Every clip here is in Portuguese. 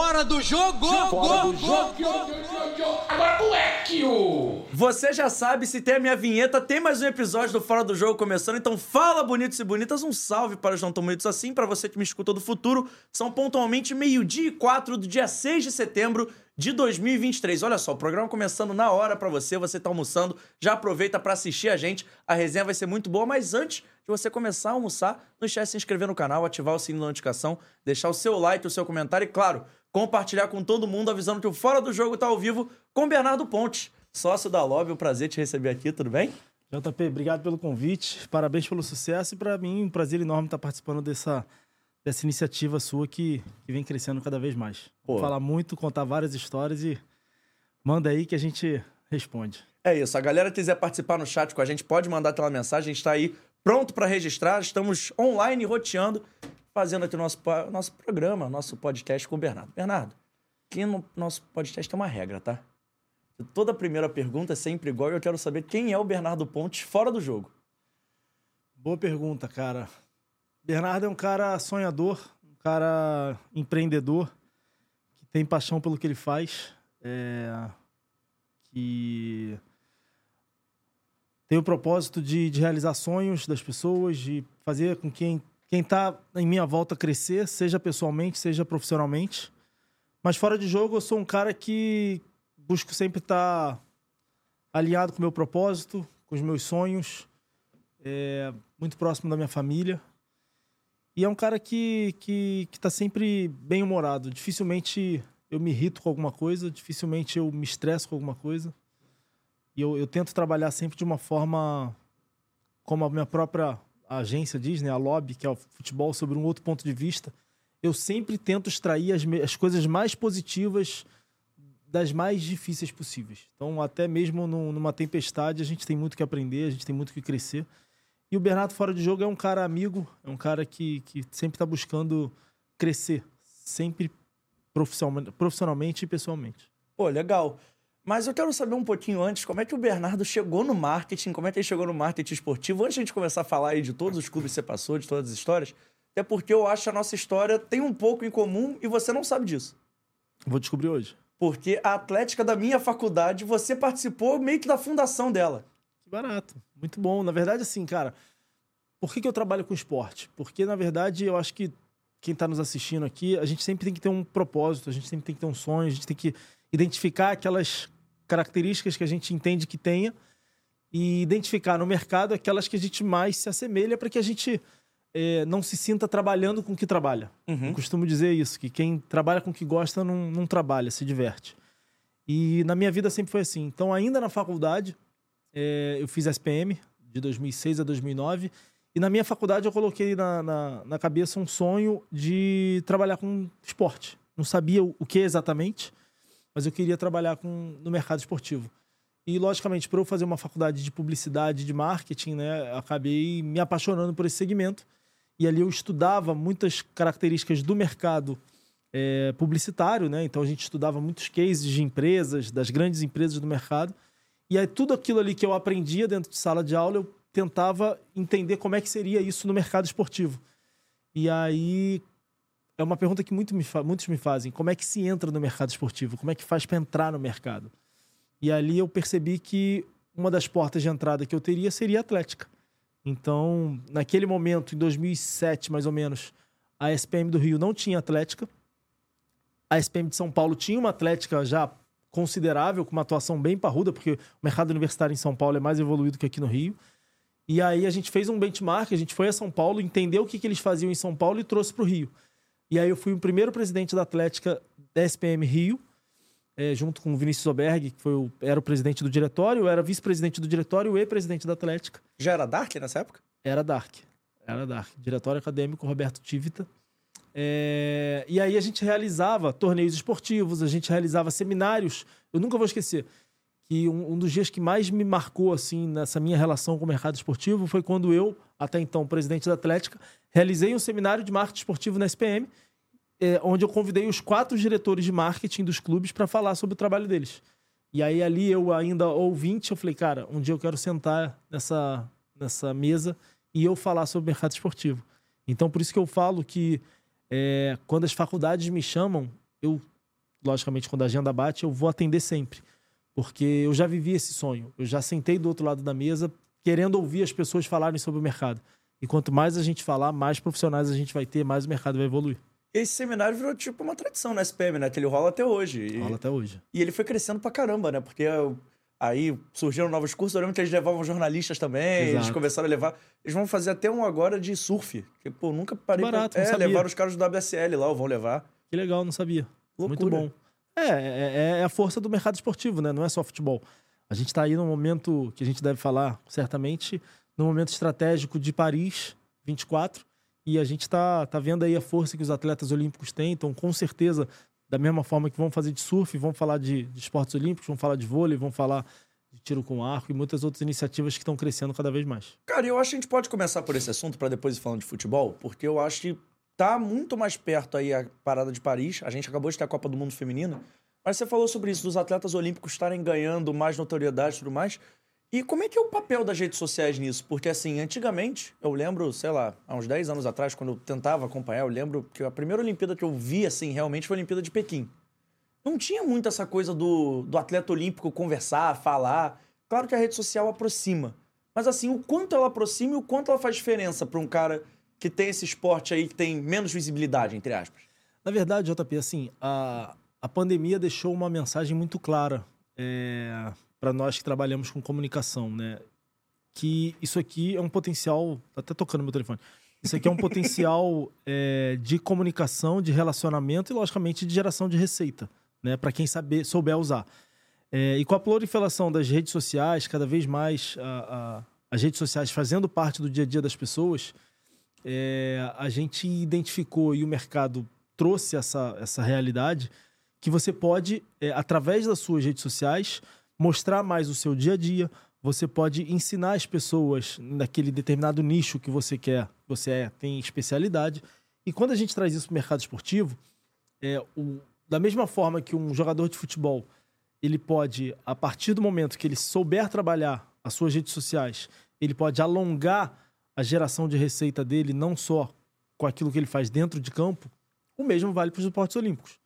Fora do jogo! Fora do jogo! Agora moleque! Você já sabe, se tem a minha vinheta, tem mais um episódio do Fora do Jogo começando, então fala bonitos e bonitas, um salve para os não tão bonitos assim, para você que me escuta do futuro. São pontualmente meio-dia e quatro do dia 6 de setembro de 2023. Olha só, o programa começando na hora para você, você tá almoçando, já aproveita para assistir a gente. A resenha vai ser muito boa, mas antes de você começar a almoçar, não esquece de se inscrever no canal, ativar o sininho da notificação, deixar o seu like, o seu comentário e, claro, compartilhar com todo mundo avisando que o Fora do Jogo tá ao vivo com Bernardo Pontes, sócio da Lobby. Um prazer te receber aqui, tudo bem? JP, obrigado pelo convite, parabéns pelo sucesso e para mim um prazer enorme estar participando dessa dessa iniciativa sua que, que vem crescendo cada vez mais. Pô. Falar muito, contar várias histórias e manda aí que a gente responde. É isso. A galera quiser participar no chat com a gente, pode mandar aquela mensagem. A gente tá aí pronto para registrar. Estamos online roteando, fazendo aqui o nosso, nosso programa, nosso podcast com o Bernardo. Bernardo, aqui no nosso podcast tem uma regra, tá? Toda primeira pergunta é sempre igual e eu quero saber quem é o Bernardo Pontes fora do jogo. Boa pergunta, cara. Bernardo é um cara sonhador, um cara empreendedor, que tem paixão pelo que ele faz, é, que tem o propósito de, de realizar sonhos das pessoas, de fazer com que quem, quem tá em minha volta crescer, seja pessoalmente, seja profissionalmente. Mas fora de jogo, eu sou um cara que busco sempre estar alinhado com o meu propósito, com os meus sonhos, é, muito próximo da minha família. E é um cara que, que, que tá sempre bem humorado. Dificilmente eu me irrito com alguma coisa, dificilmente eu me estresso com alguma coisa. E eu, eu tento trabalhar sempre de uma forma como a minha própria agência diz, né, a lobby, que é o futebol, sobre um outro ponto de vista. Eu sempre tento extrair as, as coisas mais positivas das mais difíceis possíveis. Então, até mesmo num- numa tempestade, a gente tem muito que aprender, a gente tem muito que crescer. E o Bernardo fora de jogo é um cara amigo, é um cara que, que sempre está buscando crescer, sempre profissionalmente, profissionalmente e pessoalmente. Pô, legal. Mas eu quero saber um pouquinho antes como é que o Bernardo chegou no marketing, como é que ele chegou no marketing esportivo, antes de a gente começar a falar aí de todos os clubes que você passou, de todas as histórias. Até porque eu acho que a nossa história tem um pouco em comum e você não sabe disso. Vou descobrir hoje. Porque a Atlética da minha faculdade, você participou meio que da fundação dela. Que barato. Muito bom. Na verdade, assim, cara, por que, que eu trabalho com esporte? Porque, na verdade, eu acho que quem está nos assistindo aqui, a gente sempre tem que ter um propósito, a gente sempre tem que ter um sonho, a gente tem que identificar aquelas características que a gente entende que tenha e identificar no mercado aquelas que a gente mais se assemelha para que a gente eh, não se sinta trabalhando com o que trabalha. Eu costumo dizer isso, que quem trabalha com o que gosta não, não trabalha, se diverte. E na minha vida sempre foi assim. Então, ainda na faculdade, é, eu fiz SPM de 2006 a 2009. E na minha faculdade eu coloquei na, na, na cabeça um sonho de trabalhar com esporte. Não sabia o, o que exatamente, mas eu queria trabalhar com, no mercado esportivo. E, logicamente, para eu fazer uma faculdade de publicidade de marketing, né, acabei me apaixonando por esse segmento. E ali eu estudava muitas características do mercado é, publicitário, né? Então a gente estudava muitos cases de empresas, das grandes empresas do mercado. E aí tudo aquilo ali que eu aprendia dentro de sala de aula, eu tentava entender como é que seria isso no mercado esportivo. E aí é uma pergunta que muito me muitos me fazem: como é que se entra no mercado esportivo? Como é que faz para entrar no mercado? E ali eu percebi que uma das portas de entrada que eu teria seria a Atlética. Então, naquele momento, em 2007 mais ou menos, a SPM do Rio não tinha Atlética. A SPM de São Paulo tinha uma Atlética já considerável, com uma atuação bem parruda, porque o mercado universitário em São Paulo é mais evoluído que aqui no Rio. E aí a gente fez um benchmark, a gente foi a São Paulo, entendeu o que, que eles faziam em São Paulo e trouxe para o Rio. E aí eu fui o primeiro presidente da Atlética da SPM Rio, eh, junto com o Vinícius Oberg, que foi o- era o presidente do diretório, eu era vice-presidente do diretório e presidente da Atlética. Já era Dark nessa época? Era Dark. Era Dark. Diretório acadêmico Roberto Tivita. É, E aí a gente realizava torneios esportivos, a gente realizava seminários. Eu nunca vou esquecer que um, um dos dias que mais me marcou assim nessa minha relação com o mercado esportivo foi quando eu, até então presidente da Atlética, realizei um seminário de marketing esportivo na SPM, é, onde eu convidei os quatro diretores de marketing dos clubes para falar sobre o trabalho deles. E aí ali eu ainda ouvinte, eu falei, cara, um dia eu quero sentar nessa, nessa mesa e eu falar sobre mercado esportivo. Então por isso que eu falo que é, quando as faculdades me chamam, eu logicamente, quando a agenda bate, eu vou atender sempre. Porque eu já vivi esse sonho. Eu já sentei do outro lado da mesa querendo ouvir as pessoas falarem sobre o mercado. E quanto mais a gente falar, mais profissionais a gente vai ter, mais o mercado vai evoluir. Esse seminário virou tipo uma tradição na SPM, né? Que ele rola até hoje. E, Rola até hoje. e ele foi crescendo pra caramba, né? Porque aí surgiram novos cursos. Eu lembro que eles levavam jornalistas também. Eles Exato. começaram a levar. Eles vão fazer até um agora de surf. Que, pô, nunca parei barato, pra... É, levaram os caras do WSL lá, ou vão levar. Que legal, não sabia. Muito Loucura. bom. É, é, é a força do mercado esportivo, né? Não é só futebol. A gente está aí num momento que a gente deve falar, certamente, no momento estratégico de Paris 24. E a gente está tá vendo aí a força que os atletas olímpicos têm. Então, com certeza, da mesma forma que vão fazer de surf, vão falar de, de esportes olímpicos, vão falar de vôlei, vão falar de tiro com arco e muitas outras iniciativas que estão crescendo cada vez mais. Cara, eu acho que a gente pode começar por esse assunto pra depois ir falando de futebol, porque eu acho que tá muito mais perto aí a parada de Paris. A gente acabou de ter a Copa do Mundo Feminina. Mas você falou sobre isso, dos atletas olímpicos estarem ganhando mais notoriedade e tudo mais. E como é que é o papel das redes sociais nisso? Porque, assim, antigamente, eu lembro, sei lá, há uns 10 anos atrás, quando eu tentava acompanhar, eu lembro que a primeira Olimpíada que eu vi, assim, realmente foi a Olimpíada de Pequim. Não tinha muito essa coisa do, do atleta olímpico conversar, falar. Claro que a rede social aproxima. Mas, assim, o quanto ela aproxima e o quanto ela faz diferença para um cara que tem esse esporte aí que tem menos visibilidade, entre aspas. Na verdade, JP, assim, a, a pandemia deixou uma mensagem muito clara para nós que trabalhamos com comunicação, né? Que isso aqui é um potencial. Tá até tocando meu telefone. Isso aqui é um potencial é, de comunicação, de relacionamento e, logicamente, de geração de receita, né? Para quem saber, souber usar. É, e com a proliferação das redes sociais, cada vez mais a- a- as redes sociais fazendo parte do dia a dia das pessoas, é, a gente identificou e o mercado trouxe essa, essa realidade que você pode, é, através das suas redes sociais, mostrar mais o seu dia a dia. Você pode ensinar as pessoas naquele determinado nicho que você quer, você é, tem especialidade. E quando a gente traz isso para o mercado esportivo, é, o- da mesma forma que um jogador de futebol ele pode, a partir do momento que ele souber trabalhar as suas redes sociais, ele pode alongar a geração de receita dele, não só com aquilo que ele faz dentro de campo, o mesmo vale para os esportes olímpicos.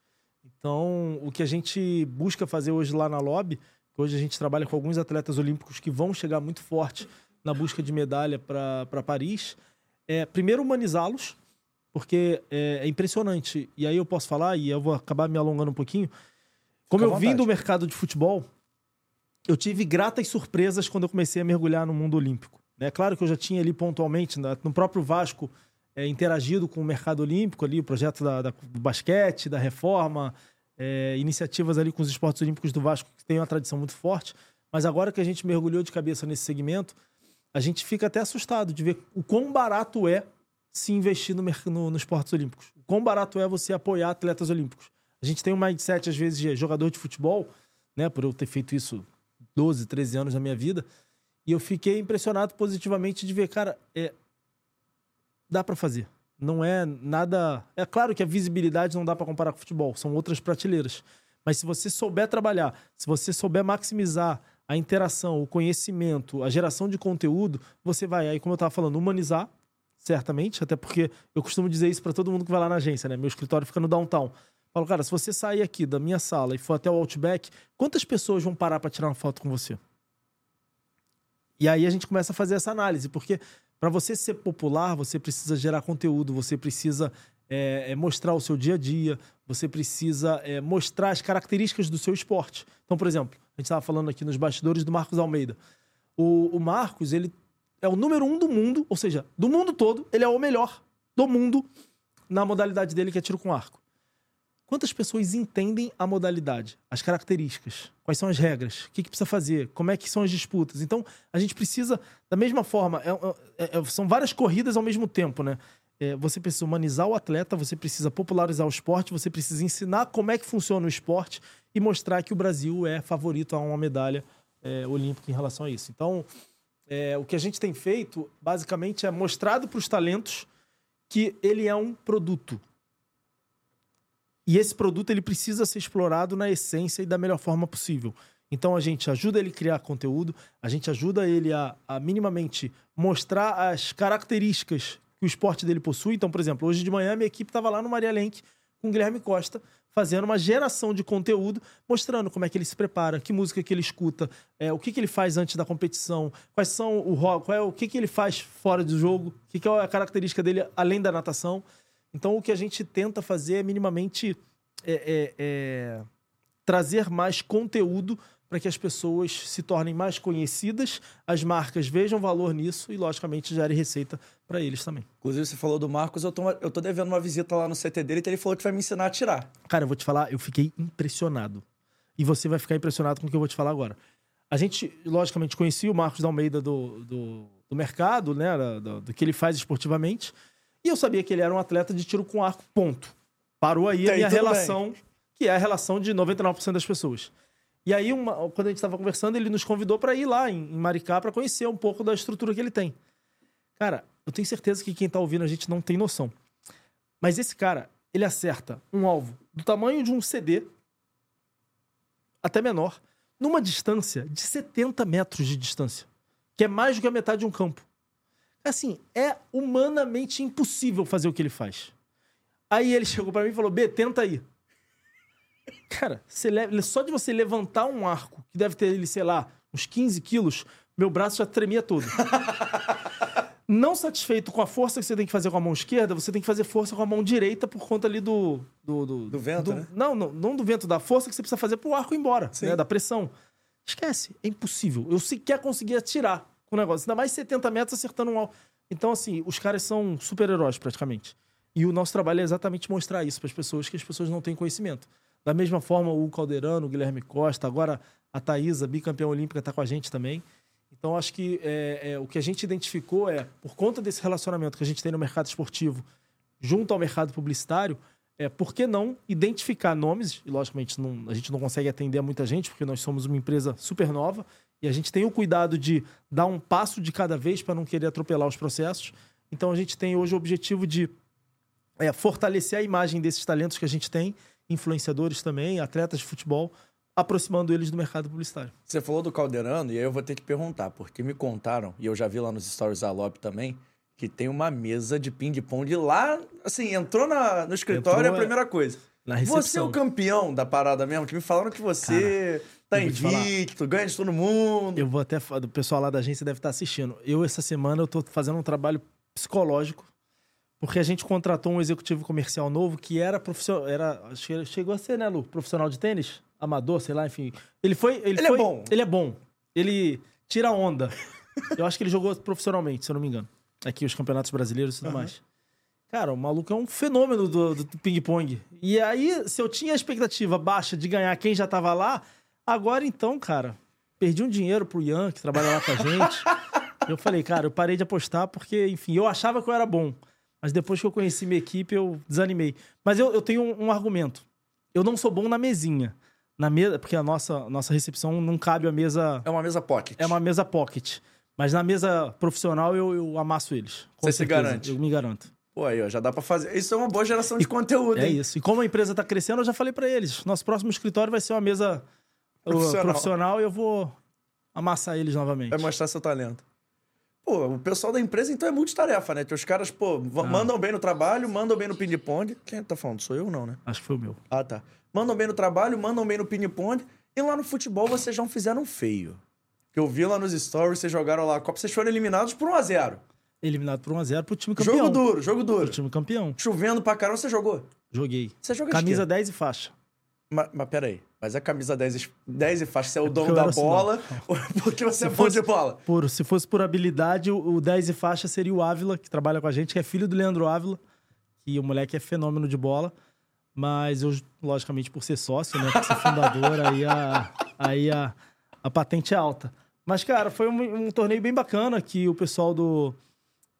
Então, o que a gente busca fazer hoje lá na Lobby, que hoje a gente trabalha com alguns atletas olímpicos que vão chegar muito forte na busca de medalha para Paris, é primeiro humanizá-los, porque é, é impressionante. E aí eu posso falar, e eu vou acabar me alongando um pouquinho. Como Fica eu vim do mercado de futebol, eu tive gratas surpresas quando eu comecei a mergulhar no mundo olímpico. É claro que eu já tinha ali pontualmente, no próprio Vasco, é, interagido com o mercado olímpico ali, o projeto da, da- do basquete, da reforma, é, iniciativas ali com os esportes olímpicos do Vasco que tem uma tradição muito forte. Mas agora que a gente mergulhou de cabeça nesse segmento, a gente fica até assustado de ver o quão barato é se investir no, no, nos esportes olímpicos. O quão barato é você apoiar atletas olímpicos. A gente tem um mindset, às vezes, de jogador de futebol, né? Por eu ter feito isso 12, 13 anos na minha vida. E eu fiquei impressionado positivamente de ver, cara, é, dá pra fazer. Não é nada. É claro que a visibilidade não dá pra comparar com futebol, são outras prateleiras. Mas se você souber trabalhar, se você souber maximizar a interação, o conhecimento, a geração de conteúdo, você vai aí, como eu tava falando, humanizar, certamente, até porque eu costumo dizer isso pra todo mundo que vai lá na agência, né? Meu escritório fica no downtown. Falo, cara, se você sair aqui da minha sala e for até o Outback, quantas pessoas vão parar pra tirar uma foto com você? E aí a gente começa a fazer essa análise, porque para você ser popular, você precisa gerar conteúdo, você precisa é, é, mostrar o seu dia a dia, você precisa é, mostrar as características do seu esporte. Então, por exemplo, a gente estava falando aqui nos bastidores do Marcos Almeida. O, o Marcos, ele é o número um do mundo, ou seja, do mundo todo, ele é o melhor do mundo na modalidade dele, que é tiro com arco. Quantas pessoas entendem a modalidade, as características, quais são as regras, o que, que precisa fazer, como é que são as disputas? Então, a gente precisa, da mesma forma, é- é- é- são várias corridas ao mesmo tempo, né? É, você precisa humanizar o atleta, você precisa popularizar o esporte, você precisa ensinar como é que funciona o esporte e mostrar que o Brasil é favorito a uma medalha é, olímpica em relação a isso. Então, é, o que a gente tem feito, basicamente, é mostrado para os talentos que ele é um produto. E esse produto ele precisa ser explorado na essência e da melhor forma possível. Então a gente ajuda ele a criar conteúdo, a gente ajuda ele a, a minimamente mostrar as características que o esporte dele possui. Então, por exemplo, hoje de manhã minha equipe estava lá no Maria Lenk com o Guilherme Costa fazendo uma geração de conteúdo, mostrando como é que ele se prepara, que música que ele escuta, é, o que, que ele faz antes da competição, quais são o qual é o que, que ele faz fora do jogo, o que, que é a característica dele além da natação. Então, o que a gente tenta fazer é minimamente é, é, é, trazer mais conteúdo para que as pessoas se tornem mais conhecidas, as marcas vejam valor nisso e, logicamente, gere receita para eles também. Inclusive, você falou do Marcos, eu tô, eu tô devendo uma visita lá no CT dele, então ele falou que vai me ensinar a tirar. Cara, eu vou te falar, eu fiquei impressionado. E você vai ficar impressionado com o que eu vou te falar agora. A gente, logicamente, conhecia o Marcos da Almeida do, do, do mercado, né? Do, do, que ele faz esportivamente. E eu sabia que ele era um atleta de tiro com arco, ponto. Parou aí a minha relação, bem. que é a relação de 99% das pessoas. E aí, uma, quando a gente estava conversando, ele nos convidou para ir lá em, em Maricá para conhecer um pouco da estrutura que ele tem. Cara, eu tenho certeza que quem tá ouvindo a gente não tem noção. Mas esse cara, ele acerta um alvo do tamanho de um CD, até menor, numa distância de 70 metros de distância, que é mais do que a metade de um campo. Assim, é humanamente impossível fazer o que ele faz. Aí ele chegou para mim e falou: B, tenta aí. Cara, leva, só de você levantar um arco, que deve ter ele, sei lá, uns 15 quilos, meu braço já tremia todo. não satisfeito com a força que você tem que fazer com a mão esquerda, você tem que fazer força com a mão direita por conta ali do. Do, do, do vento, do, né? Não, não, não do vento, da força que você precisa fazer pro arco ir embora, né? Da pressão. Esquece, é impossível. Eu sequer consegui atirar com o negócio. Ainda mais 70 metros acertando um alvo. Então, assim, os caras são super-heróis praticamente. E o nosso trabalho é exatamente mostrar isso para as pessoas, que as pessoas não têm conhecimento. Da mesma forma, o Calderano, o Guilherme Costa, agora a Thaisa, bicampeã olímpica, está com a gente também. Então, acho que é, é, o que a gente identificou é, por conta desse relacionamento que a gente tem no mercado esportivo junto ao mercado publicitário, é, por que não identificar nomes? E, logicamente, não, a gente não consegue atender a muita gente, porque nós somos uma empresa super nova e a gente tem o cuidado de dar um passo de cada vez para não querer atropelar os processos. Então, a gente tem hoje o objetivo de é, fortalecer a imagem desses talentos que a gente tem influenciadores também, atletas de futebol, aproximando eles do mercado publicitário. Você falou do Caldeirano e aí eu vou ter que perguntar, porque me contaram, e eu já vi lá nos stories da Lop também, que tem uma mesa de ping-pong lá, assim, entrou na, no escritório entrou, é a primeira coisa. Você é o campeão da parada mesmo, que me falaram que você Cara, tá invicto, ganha de todo mundo. Eu vou até, o pessoal lá da agência deve estar assistindo. Eu, essa semana, eu tô fazendo um trabalho psicológico porque a gente contratou um executivo comercial novo que era profissional. Era, chegou a ser, né, Lu? Profissional de tênis? Amador, sei lá, enfim. Ele foi. Ele, ele é foi, é bom. Ele é bom. Ele tira onda. Eu acho que ele jogou profissionalmente, se eu não me engano. Aqui, os campeonatos brasileiros e tudo uhum. mais. Cara, o maluco é um fenômeno do, do, do ping-pong. E aí, se eu tinha a expectativa baixa de ganhar quem já tava lá, agora então, cara, perdi um dinheiro pro Ian, que trabalha lá com a gente. eu falei, cara, eu parei de apostar porque, enfim, eu achava que eu era bom. Mas depois que eu conheci minha equipe, eu desanimei. Mas eu, eu tenho um, um argumento. Eu não sou bom na mesinha. Na mesa, porque a nossa, nossa recepção não cabe a mesa. É uma mesa pocket. É uma mesa pocket. Mas na mesa profissional eu, eu amasso eles. Você certeza. se garante? Eu me garanto. Pô, aí, ó, já dá pra fazer. Isso é uma boa geração de e, conteúdo, É hein? isso. E como a empresa tá crescendo, eu já falei para eles: nosso próximo escritório vai ser uma mesa profissional. profissional e eu vou amassar eles novamente. Vai mostrar seu talento. Pô, o pessoal da empresa então é multitarefa, né? Que os caras, pô, ah. mandam bem no trabalho, mandam bem no ping-pong. Quem tá falando? Sou eu ou não, né? Acho que foi o meu. Ah, tá. Mandam bem no trabalho, mandam bem no ping-pong. E lá no futebol vocês não fizeram feio. Que eu vi lá nos stories, vocês jogaram lá a Copa, vocês foram eliminados por 1x0. Eliminado por 1x0 pro time campeão. Jogo duro, jogo duro. Pro time campeão. Chovendo pra caramba, você jogou? Joguei. Você joga Camisa 10 e faixa. Mas, mas peraí, mas a camisa 10, 10 e faixa, você é o é dono da bola ou porque você se é bom de bola? Por, se fosse por habilidade, o, o 10 e faixa seria o Ávila, que trabalha com a gente, que é filho do Leandro Ávila, que o moleque é fenômeno de bola. Mas eu, logicamente, por ser sócio, né? Por ser fundador, aí, a, aí a, a patente é alta. Mas, cara, foi um, um torneio bem bacana que o pessoal do,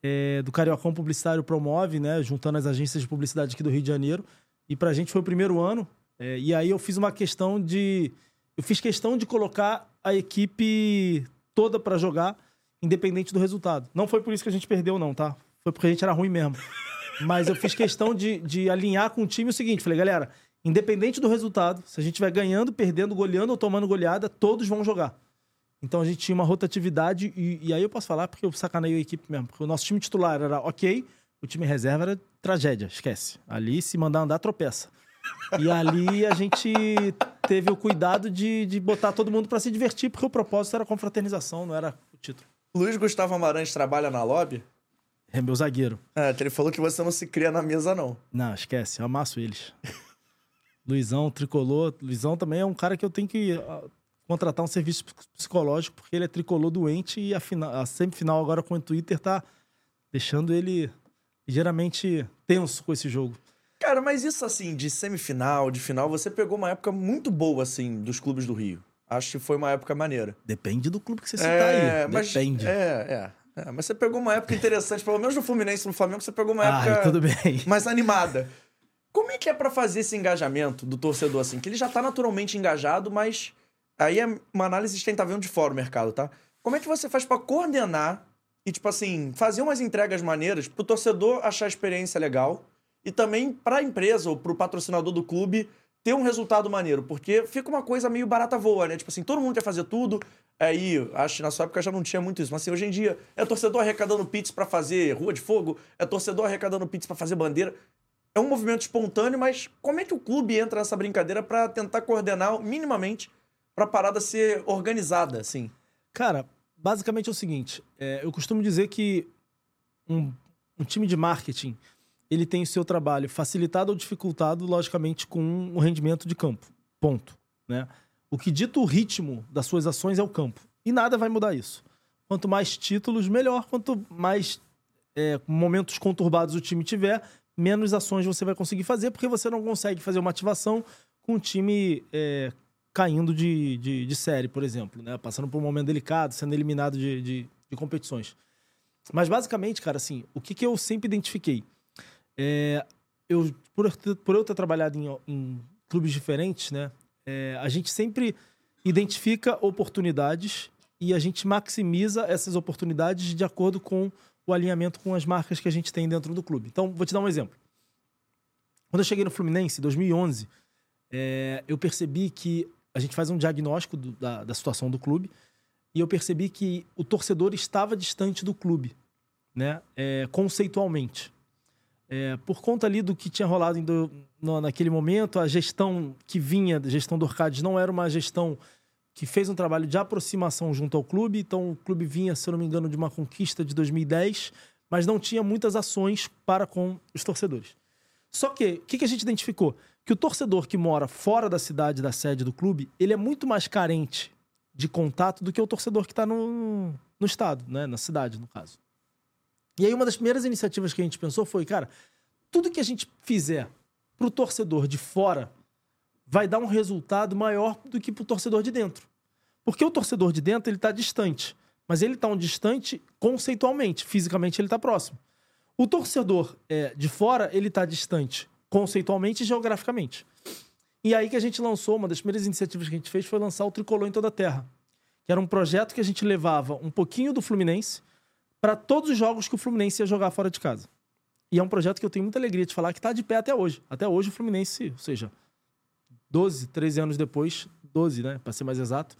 é, do Cariocão Publicitário promove, né? Juntando as agências de publicidade aqui do Rio de Janeiro. E pra gente foi o primeiro ano. É, e aí eu fiz uma questão de. Eu fiz questão de colocar a equipe toda para jogar, independente do resultado. Não foi por isso que a gente perdeu, não, tá? Foi porque a gente era ruim mesmo. Mas eu fiz questão de, de alinhar com o time o seguinte: falei, galera, independente do resultado, se a gente vai ganhando, perdendo, goleando ou tomando goleada, todos vão jogar. Então a gente tinha uma rotatividade, e, e aí eu posso falar porque eu sacaneio a equipe mesmo. Porque o nosso time titular era ok, o time reserva era tragédia, esquece. Ali, se mandar andar, tropeça. E ali a gente teve o cuidado de, de botar todo mundo para se divertir, porque o propósito era a confraternização, não era o título. Luiz Gustavo Amarante trabalha na lobby? É meu zagueiro. É, ele falou que você não se cria na mesa, não. Não, esquece, eu amasso eles. Luizão, tricolor. Luizão também é um cara que eu tenho que ah, contratar um serviço psicológico, porque ele é tricolor doente e a, final, a semifinal agora com o Twitter tá deixando ele ligeiramente tenso com esse jogo. Cara, mas isso assim, de semifinal, de final, você pegou uma época muito boa, assim, dos clubes do Rio. Acho que foi uma época maneira. Depende do clube que você citar É, aí. mas, Depende. é, é, é. Mas você pegou uma época interessante, pelo menos no Fluminense e no Flamengo, você pegou uma Ah, época tudo bem. mais animada. Como é que é pra fazer esse engajamento do torcedor assim? Que ele já tá naturalmente engajado, mas aí é uma análise de quem tá vendo de fora o mercado, tá? Como é que você faz pra coordenar e, tipo assim, fazer umas entregas maneiras pro torcedor achar a experiência legal e também pra empresa ou pro patrocinador do clube ter um resultado maneiro? Porque fica uma coisa meio barata voa, né? Tipo assim, todo mundo quer fazer tudo. Aí, acho que na sua época já não tinha muito isso, mas assim, hoje em dia é torcedor arrecadando pits pra fazer rua de fogo, é torcedor arrecadando pits pra fazer bandeira é um movimento espontâneo, mas como é que o clube entra nessa brincadeira pra tentar coordenar minimamente pra parada ser organizada, assim? Cara, basicamente é o seguinte: é, eu costumo dizer que um, um time de marketing ele tem o seu trabalho facilitado ou dificultado, logicamente, com o rendimento de campo. Ponto. Né? O que dita o ritmo das suas ações é o campo. E nada vai mudar isso. Quanto mais títulos, melhor. Quanto mais é, momentos conturbados o time tiver, menos ações você vai conseguir fazer, porque você não consegue fazer uma ativação com o time é, caindo de, de, de série, por exemplo, né? Passando por um momento delicado, sendo eliminado de, de, de competições. Mas basicamente, cara, assim, o que, que eu sempre identifiquei? É, eu, por, por eu ter trabalhado em, em clubes diferentes, né? é, a gente sempre identifica oportunidades e a gente maximiza essas oportunidades de acordo com o alinhamento com as marcas que a gente tem dentro do clube. Então, vou te dar um exemplo. Quando eu cheguei no Fluminense, em 2011, é, eu percebi que a gente faz um diagnóstico do- da, da situação do clube e eu percebi que o torcedor estava distante do clube, né? É, conceitualmente. É, por conta ali do que tinha rolado do- no- naquele momento, a gestão que vinha, a gestão do Orcades, não era uma gestão que fez um trabalho de aproximação junto ao clube. Então, o clube vinha, se eu não me engano, de uma conquista de 2010, mas não tinha muitas ações para com os torcedores. Só que, o que, que a gente identificou? Que o torcedor que mora fora da cidade, da sede do clube, ele é muito mais carente de contato do que o torcedor que está no, no estado, né? na cidade, no caso. E aí, uma das primeiras iniciativas que a gente pensou foi, cara, tudo que a gente fizer pro torcedor de fora vai dar um resultado maior do que pro torcedor de dentro. Porque o torcedor de dentro, ele tá distante. Mas ele tá um distante conceitualmente. Fisicamente, ele tá próximo. O torcedor é, de fora, ele tá distante conceitualmente e geograficamente. E aí que a gente lançou, uma das primeiras iniciativas que a gente fez foi lançar o Tricolor em toda a Terra. Que era um projeto que a gente levava um pouquinho do Fluminense para todos os jogos que o Fluminense ia jogar fora de casa. E é um projeto que eu tenho muita alegria de falar que está de pé até hoje. Até hoje o Fluminense, ou seja, 12, 13 anos depois, 12, né, para ser mais exato,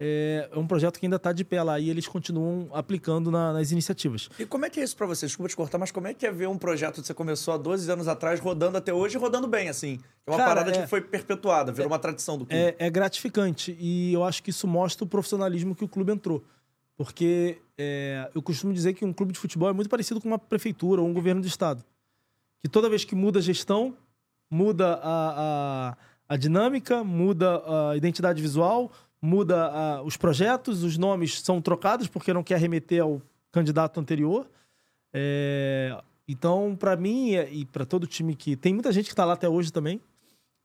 é, é um projeto que ainda está de pé lá e eles continuam aplicando na- nas iniciativas. E como é que é isso pra você? Desculpa te cortar, mas como é que é ver um projeto que você começou há 12 anos atrás, rodando até hoje e rodando bem, assim? É uma Cara, parada é- que foi perpetuada, virou uma tradição do clube. É, é gratificante e eu acho que isso mostra o profissionalismo que o clube entrou. Porque é, eu costumo dizer que um clube de futebol é muito parecido com uma prefeitura ou um governo de estado. Que toda vez que muda a gestão, muda a, a, a dinâmica, muda a identidade visual, muda a- os projetos, os nomes são trocados porque não quer remeter ao candidato anterior. É, então, para mim e para todo time que. Tem muita gente que está lá até hoje também.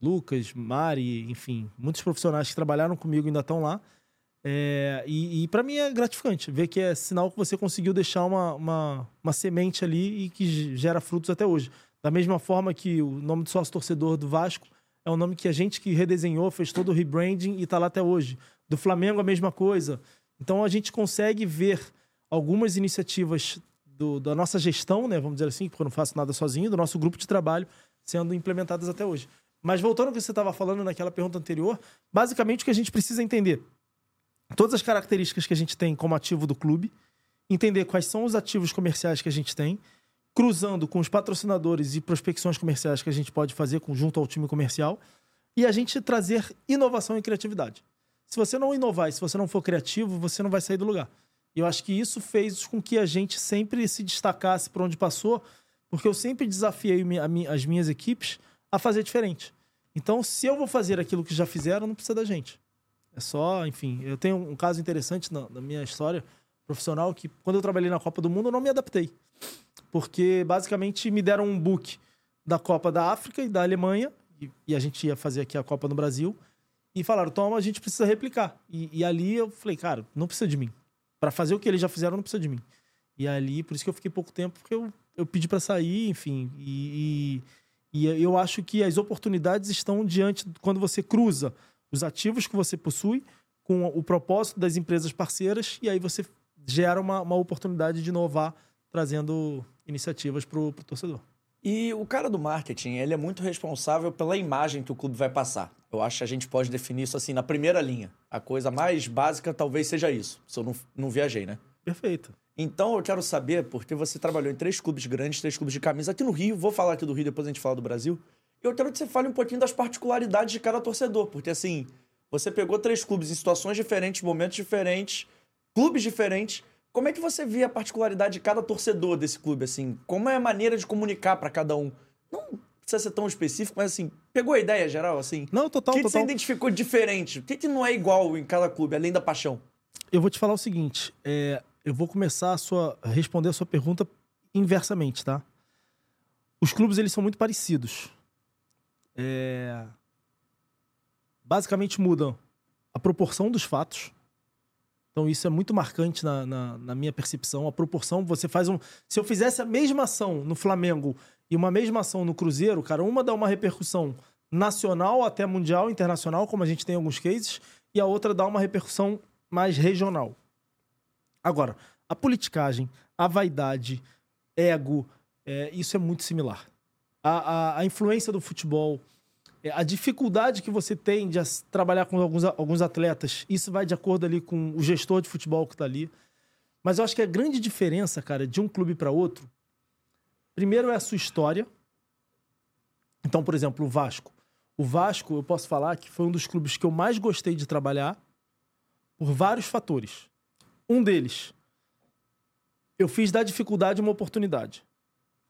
Lucas, Mari, enfim, muitos profissionais que trabalharam comigo ainda estão lá. É, e para mim é gratificante ver que é sinal que você conseguiu deixar uma, uma, uma semente ali e que ge- gera frutos até hoje. Da mesma forma que o nome do sócio torcedor do Vasco é um nome que a gente que redesenhou, fez todo o rebranding e está lá até hoje. Do Flamengo a mesma coisa. Então a gente consegue ver algumas iniciativas do- da nossa gestão, né, vamos dizer assim, porque eu não faço nada sozinho, do nosso grupo de trabalho sendo implementadas até hoje. Mas voltando ao que você estava falando naquela pergunta anterior, basicamente o que a gente precisa entender todas as características que a gente tem como ativo do clube, entender quais são os ativos comerciais que a gente tem, cruzando com os patrocinadores e prospecções comerciais que a gente pode fazer junto ao time comercial e a gente trazer inovação e criatividade. Se você não inovar e se você não for criativo, você não vai sair do lugar. E eu acho que isso fez com que a gente sempre se destacasse por onde passou, porque eu sempre desafiei as minhas equipes a fazer diferente. Então, se eu vou fazer aquilo que já fizeram, não precisa da gente. É só, enfim, eu tenho um caso interessante na, na minha história profissional que quando eu trabalhei na Copa do Mundo eu não me adaptei. Porque basicamente me deram um book da Copa da África e da Alemanha e, e a gente ia fazer aqui a Copa no Brasil e falaram, toma, a gente precisa replicar. E, e ali eu falei, cara, não precisa de mim. Pra fazer o que eles já fizeram, não precisa de mim. E ali, por isso que eu fiquei pouco tempo, porque eu, eu pedi pra sair, enfim. E, e, e eu acho que as oportunidades estão diante quando você cruza os ativos que você possui com o propósito das empresas parceiras e aí você gera uma, uma oportunidade de inovar trazendo iniciativas para o torcedor. E o cara do marketing, ele é muito responsável pela imagem que o clube vai passar. Eu acho que a gente pode definir isso assim na primeira linha. A coisa mais básica talvez seja isso, se eu não, não viajei, né? Perfeito. Então eu quero saber, porque você trabalhou em três clubes grandes, três clubes de camisa aqui no Rio, vou falar aqui do Rio, depois a gente fala do Brasil. Eu quero que você fale um pouquinho das particularidades de cada torcedor, porque assim, você pegou três clubes em situações diferentes, momentos diferentes, clubes diferentes. Como é que você vê a particularidade de cada torcedor desse clube, assim? Como é a maneira de comunicar pra cada um? Não precisa ser tão específico, mas assim, pegou a ideia geral, assim? Não, O total, que, que você total. identificou diferente? O que, que não é igual em cada clube, além da paixão? Eu vou te falar o seguinte: é, eu vou começar a sua, a responder a sua pergunta inversamente, tá? Os clubes eles são muito parecidos. É, basicamente mudam a proporção dos fatos. Então isso é muito marcante na, na, na minha percepção. A proporção, você faz um. Se eu fizesse a mesma ação no Flamengo e uma mesma ação no Cruzeiro, cara, uma dá uma repercussão nacional até mundial, internacional, como a gente tem em alguns cases, e a outra dá uma repercussão mais regional. Agora, a politicagem, a vaidade, ego, é, isso é muito similar. A, a, a influência do futebol, é, a dificuldade que você tem de trabalhar com alguns, alguns atletas, isso vai de acordo ali com o gestor de futebol que tá ali. Mas eu acho que a grande diferença, cara, de um clube para outro, primeiro é a sua história. Então, por exemplo, o Vasco. O Vasco, eu posso falar que foi um dos clubes que eu mais gostei de trabalhar por vários fatores. Um deles, eu fiz da dificuldade uma oportunidade.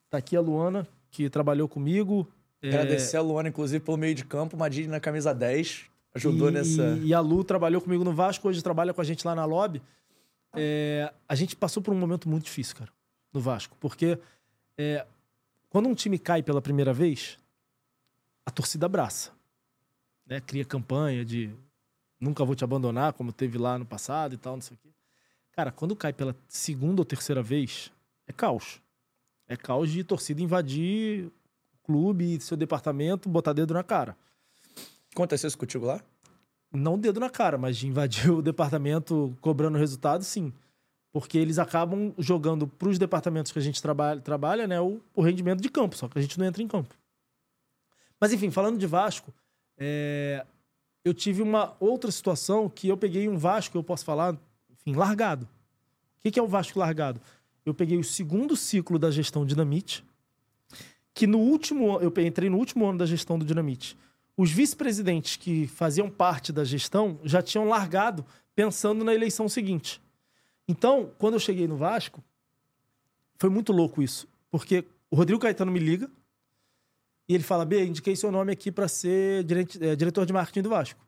Tá aqui a Luana, que trabalhou comigo. é, Agradecer a Luana, inclusive, pelo meio de campo, Madrid na camisa 10, ajudou e, nessa. E a Lu trabalhou comigo no Vasco, hoje trabalha com a gente lá na Lobby. É, a gente passou por um momento muito difícil, cara, no Vasco. Porque é, quando um time cai pela primeira vez, a torcida abraça. Né? Cria campanha de nunca vou te abandonar, como teve lá no passado e tal, não sei o quê. Cara, quando cai pela segunda ou terceira vez, é caos. É caos de torcida invadir o clube, seu departamento, botar dedo na cara. Aconteceu isso contigo lá? não dedo na cara, mas de invadir o departamento cobrando resultado, sim. Porque eles acabam jogando para os departamentos que a gente trabalha, trabalha né, o, o rendimento de campo, só que a gente não entra em campo. Mas enfim, falando de Vasco, é, eu tive uma outra situação que eu peguei um Vasco, eu posso falar, enfim, largado. O que, que é o Vasco largado? Eu peguei o segundo ciclo da gestão Dinamite, que no último eu entrei no último ano da gestão do Dinamite. Os vice-presidentes que faziam parte da gestão já tinham largado pensando na eleição seguinte. Então, quando eu cheguei no Vasco, foi muito louco isso, porque o Rodrigo Caetano me liga e ele fala: B, indiquei seu nome aqui para ser eh, diretor de marketing do Vasco.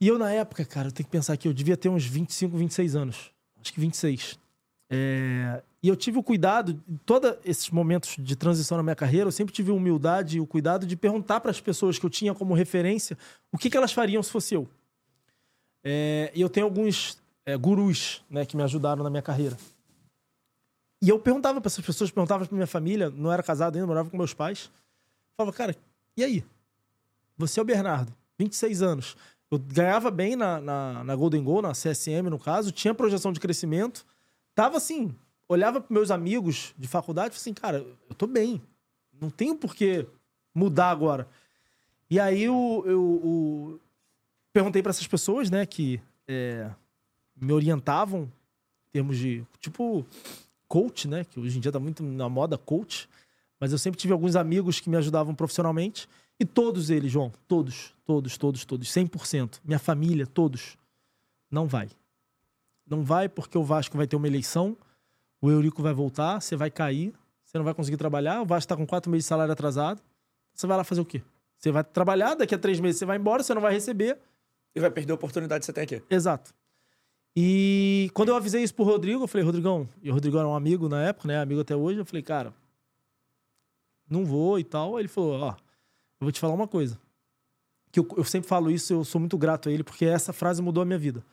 E eu, na época, cara, eu tenho que pensar que eu devia ter uns 25, 26 anos. Acho que 26. É, E eu tive o cuidado, todos esses momentos de transição na minha carreira, eu sempre tive a humildade e o cuidado de perguntar para as pessoas que eu tinha como referência o que, que elas fariam se fosse eu. É, E eu tenho alguns é, gurus né, que me ajudaram na minha carreira. E eu perguntava para essas pessoas, perguntava para minha família, não era casado ainda, morava com meus pais. Falava, cara, e aí? Você é o Bernardo, 26 anos. Eu ganhava bem na, na, na Golden Goal, na CSM no caso, tinha projeção de crescimento. Tava assim, olhava para meus amigos de faculdade e assim, cara, eu tô bem. Não tenho por que mudar agora. E aí eu, eu, eu perguntei para essas pessoas, né, que é, me orientavam em termos de, tipo, coach, né? Que hoje em dia tá muito na moda coach. Mas eu sempre tive alguns amigos que me ajudavam profissionalmente. E todos eles, João, todos, todos, todos, todos, 100%. Minha família, todos. Não vai. Não vai porque o Vasco vai ter uma eleição, o Eurico vai voltar, você vai cair, você não vai conseguir trabalhar, o Vasco está com quatro meses de salário atrasado. Você vai lá fazer o quê? Você vai trabalhar, daqui a três meses você vai embora, você não vai receber. E vai perder a oportunidade que você tem aqui. Exato. E quando eu avisei isso pro Rodrigo, eu falei, Rodrigão, e o Rodrigo era um amigo na época, né? Amigo até hoje, eu falei, cara, não vou e tal. Aí ele falou, ó, eu vou te falar uma coisa. Que eu, eu sempre falo isso, eu sou muito grato a ele, porque essa frase mudou a minha vida.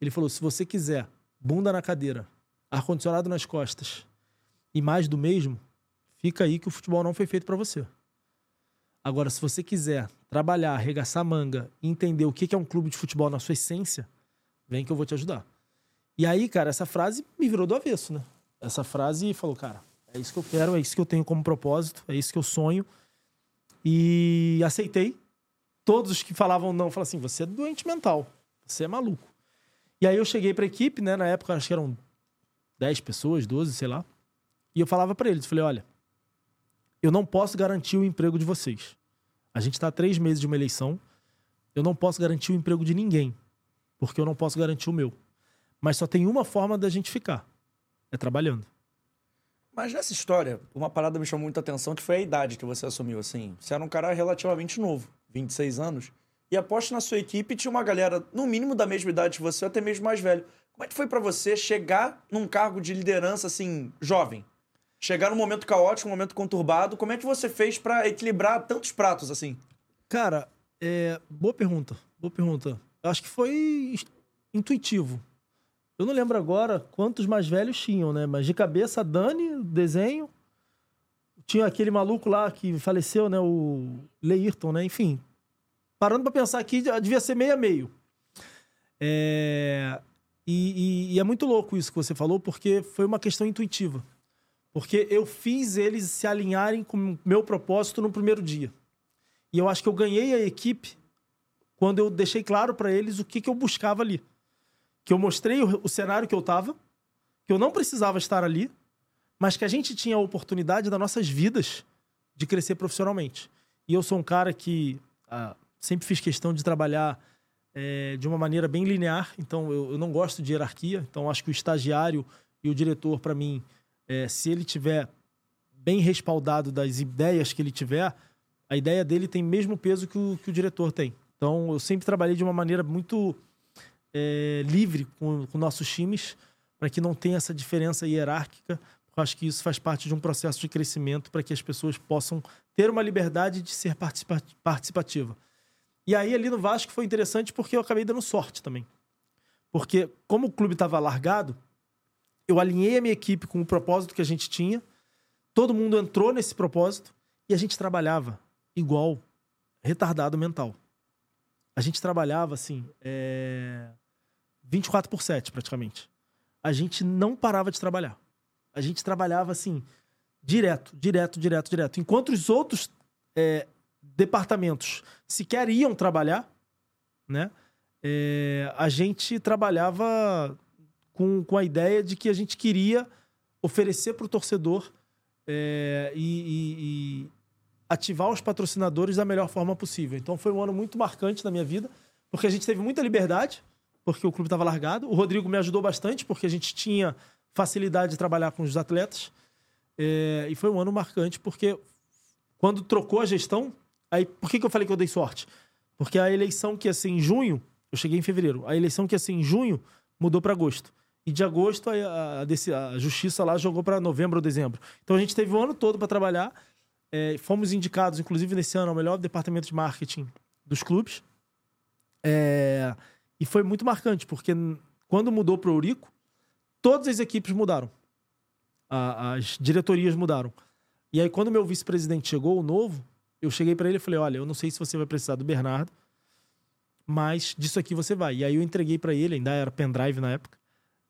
Ele falou: se você quiser bunda na cadeira, ar-condicionado nas costas e mais do mesmo, fica aí que o futebol não foi feito para você. Agora, se você quiser trabalhar, arregaçar manga e entender o que é um clube de futebol na sua essência, vem que eu vou te ajudar. E aí, cara, essa frase me virou do avesso, né? Essa frase falou, cara, é isso que eu quero, é isso que eu tenho como propósito, é isso que eu sonho. E aceitei. Todos os que falavam não, falaram assim: você é doente mental, você é maluco. E aí eu cheguei pra equipe, né? Na época acho que eram 10 pessoas, 12, sei lá. E eu falava para eles, falei, olha, eu não posso garantir o emprego de vocês. A gente está três meses de uma eleição. Eu não posso garantir o emprego de ninguém, porque eu não posso garantir o meu. Mas só tem uma forma da gente ficar: é trabalhando. Mas nessa história, uma parada me chamou muita atenção que foi a idade que você assumiu, assim. Você era um cara relativamente novo, 26 anos. E aposto na sua equipe tinha uma galera, no mínimo da mesma idade que você, ou até mesmo mais velho. Como é que foi para você chegar num cargo de liderança, assim, jovem? Chegar num momento caótico, um momento conturbado. Como é que você fez para equilibrar tantos pratos, assim? Cara, é... boa pergunta. Boa pergunta. Acho que foi intuitivo. Eu não lembro agora quantos mais velhos tinham, né? Mas de cabeça, Dani, desenho. Tinha aquele maluco lá que faleceu, né? O Leirton, né? Enfim. Parando pra pensar aqui, devia ser meio a meio. É... E, e, e é muito louco isso que você falou, porque foi uma questão intuitiva. Porque eu fiz eles se alinharem com o meu propósito no primeiro dia. E eu acho que eu ganhei a equipe quando eu deixei claro para eles o que, que eu buscava ali que eu mostrei o, o cenário que eu tava, que eu não precisava estar ali, mas que a gente tinha a oportunidade das nossas vidas de crescer profissionalmente. E eu sou um cara que ah, sempre fiz questão de trabalhar é, de uma maneira bem linear, então eu, eu, não gosto de hierarquia, então acho que o estagiário e o diretor, para mim, é, se ele tiver bem respaldado das ideias que ele tiver, a ideia dele tem mesmo peso que o, que o diretor tem. Então eu sempre trabalhei de uma maneira muito é, livre com, com nossos times, para que não tenha essa diferença hierárquica. Eu acho que isso faz parte de um processo de crescimento para que as pessoas possam ter uma liberdade de ser participativa. E aí, ali no Vasco, foi interessante porque eu acabei dando sorte também. Porque, como o clube estava largado, eu alinhei a minha equipe com o propósito que a gente tinha, todo mundo entrou nesse propósito e a gente trabalhava igual retardado mental. A gente trabalhava assim. É 24 por 7, praticamente. A gente não parava de trabalhar. A gente trabalhava assim, direto, direto, direto, direto. Enquanto os outros é, departamentos sequer iam trabalhar, né? É, a gente trabalhava com, com a ideia de que a gente queria oferecer para o torcedor é, e, e, e, ativar os patrocinadores da melhor forma possível. Então foi um ano muito marcante na minha vida, porque a gente teve muita liberdade porque o clube estava largado. O Rodrigo me ajudou bastante, porque a gente tinha facilidade de trabalhar com os atletas. É, e foi um ano marcante, porque quando trocou a gestão, aí por que, que eu falei que eu dei sorte? Porque a eleição que ia ser em junho, eu cheguei em fevereiro, a eleição que ia ser em junho mudou para agosto. E de agosto a, a, a justiça lá jogou para novembro ou dezembro. Então a gente teve o ano todo para trabalhar. É, fomos indicados, inclusive nesse ano, ao melhor departamento de marketing dos clubes. É, e foi muito marcante, porque quando mudou para o Eurico, todas as equipes mudaram. A, as diretorias mudaram. E aí, quando meu vice-presidente chegou, o novo, eu cheguei para ele e falei: Olha, eu não sei se você vai precisar do Bernardo, mas disso aqui você vai. E aí eu entreguei para ele, ainda era pendrive na época,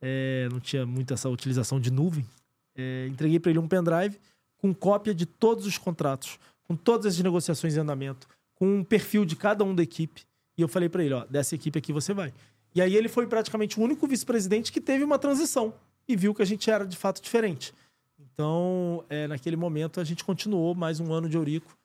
é, não tinha muita essa utilização de nuvem. É, entreguei para ele um pendrive com cópia de todos os contratos, com todas as negociações em andamento, com um perfil de cada um da equipe. E eu falei para ele, ó, dessa equipe aqui você vai. E aí ele foi praticamente o único vice-presidente que teve uma transição. e viu que a gente era de fato diferente. Então, é, naquele momento, a gente continuou mais um ano de Eurico.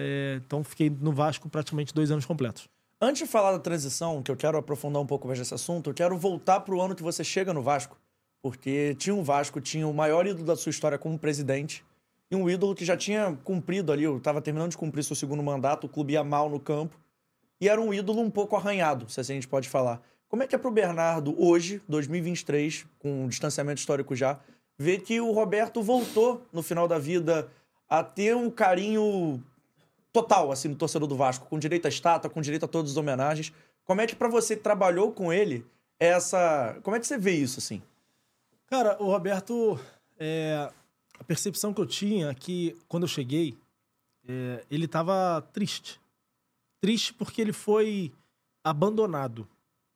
É, então, fiquei no Vasco praticamente dois anos completos. Antes de falar da transição, que eu quero aprofundar um pouco mais nesse assunto, eu quero voltar pro ano que você chega no Vasco. Porque tinha um Vasco, tinha o maior ídolo da sua história como presidente, e um ídolo que já tinha cumprido ali, estava terminando de cumprir seu segundo mandato, o clube ia mal no campo, e era um ídolo um pouco arranhado, se assim a gente pode falar. Como é que é pro Bernardo, hoje, 2023, com um distanciamento histórico já, ver que o Roberto voltou no final da vida a ter um carinho total, assim, no torcedor do Vasco, com direito à estátua, com direito a todas as homenagens. Como é que, para você trabalhou com ele, é essa. Como é que você vê isso, assim? Cara, o Roberto, é, a percepção que eu tinha é que quando eu cheguei, é, ele estava triste. Triste porque ele foi abandonado,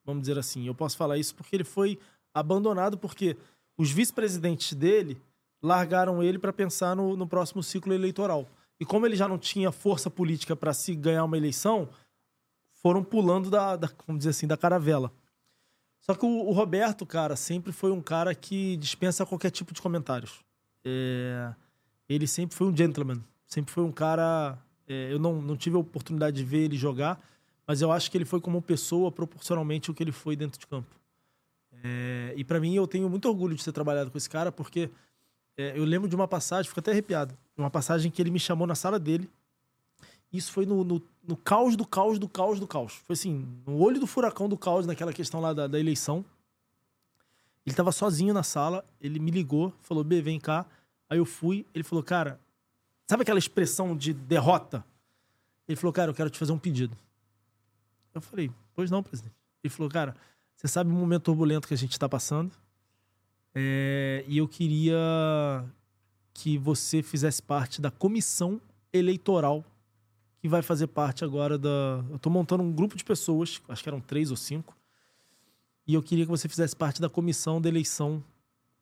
vamos dizer assim. Eu posso falar isso porque ele foi abandonado porque os vice-presidentes dele largaram ele para pensar no, no próximo ciclo eleitoral. E como ele já não tinha força política para se ganhar uma eleição, foram pulando da, da, vamos dizer assim, da caravela. Só que o, o, Roberto, cara, sempre foi um cara que dispensa qualquer tipo de comentários. É, ele sempre foi um gentleman. Sempre foi um cara. É, eu não, não tive a oportunidade de ver ele jogar, mas eu acho que ele foi como pessoa proporcionalmente o que ele foi dentro de campo. É, e para mim, eu tenho muito orgulho de ter trabalhado com esse cara, porque é, eu lembro de uma passagem, fico até arrepiado, uma passagem que ele me chamou na sala dele. Isso foi no, no, no, caos do caos do caos do caos. Foi assim, no olho do furacão do caos, naquela questão lá da, da eleição. Ele tava sozinho na sala, ele me ligou, falou: B, vem cá. Aí eu fui, ele falou: Cara, sabe aquela expressão de derrota? Ele falou: Cara, eu quero te fazer um pedido. Eu falei: Pois não, presidente. Ele falou: Cara, você sabe o momento turbulento que a gente está passando. É, e eu queria que você fizesse parte da comissão eleitoral que vai fazer parte agora da. Eu estou montando um grupo de pessoas, acho que eram três ou cinco, e eu queria que você fizesse parte da comissão da eleição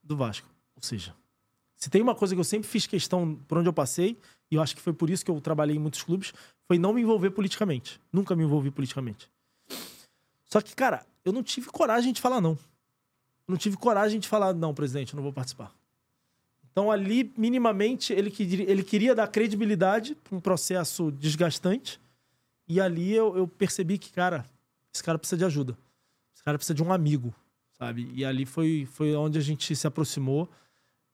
do Vasco. Ou seja, se tem uma coisa que eu sempre fiz questão por onde eu passei, e eu acho que foi por isso que eu trabalhei em muitos clubes, foi não me envolver politicamente. Nunca me envolvi politicamente. Só que, cara, eu não tive coragem de falar não não tive coragem de falar, não, presidente, eu não vou participar. Então, ali, minimamente, ele, ele queria dar credibilidade para um processo desgastante. E ali eu, eu, percebi que, cara, esse cara precisa de ajuda. Esse cara precisa de um amigo, sabe? E ali foi, foi onde a gente se aproximou.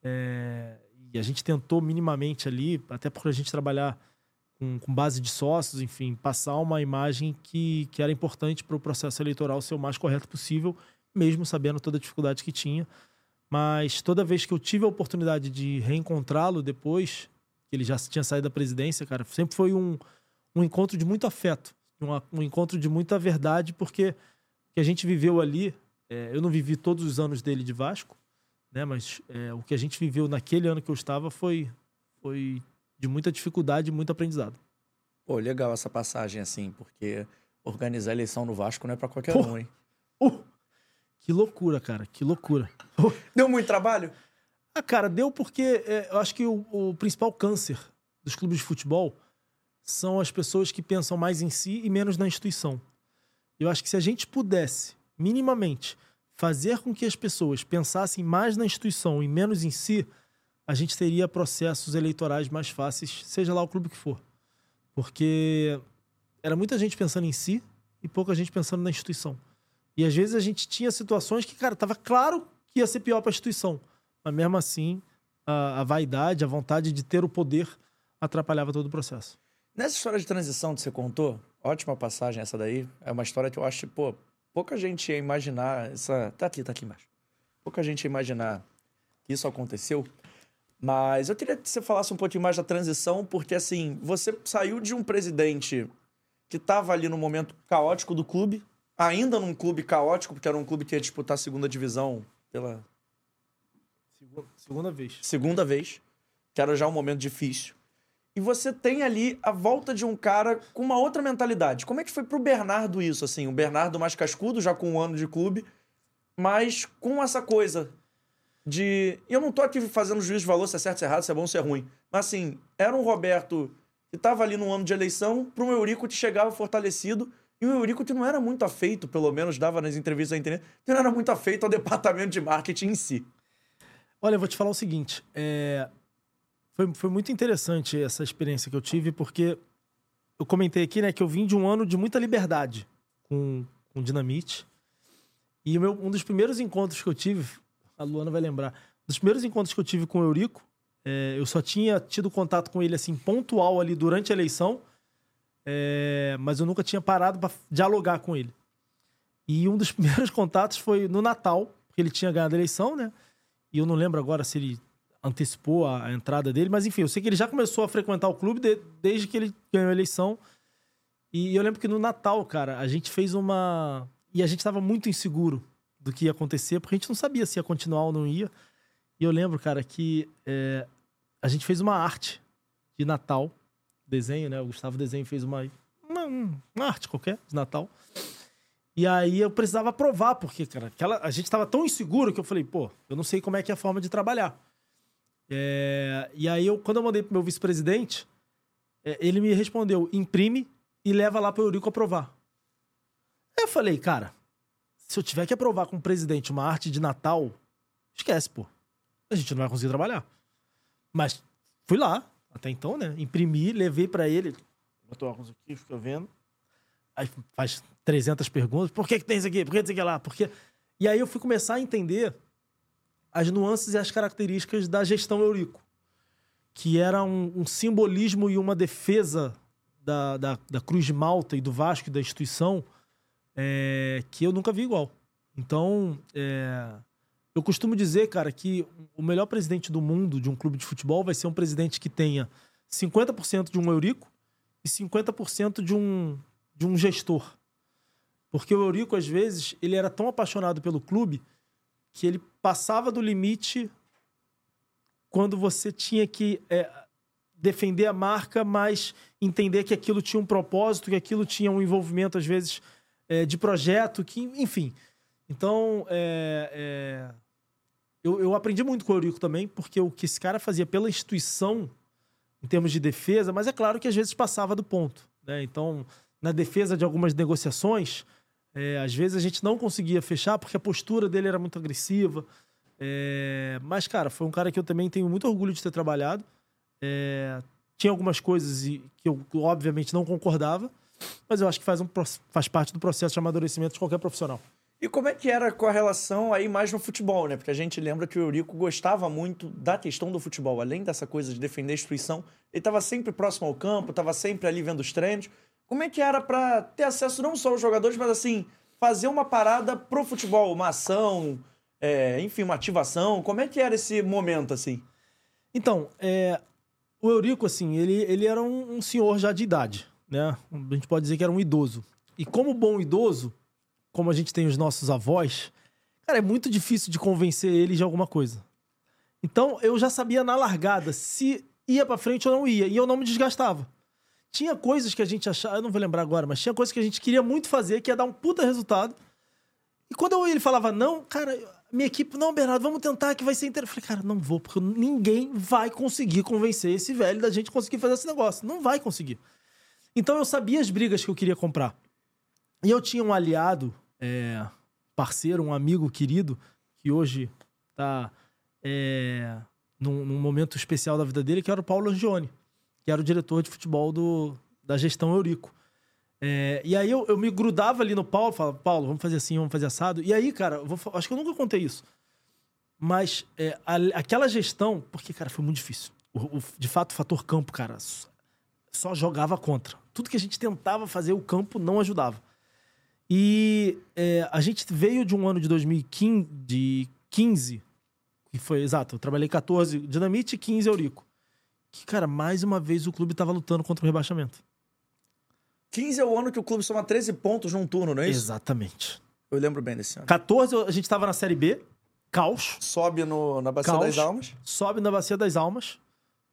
É, e a gente tentou minimamente ali, até por a gente trabalhar com, com base de sócios, enfim, passar uma imagem que, que era importante para o processo eleitoral ser o mais correto possível mesmo sabendo toda a dificuldade que tinha. Mas toda vez que eu tive a oportunidade de reencontrá-lo depois, que ele já tinha saído da presidência, cara, sempre foi um, um encontro de muito afeto, um, um encontro de muita verdade, porque o que a gente viveu ali, é, eu não vivi todos os anos dele de Vasco, né? Mas é, o que a gente viveu naquele ano que eu estava foi, foi de muita dificuldade e muito aprendizado. Pô, legal essa passagem assim, porque organizar eleição no Vasco não é para qualquer Pô, um, hein? Uh, que loucura, cara, que loucura. Deu muito trabalho? Ah, cara, deu porque é, eu acho que o, o, principal câncer dos clubes de futebol são as pessoas que pensam mais em si e menos na instituição. Eu acho que se a gente pudesse, minimamente, fazer com que as pessoas pensassem mais na instituição e menos em si, a gente teria processos eleitorais mais fáceis, seja lá o clube que for. Porque era muita gente pensando em si e pouca gente pensando na instituição. E às vezes a gente tinha situações que, cara, tava claro que ia ser pior para a instituição. Mas mesmo assim, a, a, vaidade, a vontade de ter o poder atrapalhava todo o processo. Nessa história de transição que você contou, ótima passagem essa daí. É uma história que eu acho, pô, pouca gente ia imaginar essa. Tá aqui, tá aqui embaixo. Pouca gente ia imaginar que isso aconteceu. Mas eu queria que você falasse um pouquinho mais da transição, porque assim, você saiu de um presidente que estava ali no momento caótico do clube, ainda num clube caótico, porque era um clube que ia disputar a segunda divisão pela. Segunda vez. Segunda vez. Que era já um momento difícil. E você tem ali a volta de um cara com uma outra mentalidade. Como é que foi pro Bernardo isso, assim? O Bernardo mais cascudo, já com um ano de clube, mas com essa coisa de. Eu não tô aqui fazendo juízo de valor se é certo, se é errado, se é bom, se é ruim. Mas assim, era um Roberto que tava ali no ano de eleição, pro Eurico que chegava fortalecido e o Eurico não era muito afeito, pelo menos dava nas entrevistas da internet, não era muito afeito ao departamento de marketing em si. Olha, eu vou te falar o seguinte. é, Foi, foi muito interessante essa experiência que eu tive, porque eu comentei aqui, né, que eu vim de um ano de muita liberdade com, com Dinamite. E meu, um dos primeiros encontros que eu tive, a Luana vai lembrar, dos primeiros encontros que eu tive com o Eurico, é, eu só tinha tido contato com ele, assim, pontual ali durante a eleição, é, mas eu nunca tinha parado para dialogar com ele. E um dos primeiros contatos foi no Natal, porque ele tinha ganhado a eleição, né? E eu não lembro agora se ele antecipou a, a entrada dele, mas enfim, eu sei que ele já começou a frequentar o clube de- desde que ele ganhou a eleição. E eu lembro que no Natal, cara, a gente fez uma. E a gente tava muito inseguro do que ia acontecer, porque a gente não sabia se ia continuar ou não ia. E eu lembro, cara, que é, a gente fez uma arte de Natal, desenho, né? O Gustavo Desenho fez uma, uma, uma arte qualquer de Natal. E aí eu precisava provar, porque, cara, aquela, a gente tava tão inseguro que eu falei, pô, eu não sei como é que é a forma de trabalhar. É, e aí, eu, quando eu mandei pro meu vice-presidente, é, ele me respondeu: imprime e leva lá pro Eurico aprovar. Aí eu falei, cara, se eu tiver que aprovar com o presidente uma arte de Natal, esquece, pô. A gente não vai conseguir trabalhar. Mas fui lá, até então, né? Imprimi, levei pra ele. Botou óculos aqui, fica vendo. Aí faz 300 perguntas. Por que, que tem isso aqui? Por que tem isso aqui lá? Por quê? E aí eu fui começar a entender as nuances e as características da gestão Eurico, que era um, um simbolismo e uma defesa da, da, da Cruz de Malta e do Vasco e da instituição é, que eu nunca vi igual. Então, é, eu costumo dizer, cara, que o melhor presidente do mundo de um clube de futebol vai ser um presidente que tenha 50% de um Eurico e 50% de um, de um gestor. Porque o Eurico, às vezes, ele era tão apaixonado pelo clube que ele passava do limite quando você tinha que é, defender a marca, mas entender que aquilo tinha um propósito, que aquilo tinha um envolvimento, às vezes, é, de projeto, que, enfim. Então, é, é, eu, eu aprendi muito com o Eurico também, porque o que esse cara fazia pela instituição, em termos de defesa, mas é claro que às vezes passava do ponto. Né? Então, na defesa de algumas negociações, é, às vezes a gente não conseguia fechar porque a postura dele era muito agressiva. É, mas, cara, foi um cara que eu também tenho muito orgulho de ter trabalhado. É, tinha algumas coisas que eu, obviamente, não concordava, mas eu acho que faz, um, faz parte do processo de amadurecimento de qualquer profissional. E como é que era com a relação aí mais no futebol, né? Porque a gente lembra que o Eurico gostava muito da questão do futebol. Além dessa coisa de defender a instituição, ele estava sempre próximo ao campo, estava sempre ali vendo os treinos. Como é que era para ter acesso não só aos jogadores, mas assim, fazer uma parada pro futebol, uma ação, é, enfim, uma ativação? Como é que era esse momento, assim? Então, é, o Eurico, assim, ele, ele era um, um senhor já de idade, né? A gente pode dizer que era um idoso. E como bom idoso, como a gente tem os nossos avós, cara, é muito difícil de convencer ele de alguma coisa. Então, eu já sabia na largada se ia pra frente ou não ia. E eu não me desgastava. Tinha coisas que a gente achava, eu não vou lembrar agora, mas tinha coisas que a gente queria muito fazer, que ia dar um puta resultado. E quando eu- ele falava não, cara, minha equipe, não, Bernardo, vamos tentar que vai ser interessante. Eu falei, cara, não vou, porque ninguém vai conseguir convencer esse velho da gente conseguir fazer esse negócio. Não vai conseguir. Então eu sabia as brigas que eu queria comprar. E eu tinha um aliado, é, parceiro, um amigo querido, que hoje tá é, num, num momento especial da vida dele, que era o Paulo Angione, que era o diretor de futebol do, da gestão Eurico. É, e aí eu, eu me grudava ali no Paulo, falava, Paulo, vamos fazer assim, vamos fazer assado. E aí, cara, vou acho que eu nunca contei isso. Mas é, a- aquela gestão, porque, cara, foi muito difícil. O- o- de fato, o fator campo, cara, só jogava contra. Tudo que a gente tentava fazer, o campo não ajudava. E é, a gente veio de um ano de 2015, de 15, que foi, exato, eu trabalhei 14 Dinamite e 15 Eurico. Que, cara, mais uma vez o clube tava lutando contra o rebaixamento. 15 é o ano que o clube soma 13 pontos num turno, não é isso? Exatamente. Eu lembro bem desse ano. 14, a gente tava na Série B, caos, Sobe no, na Bacia Caos. das Almas. sobe na Bacia das Almas.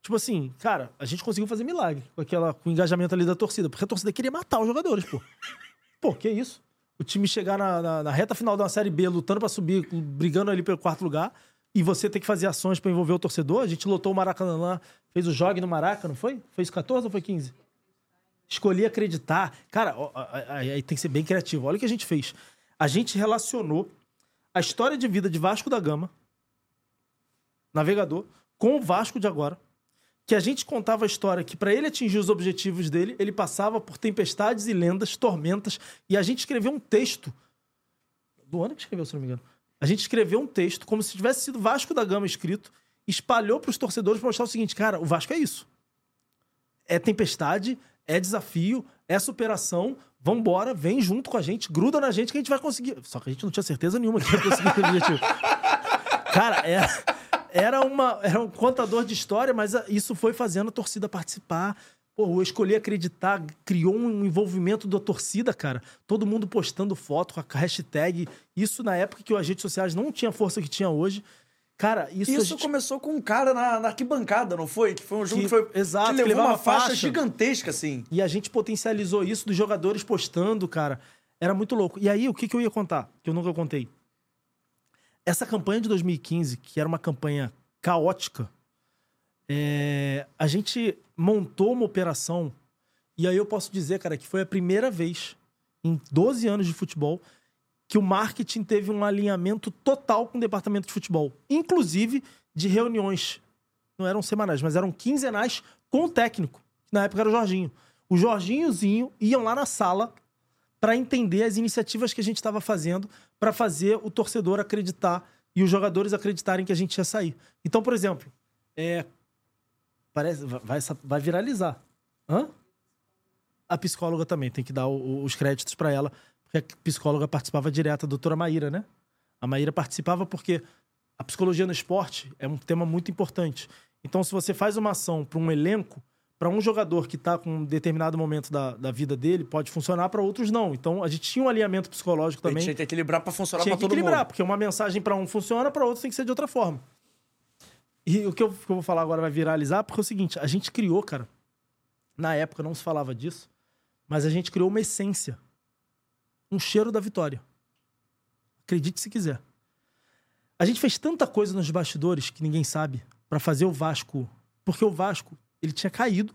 Tipo assim, cara, a gente conseguiu fazer milagre com, aquela, com o engajamento ali da torcida, porque a torcida queria matar os jogadores, pô. Pô, que isso? O time chegar na, na- na reta final da Série B, lutando pra subir, brigando ali pelo quarto lugar, e você ter que fazer ações pra envolver o torcedor. A gente lotou o Maracanã lá, fez o jogue no Maraca, não foi? Fez 14 ou foi 15? Escolhi acreditar. Cara, aí tem que ser bem criativo. Olha o que a gente fez. A gente relacionou a história de vida de Vasco da Gama navegador, com o Vasco de agora, que a gente contava a história que para ele atingir os objetivos dele, ele passava por tempestades e lendas, tormentas, e a gente escreveu um texto. Do ano que escreveu, se não me engano. A gente escreveu um texto como se tivesse sido Vasco da Gama escrito, espalhou para os torcedores para mostrar o seguinte, cara, o Vasco é isso. É tempestade, é desafio, é superação. Vambora, vem junto com a gente, gruda na gente que a gente vai conseguir. Só que a gente não tinha certeza nenhuma que ia conseguir o objetivo. Cara, era, era, uma, era um contador de história, mas isso foi fazendo a torcida participar. Pô, eu escolhi acreditar, criou um envolvimento da torcida, cara. Todo mundo postando foto com a hashtag. Isso na época que as redes sociais não tinham a força que tinha hoje. Cara, isso. Isso gente... começou com um cara na, na, arquibancada, não foi? Que foi um jogo que, que foi. Exato, que levou que uma faixa, faixa gigantesca, assim. E a gente potencializou isso dos jogadores postando, cara. Era muito louco. E aí, o que, que eu ia contar? Que eu nunca contei. Essa campanha de 2015, que era uma campanha caótica, é... a gente montou uma operação. E aí eu posso dizer, cara, que foi a primeira vez em 12 anos de futebol que o marketing teve um alinhamento total com o departamento de futebol, inclusive de reuniões. Não eram semanais, mas eram quinzenais com o técnico, que na época era o Jorginho. O Jorginho e o Zinho iam lá na sala para entender as iniciativas que a gente estava fazendo para fazer o torcedor acreditar e os jogadores acreditarem que a gente ia sair. Então, por exemplo, é... parece vai, vai viralizar. Hã? A psicóloga também tem que dar o, os créditos para ela, porque a psicóloga participava direto, a doutora Maíra, né? A Maíra participava porque a psicologia no esporte é um tema muito importante. Então, se você faz uma ação para um elenco, para um jogador que está com um determinado momento da, da vida dele, pode funcionar, para outros não. Então, a gente tinha um alinhamento psicológico também. Tinha que equilibrar para funcionar para todo mundo. Tinha que equilibrar, porque uma mensagem para um funciona, para outro tem que ser de outra forma. E o que eu, que eu vou falar agora vai viralizar, porque é o seguinte, a gente criou, cara, na época não se falava disso, mas a gente criou uma essência um cheiro da vitória. Acredite se quiser. A gente fez tanta coisa nos bastidores que ninguém sabe para fazer o Vasco, porque o Vasco, ele tinha caído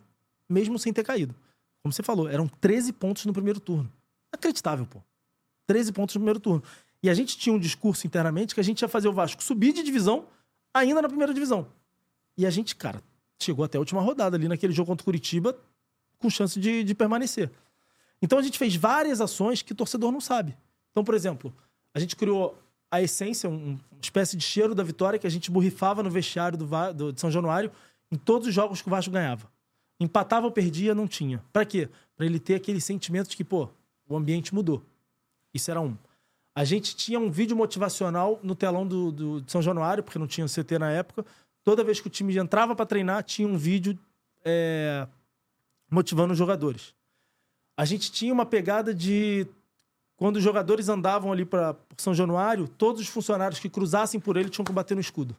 mesmo sem ter caído. Como você falou, eram 13 pontos no primeiro turno. Acreditável, pô. 13 pontos no primeiro turno. E a gente tinha um discurso internamente que a gente ia fazer o Vasco subir de divisão ainda na primeira divisão. E a gente, cara, chegou até a última rodada ali naquele jogo contra o Curitiba com chance de, de permanecer. Então a gente fez várias ações que o torcedor não sabe. Então, por exemplo, a gente criou a essência, uma espécie de cheiro da vitória que a gente borrifava no vestiário do, do, de São Januário em todos os jogos que o Vasco ganhava. Empatava ou perdia, não tinha. Para quê? Para ele ter aquele sentimento de que, pô, o ambiente mudou. Isso era um. A gente tinha um vídeo motivacional no telão do, do de São Januário, porque não tinha CT na época. Toda vez que o time entrava para treinar, tinha um vídeo é, motivando os jogadores a gente tinha uma pegada de quando os jogadores andavam ali para São Januário, todos os funcionários que cruzassem por ele tinham que bater no escudo.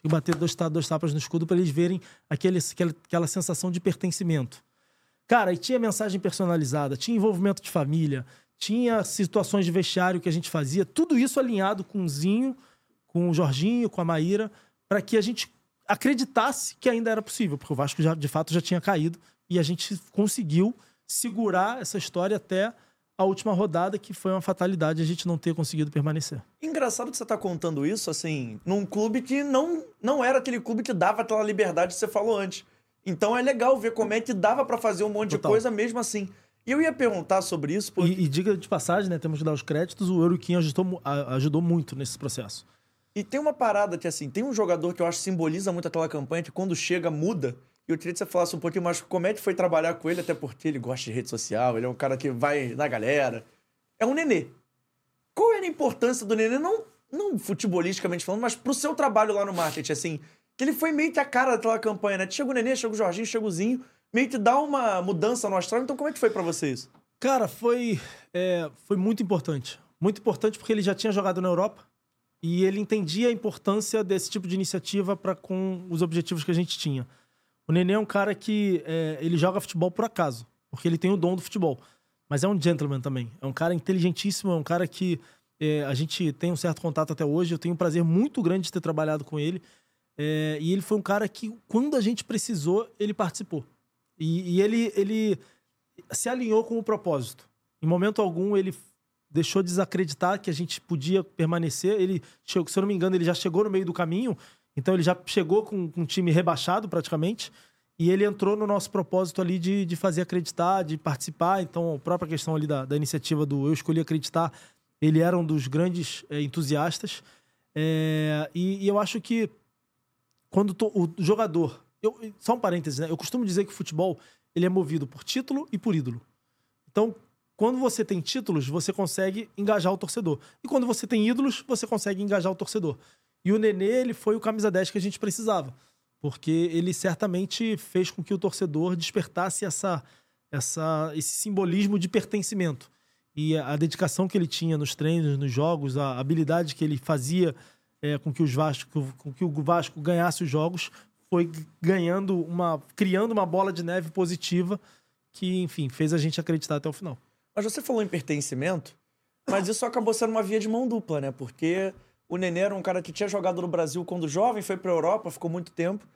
Tinha que bater dois, dois tapas no escudo para eles verem aquele, aquela, aquela sensação de pertencimento. Cara, e tinha mensagem personalizada, tinha envolvimento de família, tinha situações de vestiário que a gente fazia, tudo isso alinhado com o Zinho, com o Jorginho, com a Maíra, para que a gente acreditasse que ainda era possível, porque o Vasco já, de fato já tinha caído e a gente conseguiu segurar essa história até a última rodada, que foi uma fatalidade a gente não ter conseguido permanecer. Engraçado que você tá contando isso, assim, num clube que não, não era aquele clube que dava aquela liberdade que você falou antes. Então é legal ver como é que dava para fazer um monte Total. de coisa mesmo assim. E eu ia perguntar sobre isso. Porque... E, e, diga de passagem, né? Temos que dar os créditos. O Euroquim ajudou, ajudou muito nesse processo. E tem uma parada que, assim, tem um jogador que eu acho que simboliza muito aquela campanha, que quando chega, muda. Eu queria que você falasse um pouquinho mais como é que foi trabalhar com ele, até porque ele gosta de rede social, ele é um cara que vai na galera. É um nenê. Qual era a importância do nenê, não, não futebolisticamente falando, mas pro seu trabalho lá no marketing, assim? Que ele foi meio que a cara daquela campanha, né? Chega o nenê, chega o Jorginho, chega o Zinho, meio que dá uma mudança no astral. Então, como é que foi para você isso? Cara, foi, é, foi muito importante. Muito importante porque ele já tinha jogado na Europa e ele entendia a importância desse tipo de iniciativa para com os objetivos que a gente tinha. O Nenê é um cara que é, ele joga futebol por acaso, porque ele tem o dom do futebol. Mas é um gentleman também. É um cara inteligentíssimo, é um cara que é, a gente tem um certo contato até hoje. Eu tenho um prazer muito grande de ter trabalhado com ele. É, e ele foi um cara que, quando a gente precisou, ele participou. E, e ele, ele se alinhou com o propósito. Em momento algum, ele deixou de desacreditar que a gente podia permanecer. Ele, se eu não me engano, ele já chegou no meio do caminho Então ele já chegou com, com um time rebaixado praticamente. E ele entrou no nosso propósito ali de, de fazer acreditar, de participar. Então, a própria questão ali da, da iniciativa do Eu Escolhi Acreditar, ele era um dos grandes é, entusiastas. É, e, e, eu acho que quando o jogador. Eu, só um parênteses, né? Eu costumo dizer que o futebol ele é movido por título e por ídolo. Então, quando você tem títulos, você consegue engajar o torcedor. E quando você tem ídolos, você consegue engajar o torcedor. E o Nenê, ele foi o camisa 10 que a gente precisava porque ele certamente fez com que o torcedor despertasse essa, essa, esse simbolismo de pertencimento. E a, dedicação que ele tinha nos treinos, nos jogos, a habilidade que ele fazia é, com, que os Vasco, com que o Vasco ganhasse os jogos foi ganhando uma. criando uma bola de neve positiva que, enfim, fez a gente acreditar até o final. Mas você falou em pertencimento, mas isso acabou sendo uma via de mão dupla, né? Porque o Nenê era um cara que tinha jogado no Brasil quando jovem, foi para a Europa, ficou muito tempo.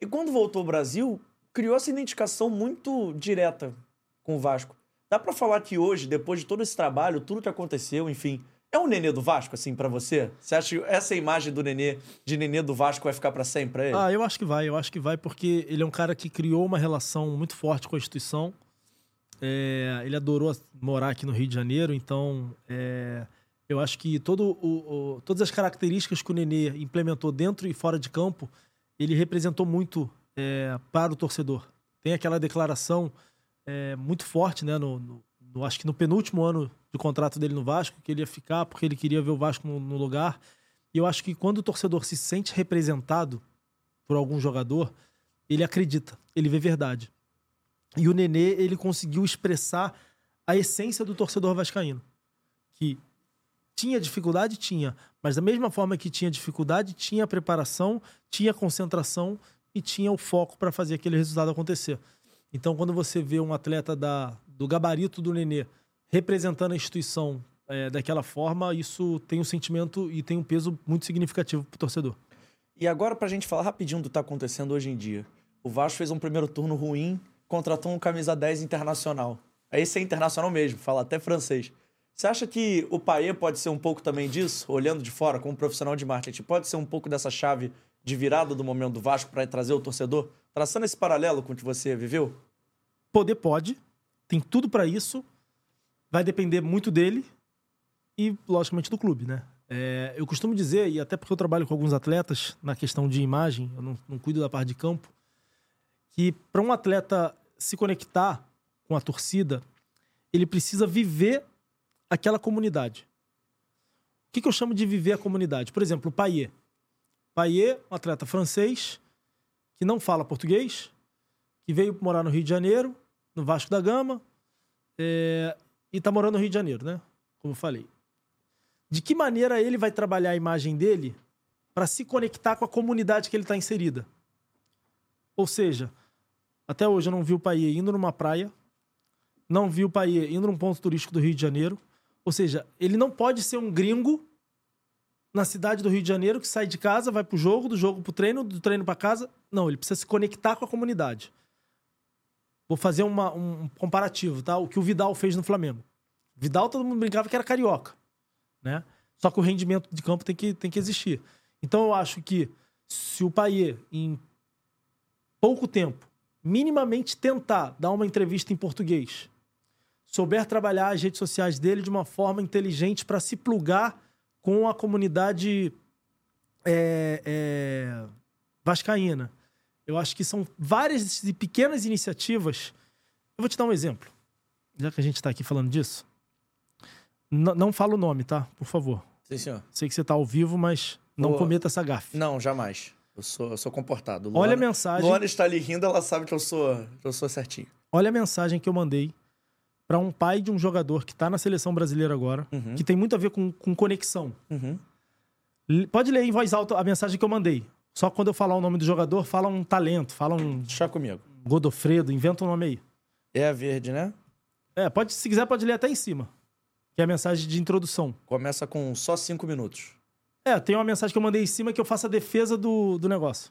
E quando voltou ao Brasil, criou essa identificação muito direta com o Vasco. Dá para falar que hoje, depois de todo esse trabalho, tudo que aconteceu, enfim, é o Nenê do Vasco, assim, para você? Você acha que essa imagem do Nenê, de Nenê do Vasco, vai ficar para sempre ele? Ah, eu acho que vai. Eu acho que vai porque ele é um cara que criou uma relação muito forte com a instituição. É, ele adorou morar aqui no Rio de Janeiro, então é, eu acho que todo o, o, todas as características que o Nenê implementou dentro e fora de campo, ele representou muito é, para o torcedor. Tem aquela declaração é, muito forte, né? No, no, no, acho que no penúltimo ano de contrato dele no Vasco, que ele ia ficar porque ele queria ver o Vasco no, no lugar. E eu acho que quando o torcedor se sente representado por algum jogador, ele acredita, ele vê verdade. E o Nenê, ele conseguiu expressar a essência do torcedor vascaíno. Que tinha dificuldade? Tinha. Mas da mesma forma que tinha dificuldade, tinha preparação, tinha concentração e tinha o foco para fazer aquele resultado acontecer. Então, quando você vê um atleta da, do gabarito do Nenê representando a instituição é, daquela forma, isso tem um sentimento e tem um peso muito significativo para o torcedor. E agora, para a gente falar rapidinho do que está acontecendo hoje em dia. O Vasco fez um primeiro turno ruim, contratou um camisa 10 internacional. Esse é internacional mesmo, fala até francês. Você acha que o Paê pode ser um pouco também disso, olhando de fora, como profissional de marketing? Pode ser um pouco dessa chave de virada do momento do Vasco para trazer o torcedor? Traçando esse paralelo com o que você viveu? Poder pode, tem tudo para isso. Vai depender muito dele e, logicamente, do clube, né? É, eu costumo dizer, e até porque eu trabalho com alguns atletas na questão de imagem, eu não, não cuido da parte de campo, que para um atleta se conectar com a torcida, ele precisa viver aquela comunidade. O que, que eu chamo de viver a comunidade? Por exemplo, o Paier. Paier, um atleta francês, que não fala português, que veio morar no Rio de Janeiro, no Vasco da Gama, é, e está morando no Rio de Janeiro, né? Como eu falei. De que maneira ele vai trabalhar a imagem dele para se conectar com a comunidade que ele está inserida? Ou seja, até hoje eu não vi o Paier indo numa praia, não vi o Paier indo num ponto turístico do Rio de Janeiro, ou seja, ele não pode ser um gringo na cidade do Rio de Janeiro que sai de casa, vai pro jogo, do jogo pro treino, do treino para casa. Não, ele precisa se conectar com a comunidade. Vou fazer uma, um comparativo, tá? O que o Vidal fez no Flamengo. Vidal, todo mundo brincava que era carioca, né? Só que o rendimento de campo tem que, tem que existir. Então eu acho que se o Paier, em pouco tempo, minimamente tentar dar uma entrevista em português souber trabalhar as redes sociais dele de uma forma inteligente para se plugar com a comunidade é, é, vascaína. Eu acho que são várias pequenas iniciativas. Eu vou te dar um exemplo, já que a gente está aqui falando disso. N não fala o nome, tá? Por favor. Sim, senhor. Sei que você está ao vivo, mas não cometa essa gafe. Não, jamais. Eu sou, eu sou comportado. Luana, Olha a mensagem. Luana está ali rindo, ela sabe que eu sou, que eu sou certinho. Olha a mensagem que eu mandei para um pai de um jogador que está na seleção brasileira agora, uhum. que tem muito a ver com, com conexão. Uhum. Pode ler em voz alta a mensagem que eu mandei. Só quando eu falar o nome do jogador, fala um talento, fala um. Chá comigo. Godofredo, inventa um nome aí. É a verde, né? É, pode, se quiser, pode ler até em cima. Que é a mensagem de introdução. Começa com só cinco minutos. É, tem uma mensagem que eu mandei em cima que eu faço a defesa do, do negócio.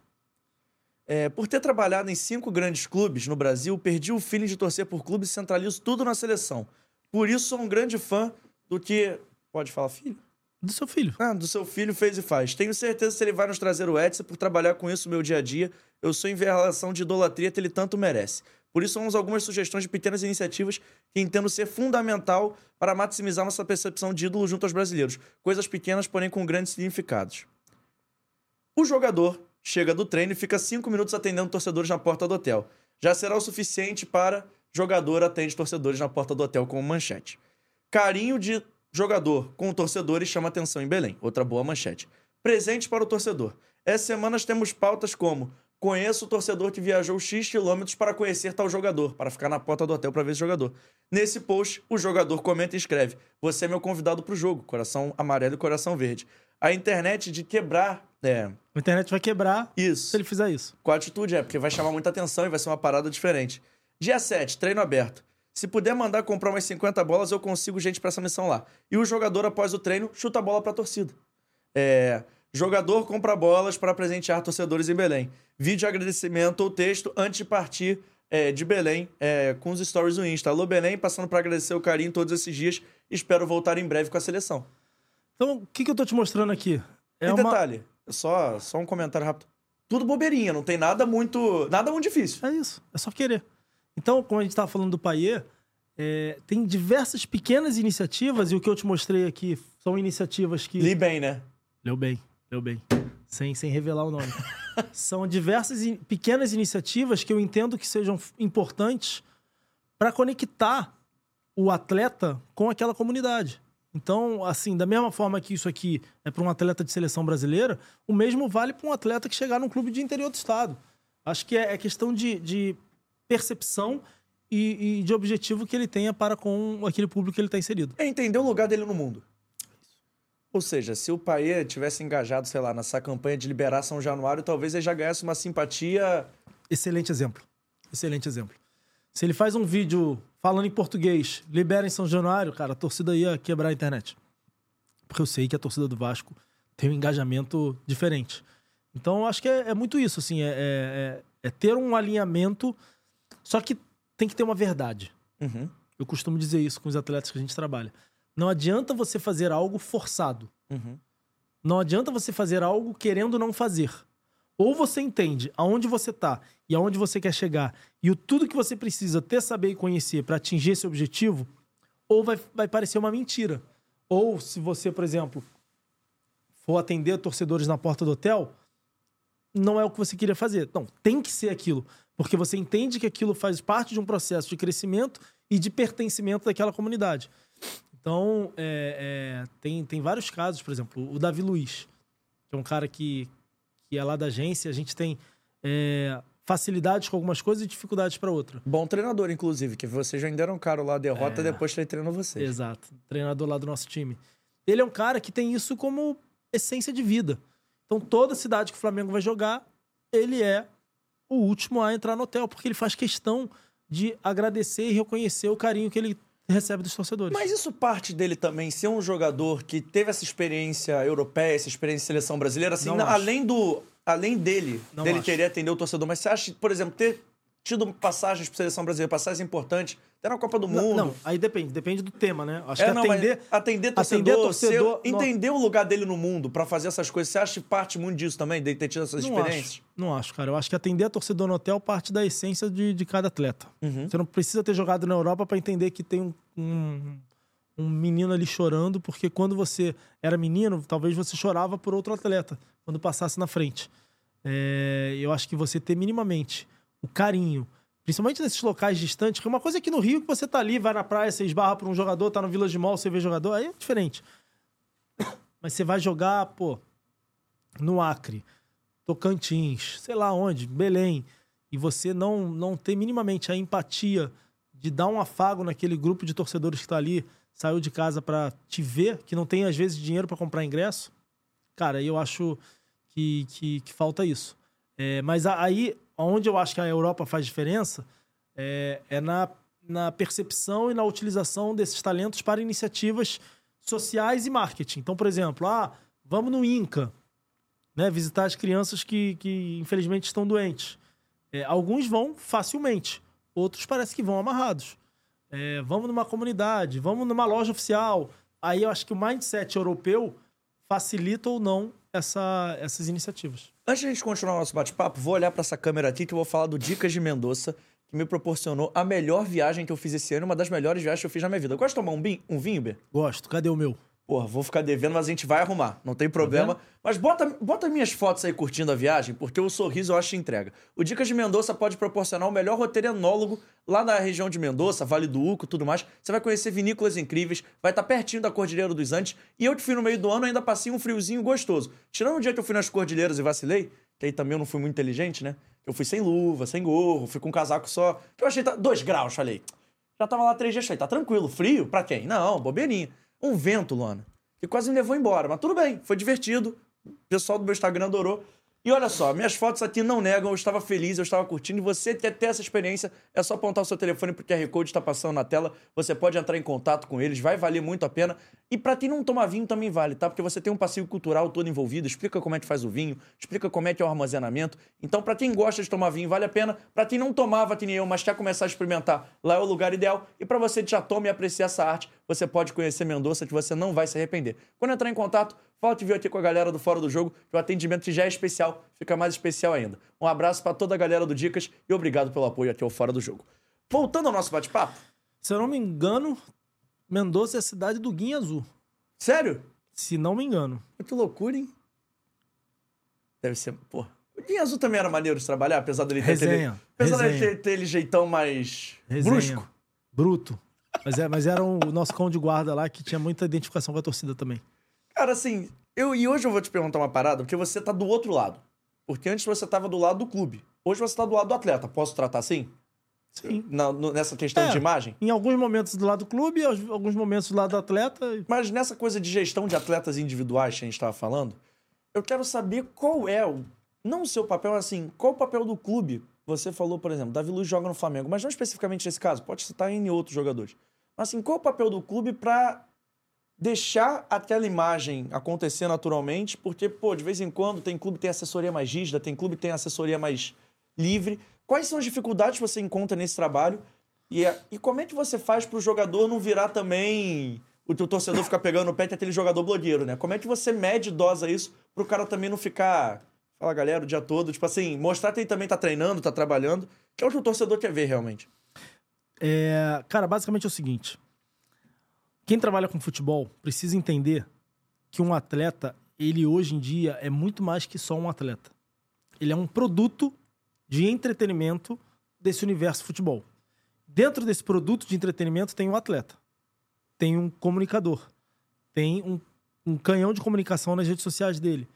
É, por ter trabalhado em cinco grandes clubes no Brasil, perdi o feeling de torcer por clubes e centralizo tudo na seleção. Por isso, sou um grande fã do que. Pode falar, filho? Do seu filho. Ah, do seu filho fez e faz. Tenho certeza que ele vai nos trazer o Edson por trabalhar com isso no meu dia a dia. Eu sou em relação de idolatria que ele tanto merece. Por isso, vamos algumas sugestões de pequenas iniciativas que entendo ser fundamental para maximizar nossa percepção de ídolo junto aos brasileiros. Coisas pequenas, porém com grandes significados. O jogador chega do treino e fica cinco minutos atendendo torcedores na porta do hotel. Já será o suficiente para jogador atende torcedores na porta do hotel com manchete. Carinho de jogador com torcedores chama atenção em Belém. Outra boa manchete. Presente para o torcedor. Essa semana temos pautas como Conheço o torcedor que viajou X quilômetros para conhecer tal jogador, para ficar na porta do hotel para ver esse jogador. Nesse post, o jogador comenta e escreve: Você é meu convidado para o jogo, coração amarelo e coração verde. A internet de quebrar. É. A internet vai quebrar Isso. se ele fizer isso. Com a atitude é, porque vai chamar muita atenção e vai ser uma parada diferente. Dia 7, treino aberto. Se puder mandar comprar umas 50 bolas, eu consigo gente para essa missão lá. E o jogador, após o treino, chuta a bola pra torcida. É. Jogador compra bolas para presentear torcedores em Belém. Vídeo agradecimento ou texto antes de partir é, de Belém é, com os stories do Insta. Alô, Belém, passando para agradecer o carinho todos esses dias. Espero voltar em breve com a seleção. Então, o que, que eu tô te mostrando aqui? É e uma... detalhe, só, só um comentário rápido. Tudo bobeirinha, não tem nada muito. nada muito difícil. É isso, é só querer. Então, como a gente estava falando do Paier, é, tem diversas pequenas iniciativas, e o que eu te mostrei aqui são iniciativas que. Li bem, né? Leu bem, leu bem. Sem, sem revelar o nome. são diversas in- pequenas iniciativas que eu entendo que sejam importantes para conectar o atleta com aquela comunidade. Então, assim, da mesma forma que isso aqui é para um atleta de seleção brasileira, o mesmo vale para um atleta que chegar num clube de interior do estado. Acho que é, é questão de, de percepção e, e de objetivo que ele tenha para com aquele público que ele está inserido. É entender o lugar dele no mundo. Ou seja, se o Paê tivesse engajado, sei lá, nessa campanha de liberar São Januário, talvez ele já ganhasse uma simpatia. Excelente exemplo. Excelente exemplo. Se ele faz um vídeo falando em português, libera em São Januário, cara, a torcida ia quebrar a internet. Porque eu sei que a torcida do Vasco tem um engajamento diferente. Então, eu acho que é, é muito isso, assim, é, é- é- é ter um alinhamento, só que tem que ter uma verdade. Uhum, Eu costumo dizer isso com os atletas que a gente trabalha. Não adianta você fazer algo forçado. uhum. Não adianta você fazer algo querendo não fazer. Ou você entende aonde você tá e aonde você quer chegar e o tudo que você precisa ter, saber e conhecer para atingir esse objetivo, ou vai, vai parecer uma mentira. Ou se você, por exemplo, for atender torcedores na porta do hotel, não é o que você queria fazer. Não, tem que ser aquilo. Porque você entende que aquilo faz parte de um processo de crescimento e de pertencimento daquela comunidade. Então, é, é, tem, tem vários casos, por exemplo, o Davi Luiz, que é um cara que, que é lá da agência, a gente tem é, facilidades com algumas coisas e dificuldades para outra. Bom treinador, inclusive, que vocês já deram caro lá a derrota É. depois ele treinou vocês. Exato. Treinador lá do nosso time. Ele é um cara que tem isso como essência de vida. Então, toda cidade que o Flamengo vai jogar, ele é o último a entrar no hotel, porque ele faz questão de agradecer e reconhecer o carinho que ele recebe dos torcedores. Mas isso parte dele também ser um jogador que teve essa experiência europeia, essa experiência de seleção brasileira, assim, na- além do. Além dele, Não dele acho. querer atender o torcedor, mas você acha, por exemplo, ter tido passagens para seleção brasileira, passagens importantes, até na Copa do Mundo. não, aí depende, depende do tema, né? Acho É, que não, atender, atender torcedor, atender torcedor, ser- entender o lugar dele no mundo pra fazer essas coisas. Você acha que parte muito disso também, dele ter tido essas Não experiências? acho, não acho, cara. Eu acho que atender a torcedor no hotel parte da essência de, de cada atleta. Uhum. Você não precisa ter jogado na Europa para entender que tem um, um, um menino ali chorando, porque quando você era menino, talvez você chorava por outro atleta, quando passasse na frente. É, eu acho que você ter minimamente o carinho, principalmente nesses locais distantes, que uma coisa é que no Rio que você tá ali, vai na praia, você esbarra por um jogador, tá no Village Mall, você vê jogador, aí é diferente. Mas você vai jogar, pô, no Acre, Tocantins, sei lá onde, Belém, e você não, não ter minimamente a empatia de dar um afago naquele grupo de torcedores que tá ali, saiu de casa para te ver, que não tem às vezes dinheiro para comprar ingresso, cara, eu acho que, que, que falta isso. É, mas aí, onde eu acho que a Europa faz diferença, é, é na, na percepção e na utilização desses talentos para iniciativas sociais e marketing. Então, por exemplo, ah, vamos no Inca, né, visitar as crianças que, que infelizmente estão doentes. É, alguns vão facilmente, outros parece que vão amarrados. É, vamos numa comunidade, vamos numa loja oficial. Aí eu acho que o mindset europeu facilita ou não essa, essas iniciativas. Antes de a gente continuar o nosso bate-papo, vou olhar pra essa câmera aqui que eu vou falar do Dicas de Mendoza, que me proporcionou a melhor viagem que eu fiz esse ano, uma das melhores viagens que eu fiz na minha vida. Gosta de tomar um, bin- um vinho, Bê? Gosto. Cadê o meu? Porra, vou ficar devendo, mas a gente vai arrumar. Não tem problema. vendo? mas bota, bota minhas fotos aí curtindo a viagem, porque o sorriso eu acho que entrega. O Dicas de Mendoza pode proporcionar o melhor roteiro enólogo lá na região de Mendoza, Vale do Uco tudo mais. Você vai conhecer vinícolas incríveis, vai estar pertinho da Cordilheira dos Andes. E eu que fui no meio do ano ainda passei um friozinho gostoso. Tirando o dia que eu fui nas Cordilheiras e vacilei, que aí também eu não fui muito inteligente, né? Eu fui sem luva, sem gorro, fui com um casaco só. Que eu achei. tá- Dois graus, falei. Já tava lá três dias, falei, tá tranquilo. Frio? Pra quem? Não, bobeirinha. Um vento, Luana. Que quase me levou embora. Mas tudo bem, foi divertido. O pessoal do meu Instagram adorou. E olha só, minhas fotos aqui não negam, eu estava feliz, eu estava curtindo. E você quer ter essa experiência, é só apontar o seu telefone pro QR Code está passando na tela. Você pode entrar em contato com eles, vai valer muito a pena. E pra quem não toma vinho também vale, tá? Porque você tem um passeio cultural todo envolvido, explica como é que faz o vinho, explica como é que é o armazenamento. Então, pra quem gosta de tomar vinho, vale a pena. Pra quem não tomava que nem eu, mas quer começar a experimentar, lá é o lugar ideal. E pra você que já toma e apreciar essa arte, você pode conhecer Mendonça, que você não vai se arrepender. Quando entrar em contato, fala que viu aqui com a galera do Fora do Jogo, que o atendimento que já é especial, fica mais especial ainda. Um abraço pra toda a galera do Dicas e obrigado pelo apoio aqui ao Fora do Jogo. Voltando ao nosso bate-papo, Se eu não me engano, Mendoza é a cidade do Guinha Azul. sério? Se não me engano. Que loucura, hein? Deve ser. Pô. O Guinha Azul também era maneiro de trabalhar, apesar dele ter, Resenha, aquele, apesar dele resenha. ter, ter aquele jeitão mais Resenha. brusco. Bruto. Mas, é, mas era o nosso cão de guarda lá que tinha muita identificação com a torcida também. Cara, assim, eu, e hoje eu vou te perguntar uma parada, porque você tá do outro lado. Porque antes você tava do lado do clube. Hoje você tá do lado do atleta. Posso tratar assim? Sim. Na- no- nessa questão É. de imagem? Em alguns momentos do lado do clube, em alguns momentos do lado do atleta. Mas nessa coisa de gestão de atletas individuais que a gente tava falando, eu quero saber qual é o. Não o seu papel, assim, qual o papel do clube? Você falou, por exemplo, Davi Luiz joga no Flamengo, mas não especificamente nesse caso, pode citar em outros jogadores. Mas assim, qual o papel do clube pra deixar aquela imagem acontecer naturalmente? Porque, pô, de vez em quando tem clube que tem assessoria mais rígida, tem clube que tem assessoria mais livre. Quais são as dificuldades que você encontra nesse trabalho? E, é- e como é que você faz pro jogador não virar também o teu torcedor ficar pegando o pé que é aquele jogador blogueiro, né? Como é que você mede e dosa isso pro cara também não ficar, fala galera, o dia todo, tipo assim, mostrar que ele também tá treinando, tá trabalhando, que é o que o torcedor quer ver realmente. É, cara, basicamente é o seguinte: quem trabalha com futebol precisa entender que um atleta, ele hoje em dia é muito mais que só um atleta. Ele é um produto de entretenimento desse universo futebol. Dentro desse produto de entretenimento tem um atleta, tem um comunicador, tem um, um canhão de comunicação nas redes sociais dele.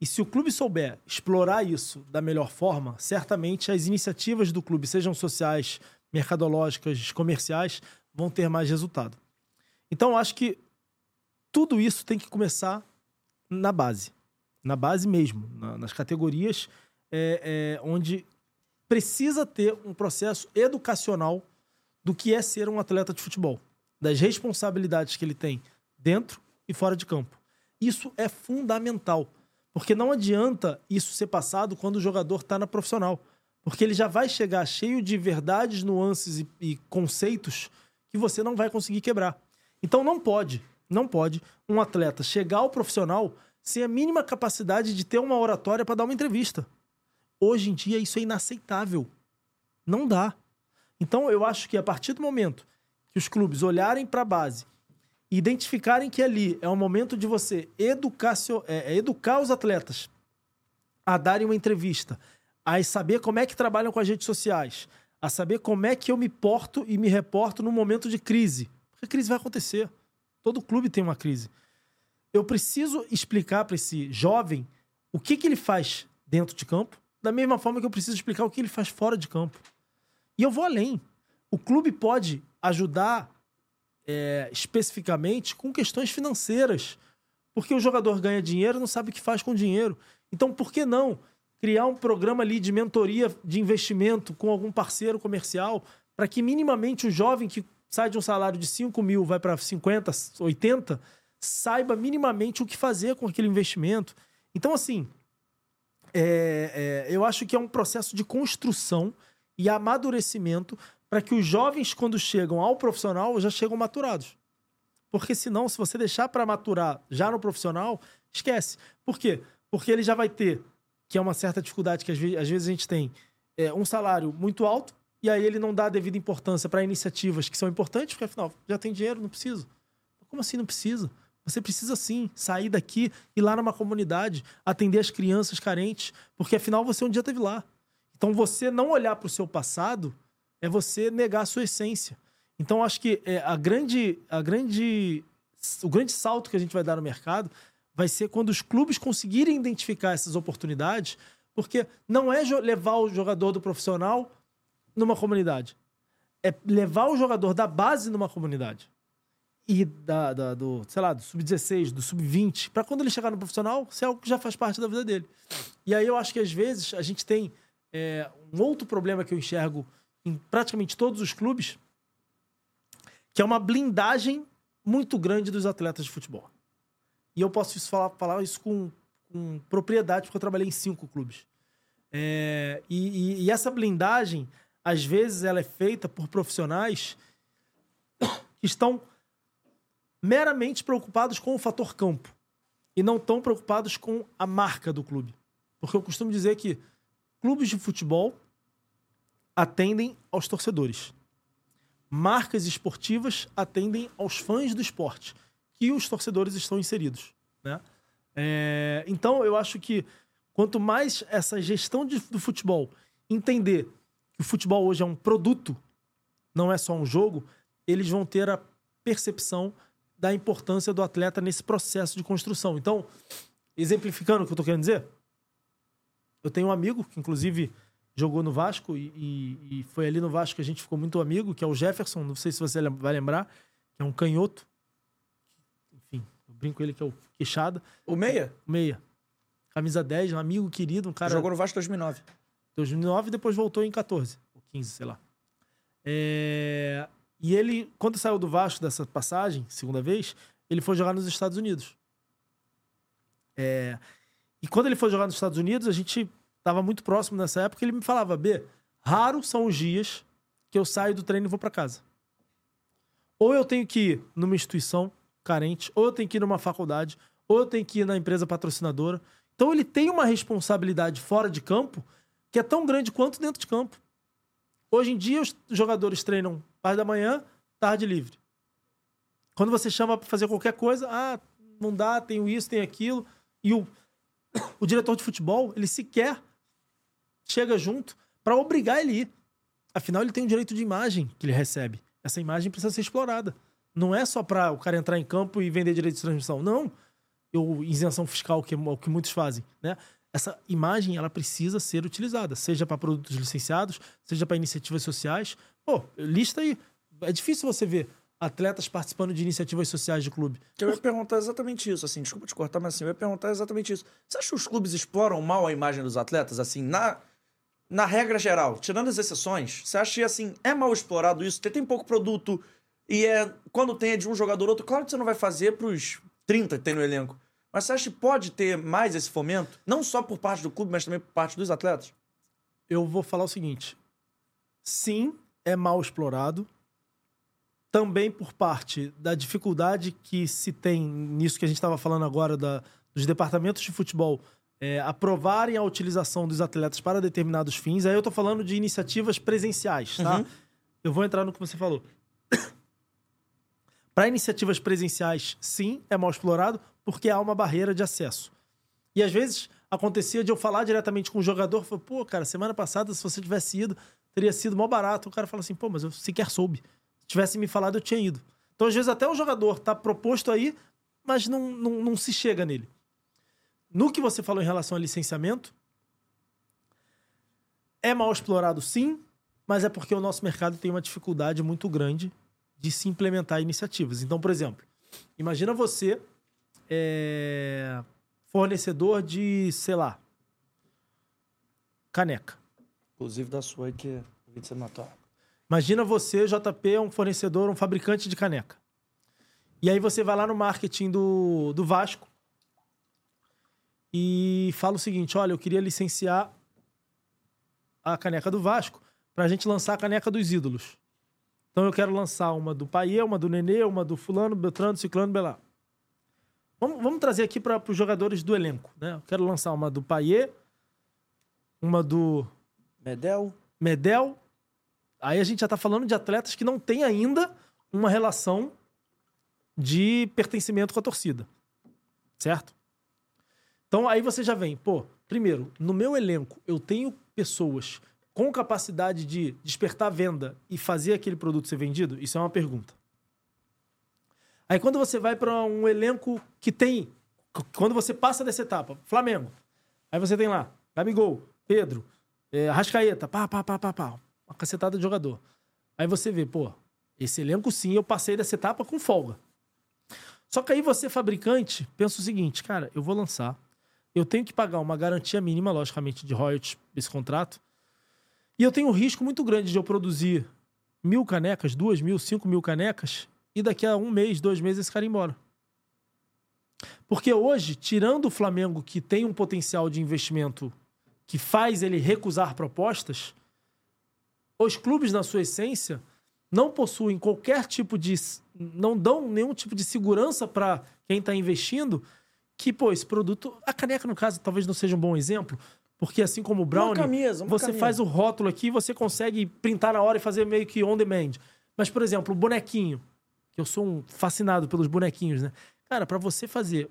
E se o clube souber explorar isso da melhor forma, certamente as iniciativas do clube, sejam sociais, mercadológicas, comerciais, vão ter mais resultado. Então, acho que tudo isso tem que começar na base. Na base mesmo, na- nas categorias é, é, onde precisa ter um processo educacional do que é ser um atleta de futebol, das responsabilidades que ele tem dentro e fora de campo. Isso é fundamental, porque não adianta isso ser passado quando o jogador está na profissional, porque ele já vai chegar cheio de verdades, nuances e, e conceitos que você não vai conseguir quebrar. Então não pode, não pode um atleta chegar ao profissional sem a mínima capacidade de ter uma oratória para dar uma entrevista. Hoje em dia isso é inaceitável. Não dá. Então eu acho que a partir do momento que os clubes olharem para a base e identificarem que ali é um momento de você educacio- é, é educar os atletas a darem uma entrevista, a saber como é que trabalham com as redes sociais, a saber como é que eu me porto e me reporto no momento de crise. Porque a crise vai acontecer. Todo clube tem uma crise. Eu preciso explicar para esse jovem o que, que ele faz dentro de campo, da mesma forma que eu preciso explicar o que ele faz fora de campo. E eu vou além. O clube pode ajudar é, especificamente com questões financeiras. Porque o jogador ganha dinheiro e não sabe o que faz com o dinheiro. Então, por que não criar um programa ali de mentoria de investimento com algum parceiro comercial para que minimamente o jovem que sai de um salário de 5 mil vai para 50, 80, saiba minimamente o que fazer com aquele investimento. Então, assim, é, é, eu acho que é um processo de construção e amadurecimento para que os jovens, quando chegam ao profissional, já chegam maturados. Porque senão, se você deixar para maturar já no profissional, esquece. Por quê? Porque ele já vai ter, que é uma certa dificuldade que às ve- às vezes a gente tem, é, um salário muito alto, e aí ele não dá a devida importância para iniciativas que são importantes, porque afinal, já tem dinheiro, não preciso. Como assim não precisa? Você precisa sim sair daqui, ir lá numa comunidade, atender as crianças carentes, porque afinal você um dia esteve lá. Então você não olhar para o seu passado é você negar a sua essência. Então acho que é, a grande, a grande, o grande salto que a gente vai dar no mercado vai ser quando os clubes conseguirem identificar essas oportunidades, porque não é levar o jogador do profissional numa comunidade, é levar o jogador da base numa comunidade e da, da- do, sei lá, do sub-16, do sub-20, para quando ele chegar no profissional, ser algo que já faz parte da vida dele. E aí eu acho que às vezes a gente tem é, um outro problema que eu enxergo em praticamente todos os clubes, que é uma blindagem muito grande dos atletas de futebol. E eu posso falar, falar isso com, com propriedade, porque eu trabalhei em cinco clubes. É, e, e- e essa blindagem, às vezes, ela é feita por profissionais que estão meramente preocupados com o fator campo e não tão preocupados com a marca do clube. Porque eu costumo dizer que clubes de futebol atendem aos torcedores. Marcas esportivas atendem aos fãs do esporte, que os torcedores estão inseridos. Né? É, então, eu acho que quanto mais essa gestão de- do futebol entender o futebol hoje é um produto, não é só um jogo, eles vão ter a percepção da importância do atleta nesse processo de construção. Então, exemplificando o que eu tô querendo dizer, eu tenho um amigo que, inclusive, jogou no Vasco e, e- e foi ali no Vasco que a gente ficou muito amigo, que é o Jefferson. Não sei se você vai lembrar, que é um canhoto. Enfim, eu brinco com ele que é o queixada. O Meia Meia. Camisa 10, um amigo querido, um cara. jogou no Vasco 2009. 2009 e depois voltou em 14, ou 15, sei lá. É, E ele, quando saiu do Vasco dessa passagem, segunda vez, ele foi jogar nos Estados Unidos. É, E quando ele foi jogar nos Estados Unidos, a gente estava muito próximo nessa época, ele me falava, B, raro são os dias que eu saio do treino e vou para casa. Ou eu tenho que ir numa instituição carente, ou eu tenho que ir numa faculdade, ou eu tenho que ir na empresa patrocinadora. Então ele tem uma responsabilidade fora de campo que é tão grande quanto dentro de campo. Hoje em dia, os jogadores treinam parte da manhã, tarde livre. Quando você chama para fazer qualquer coisa, ah, não dá, tenho isso, tenho aquilo. E o, o diretor de futebol, ele sequer chega junto para obrigar ele a ir. Afinal, ele tem um direito de imagem que ele recebe. Essa imagem precisa ser explorada. Não é só para o cara entrar em campo e vender direito de transmissão. Não. Ou isenção fiscal, que é o que muitos fazem, né? Essa imagem, ela precisa ser utilizada, seja para produtos licenciados, seja para iniciativas sociais. Pô, lista aí. É difícil você ver atletas participando de iniciativas sociais de clube. Eu ia perguntar exatamente isso, assim, desculpa te cortar, mas assim, eu ia perguntar exatamente isso. Você acha que os clubes exploram mal a imagem dos atletas, assim, na, na regra geral, tirando as exceções, você acha que, assim, é mal explorado isso? Tem, tem pouco produto e é, quando tem é de um jogador ou outro, claro que você não vai fazer pros 30 que tem no elenco, mas você acha que pode ter mais esse fomento? Não só por parte do clube, mas também por parte dos atletas? Eu vou falar o seguinte: sim, é mal explorado. Também por parte da dificuldade que se tem nisso que a gente estava falando agora, da, dos departamentos de futebol é, aprovarem a utilização dos atletas para determinados fins. Aí eu tô falando de iniciativas presenciais, tá? Uhum. Eu vou entrar no que você falou. Para iniciativas presenciais, sim, é mal explorado, porque há uma barreira de acesso. E às vezes acontecia de eu falar diretamente com o jogador, falar, pô, cara, semana passada, se você tivesse ido, teria sido mó barato. O cara fala assim, pô, mas eu sequer soube. Se tivesse me falado, eu tinha ido. Então, às vezes, até o jogador tá proposto aí, mas não, não, não se chega nele. No que você falou em relação ao licenciamento, é mal explorado sim, mas é porque o nosso mercado tem uma dificuldade muito grande de se implementar iniciativas. Então, por exemplo, imagina você é, fornecedor de, sei lá, caneca. Inclusive da sua aí, que é vídeo sematório. Imagina você, JP, é um fornecedor, um fabricante de caneca. E aí você vai lá no marketing do, do Vasco e fala o seguinte: olha, eu queria licenciar a caneca do Vasco para a gente lançar a caneca dos ídolos. Então eu quero lançar uma do Paia, uma do Nenê, uma do fulano, Beltrano, Ciclano, Belá. Vamos, vamos trazer aqui para os jogadores do elenco, né? Eu quero lançar uma do Paier, uma do Medel. Medel. Aí a gente já tá falando de atletas que não têm ainda uma relação de pertencimento com a torcida. Certo? Então aí você já vem, pô, primeiro, no meu elenco eu tenho pessoas com capacidade de despertar venda e fazer aquele produto ser vendido? Isso é uma pergunta. Aí quando você vai para um elenco que tem. Quando você passa dessa etapa, Flamengo. Aí você tem lá, Gabigol, Pedro, é, Arrascaeta, pá, pá, pá, pá, pá. Uma cacetada de jogador. Aí você vê, pô, esse elenco sim, eu passei dessa etapa com folga. Só que aí você, fabricante, pensa o seguinte, cara, eu vou lançar. Eu tenho que pagar uma garantia mínima, logicamente, de royalties desse contrato. E eu tenho um risco muito grande de eu produzir mil canecas, duas mil, cinco mil canecas, e daqui a um mês, dois meses, esse cara ir embora. Porque hoje, tirando o Flamengo, que tem um potencial de investimento que faz ele recusar propostas, os clubes, na sua essência, não possuem qualquer tipo de. não dão nenhum tipo de segurança para quem está investindo. Que, pô, esse produto. A caneca, no caso, talvez não seja um bom exemplo, porque assim como o Brownie, uma camisa, uma você camisa. faz o rótulo aqui, você consegue printar na hora e fazer meio que on demand. Mas, por exemplo, o bonequinho, eu sou um fascinado pelos bonequinhos, né? Cara, para você fazer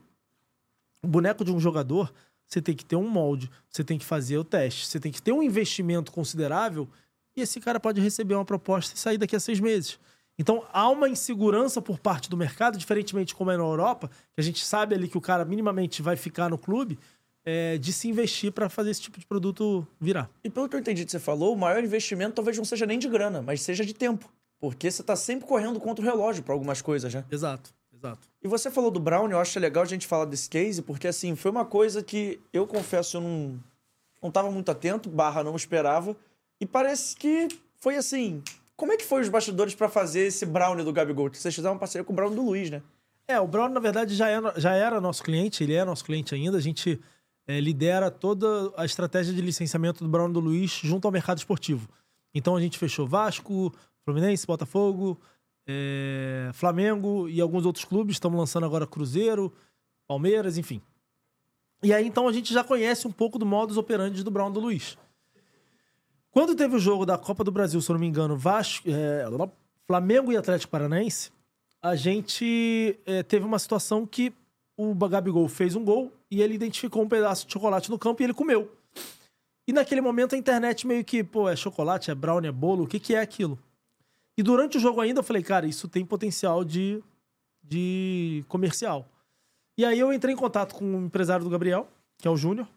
o boneco de um jogador, você tem que ter um molde, você tem que fazer o teste, você tem que ter um investimento considerável e esse cara pode receber uma proposta e sair daqui a seis meses. Então há uma insegurança por parte do mercado, diferentemente como é na Europa, que a gente sabe ali que o cara minimamente vai ficar no clube, é, de se investir para fazer esse tipo de produto virar. E pelo que eu entendi que você falou, o maior investimento talvez não seja nem de grana, mas seja de tempo. Porque você tá sempre correndo contra o relógio para algumas coisas, né? Exato, exato. E você falou do Brown, eu acho legal a gente falar desse case, porque assim, foi uma coisa que eu confesso, eu não, não tava muito atento, barra não esperava. E parece que foi assim. Como é que foi os bastidores para fazer esse Brown do Gabigol? Vocês fizeram uma parceria com o Brown do Luiz, né? É, o Brown, na verdade, já era, já era nosso cliente, ele é nosso cliente ainda. A gente é, lidera toda a estratégia de licenciamento do Brown do Luiz junto ao mercado esportivo. Então a gente fechou Vasco, Fluminense, Botafogo, é, Flamengo e alguns outros clubes. Estamos lançando agora Cruzeiro, Palmeiras, enfim. E aí então a gente já conhece um pouco do modus operandi do Brown do Luiz. Quando teve o jogo da Copa do Brasil, se eu não me engano, Vasco, é, Flamengo e Atlético Paranaense, a gente é, teve uma situação que o Gabigol fez um gol e ele identificou um pedaço de chocolate no campo e ele comeu. E naquele momento a internet meio que, pô, é chocolate, é brownie, é bolo, o que, que é aquilo? E durante o jogo ainda eu falei, cara, isso tem potencial de, de comercial. E aí eu entrei em contato com o empresário do Gabriel, que é o Júnior,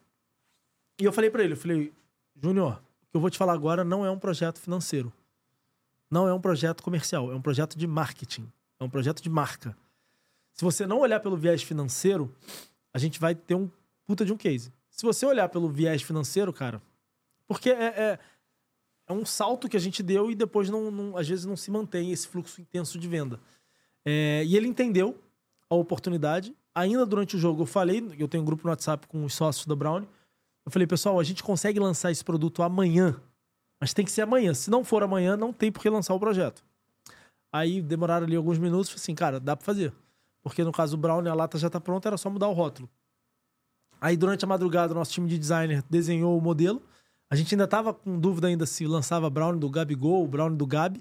e eu falei para ele, eu falei, Júnior, o que eu vou te falar agora não é um projeto financeiro. Não é um projeto comercial, é um projeto de marketing, é um projeto de marca. Se você não olhar pelo viés financeiro, a gente vai ter um puta de um case. Se você olhar pelo viés financeiro, cara, porque é, é, é um salto que a gente deu e depois não, não, às vezes não se mantém esse fluxo intenso de venda. É, e ele entendeu a oportunidade. Ainda durante o jogo eu falei, eu tenho um grupo no WhatsApp com os sócios da Brown. Eu falei, pessoal, a gente consegue lançar esse produto amanhã, mas tem que ser amanhã. Se não for amanhã, não tem por que lançar o projeto. Aí demoraram ali alguns minutos, falei assim, cara, dá pra fazer. Porque no caso do Brown, a lata já tá pronta, era só mudar o rótulo. Aí durante a madrugada, o nosso time de designer desenhou o modelo. A gente ainda tava com dúvida ainda se lançava Brown do Gabigol, Brown do Gabi,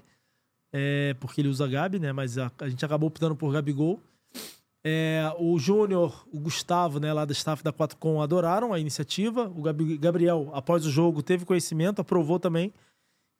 é, porque ele usa Gabi, né? Mas a, a gente acabou optando por Gabigol. É, o Júnior, o Gustavo, né, lá da staff da 4Com, adoraram a iniciativa. O Gabriel, após o jogo, teve conhecimento, aprovou também.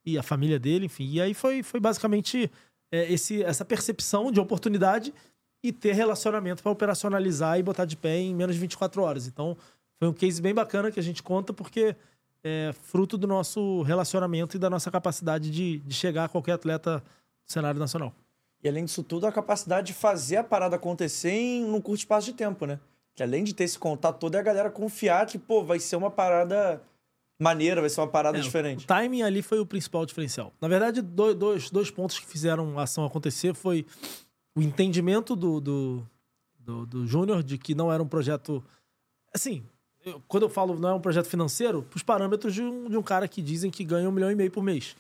E a família dele, enfim. E aí foi, foi basicamente é, esse, essa percepção de oportunidade e ter relacionamento para operacionalizar e botar de pé em menos de 24 horas. Então, foi um case bem bacana que a gente conta, porque é fruto do nosso relacionamento e da nossa capacidade de, de chegar a qualquer atleta do cenário nacional. E além disso tudo, a capacidade de fazer a parada acontecer em um curto espaço de tempo, né? Que além de ter esse contato todo, é a galera confiar que, pô, vai ser uma parada maneira, vai ser uma parada É, diferente. O timing ali foi o principal diferencial. Na verdade, dois, dois, pontos que fizeram a ação acontecer foi o entendimento do, do, do, do Júnior de que não era um projeto. Assim, eu- quando eu falo não é um projeto financeiro, os parâmetros de um, de um cara que dizem que ganha um milhão e meio por mês.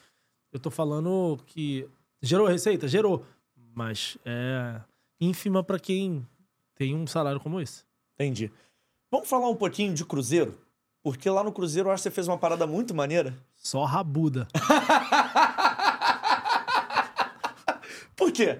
Eu tô falando que gerou receita? Gerou. Mas é ínfima para quem tem um salário como esse. Entendi. Vamos falar um pouquinho de Cruzeiro? Porque lá no Cruzeiro eu acho que você fez uma parada muito maneira. Só rabuda. Por quê?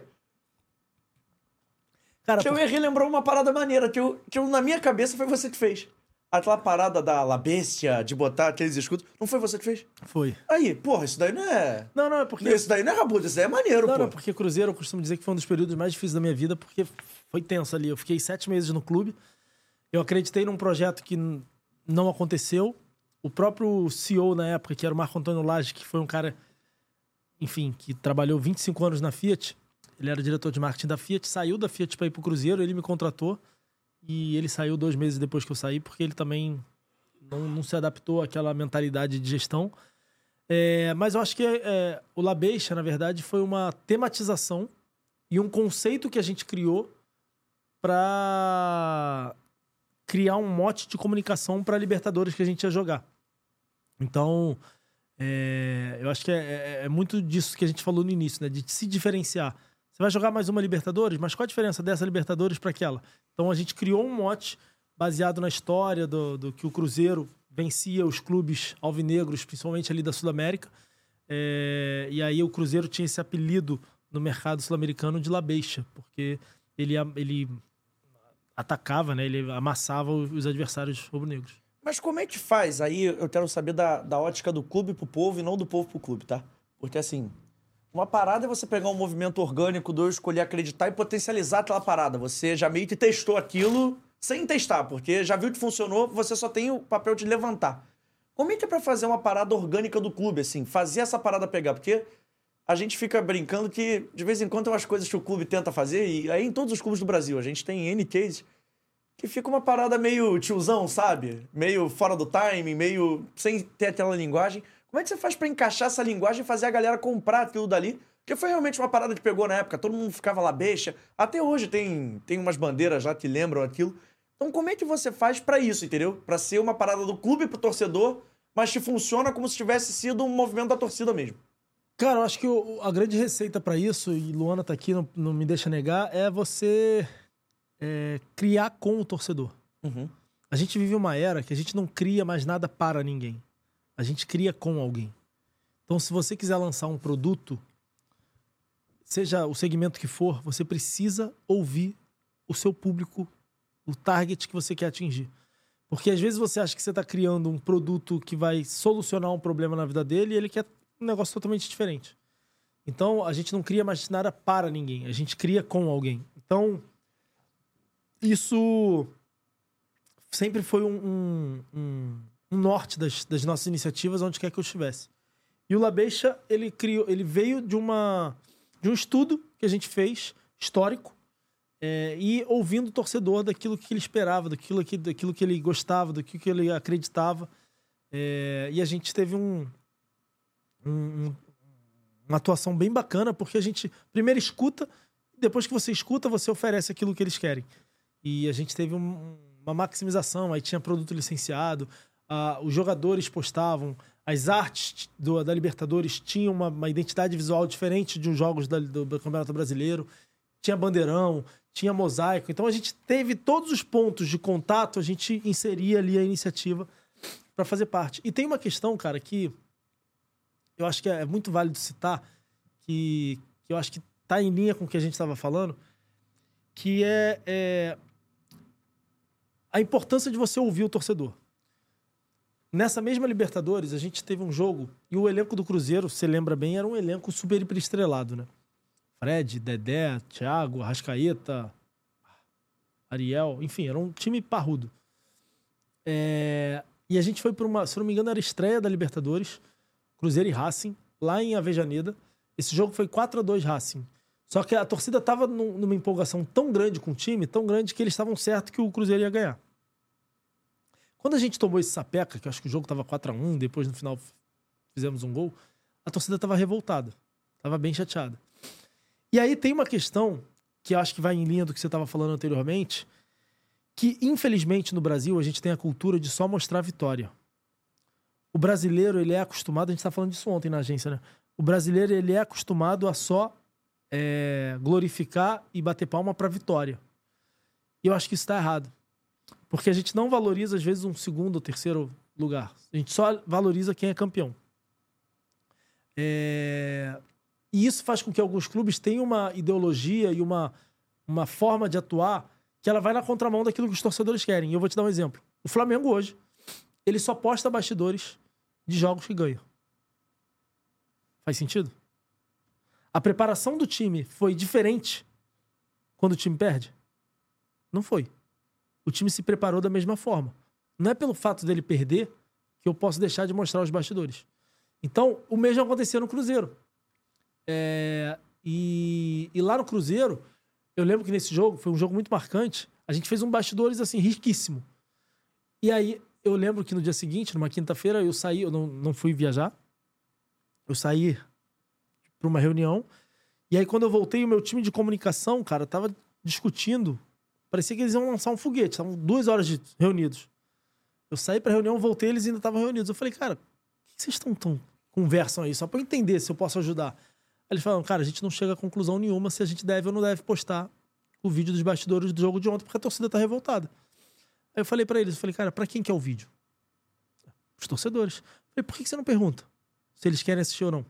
Cara, Que eu ia relembrar uma parada maneira, que, eu, que eu, na minha cabeça foi você que fez. Aquela parada da La Bestia, de botar aqueles escudos, não foi você que fez? foi. Aí, porra, isso daí não é... Não, não, é porque. Isso daí não é rabudo, isso daí é maneiro, Não, pô. não, porque Cruzeiro eu costumo dizer que foi um dos períodos mais difíceis da minha vida, porque foi tenso ali. Eu fiquei sete meses no clube. Eu acreditei num projeto que não aconteceu. O próprio CEO na época, que era o Marco Antônio Lage, que foi um cara, enfim, que trabalhou 25 anos na Fiat. Ele era diretor de marketing da Fiat, saiu da Fiat para ir pro Cruzeiro, ele me contratou. E ele saiu dois meses depois que eu saí, porque ele também não, não se adaptou àquela mentalidade de gestão. É, mas eu acho que é, o La Beixa, na verdade, foi uma tematização e um conceito que a gente criou para criar um mote de comunicação para Libertadores que a gente ia jogar. Então, é, eu acho que é, é- é muito disso que a gente falou no início, né? De se diferenciar. Você vai jogar mais uma Libertadores, mas qual a diferença dessa Libertadores para aquela? Então, a gente criou um mote baseado na história do, do que o Cruzeiro vencia os clubes alvinegros, principalmente ali da Sul-América. É, e aí o Cruzeiro tinha esse apelido no mercado sul-americano de La Beixa, porque ele, ele atacava, né? Ele amassava os adversários rubro-negros. Mas como é que faz? Aí eu quero saber da, da ótica do clube pro povo e não do povo pro clube, tá? Porque assim, uma parada é você pegar um movimento orgânico, do eu escolher acreditar e potencializar aquela parada. Você já meio que testou aquilo sem testar, porque já viu que funcionou, você só tem o papel de levantar. Como é que é pra fazer uma parada orgânica do clube, assim? Fazer essa parada pegar? Porque a gente fica brincando que, de vez em quando, tem umas coisas que o clube tenta fazer, e aí em todos os clubes do Brasil, a gente tem N cases que fica uma parada meio tiozão, sabe? Meio fora do timing, meio sem ter aquela linguagem. Como é que você faz pra encaixar essa linguagem e fazer a galera comprar aquilo dali? Porque foi realmente uma parada que pegou na época, todo mundo ficava lá beixa. Até hoje tem, tem umas bandeiras já que lembram aquilo. Então como é que você faz pra isso, entendeu? Pra ser uma parada do clube pro torcedor, mas que funciona como se tivesse sido um movimento da torcida mesmo. Cara, eu acho que o- a grande receita para isso, e Luana tá aqui, não, não me deixa negar, é você é, criar com o torcedor. Uhum. A gente vive uma era que a gente não cria mais nada para ninguém. A gente cria com alguém. Então, se você quiser lançar um produto, seja o segmento que for, você precisa ouvir o seu público, o target que você quer atingir. Porque às vezes você acha que você está criando um produto que vai solucionar um problema na vida dele e ele quer um negócio totalmente diferente. Então, a gente não cria mais nada para ninguém, a gente cria com alguém. Então, isso sempre foi um, um, um- um norte das, das nossas iniciativas, onde quer que eu estivesse. E o Labeixa, ele criou, ele veio de uma de um estudo que a gente fez histórico é, e ouvindo o torcedor daquilo que ele esperava, daquilo que, daquilo que ele gostava, daquilo que ele acreditava. É, e a gente teve um, um- um- uma atuação bem bacana, porque a gente primeiro escuta, depois que você escuta, você oferece aquilo que eles querem. E a gente teve um- uma maximização, aí tinha produto licenciado, ah, os jogadores postavam, as artes do- da Libertadores tinham uma, uma identidade visual diferente de uns jogos da- do, do Campeonato Brasileiro, tinha bandeirão, tinha mosaico. Então a gente teve todos os pontos de contato, a gente inseria ali a iniciativa para fazer parte. E tem uma questão, cara, que eu acho que é muito válido citar, que, que eu acho que tá em linha com o que a gente estava falando, que é, é a importância de você ouvir o torcedor. Nessa mesma Libertadores, a gente teve um jogo e o elenco do Cruzeiro, você lembra bem, era um elenco super hiperestrelado, né? Fred, Dedé, Thiago, Arrascaeta, Ariel, enfim, era um time parrudo. É, E a gente foi para uma, se não me engano, era estreia da Libertadores, Cruzeiro e Racing, lá em Avejaneda. Esse jogo foi 4 a 2 Racing. Só que a torcida tava num- numa empolgação tão grande com o time, tão grande que eles estavam certos que o Cruzeiro ia ganhar. Quando a gente tomou esse sapeca, que eu acho que o jogo tava 4 a 1 depois no final fizemos um gol, a torcida tava revoltada. Tava bem chateada. E aí tem uma questão que acho que vai em linha do que você estava falando anteriormente, que infelizmente no Brasil a gente tem a cultura de só mostrar vitória. O brasileiro, ele é acostumado, a gente tá falando disso ontem na agência, né? O brasileiro, ele é acostumado a só é, glorificar e bater palma pra vitória. E eu acho que isso tá errado. Porque a gente não valoriza, às vezes, um segundo ou terceiro lugar. A gente só valoriza quem é campeão. É, E isso faz com que alguns clubes tenham uma ideologia e uma, uma forma de atuar que ela vai na contramão daquilo que os torcedores querem. E eu vou te dar um exemplo. O Flamengo hoje, ele só posta bastidores de jogos que ganha. Faz sentido? A preparação do time foi diferente quando o time perde? Não foi. O time se preparou da mesma forma. Não é pelo fato dele perder que eu posso deixar de mostrar os bastidores. Então, o mesmo aconteceu no Cruzeiro. É, e, e lá no Cruzeiro, eu lembro que nesse jogo, foi um jogo muito marcante, a gente fez um bastidores assim, riquíssimo. E aí, eu lembro que no dia seguinte, numa quinta-feira, eu saí, eu não, não fui viajar. Eu saí para uma reunião. E aí, quando eu voltei, o meu time de comunicação, cara, tava discutindo. Parecia que eles iam lançar um foguete. Estavam duas horas de, reunidos. Eu saí pra reunião, voltei, eles ainda estavam reunidos. Eu falei, cara, o que vocês estão tão conversam aí? Só pra eu entender se eu posso ajudar. Aí eles falaram, cara, a gente não chega a conclusão nenhuma se a gente deve ou não deve postar o vídeo dos bastidores do jogo de ontem, porque a torcida tá revoltada. Aí eu falei pra eles, eu falei, cara, pra quem que é o vídeo? Os torcedores. Eu falei, por que que você não pergunta se eles querem assistir ou não?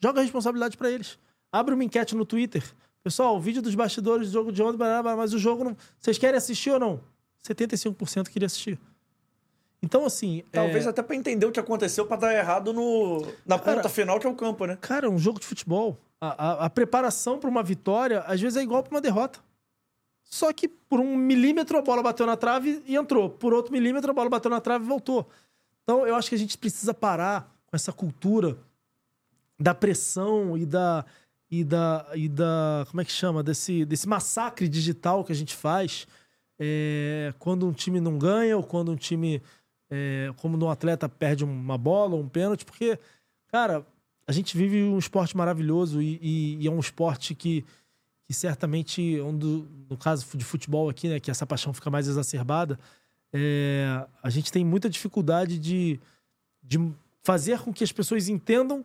Joga a responsabilidade pra eles. Abre uma enquete no Twitter. Pessoal, o vídeo dos bastidores do jogo de ontem, mas o jogo não. Vocês querem assistir ou não? 75% queria assistir. Então, assim. Talvez é... até pra entender o que aconteceu pra dar errado no, na ponta Cara, final, que é o campo, né? Cara, um jogo de futebol. A, a, a preparação pra uma vitória, às vezes, é igual pra uma derrota. Só que por um milímetro a bola bateu na trave e entrou. Por outro milímetro a bola bateu na trave e voltou. Então, eu acho que a gente precisa parar com essa cultura da pressão e da. E da, e da. Como é que chama? Desse, desse massacre digital que a gente faz é, quando um time não ganha ou quando um time. É, como um atleta perde uma bola ou um pênalti, porque, cara, a gente vive um esporte maravilhoso e, e- e é um esporte que, que certamente, um do- no caso de futebol aqui, né, que essa paixão fica mais exacerbada, é, a gente tem muita dificuldade de, de fazer com que as pessoas entendam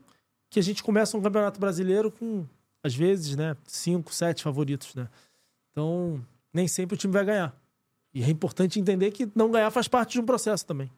que a gente começa um campeonato brasileiro com, às vezes, né, cinco, sete favoritos, né? Então, nem sempre o time vai ganhar. E é importante entender que não ganhar faz parte de um processo também.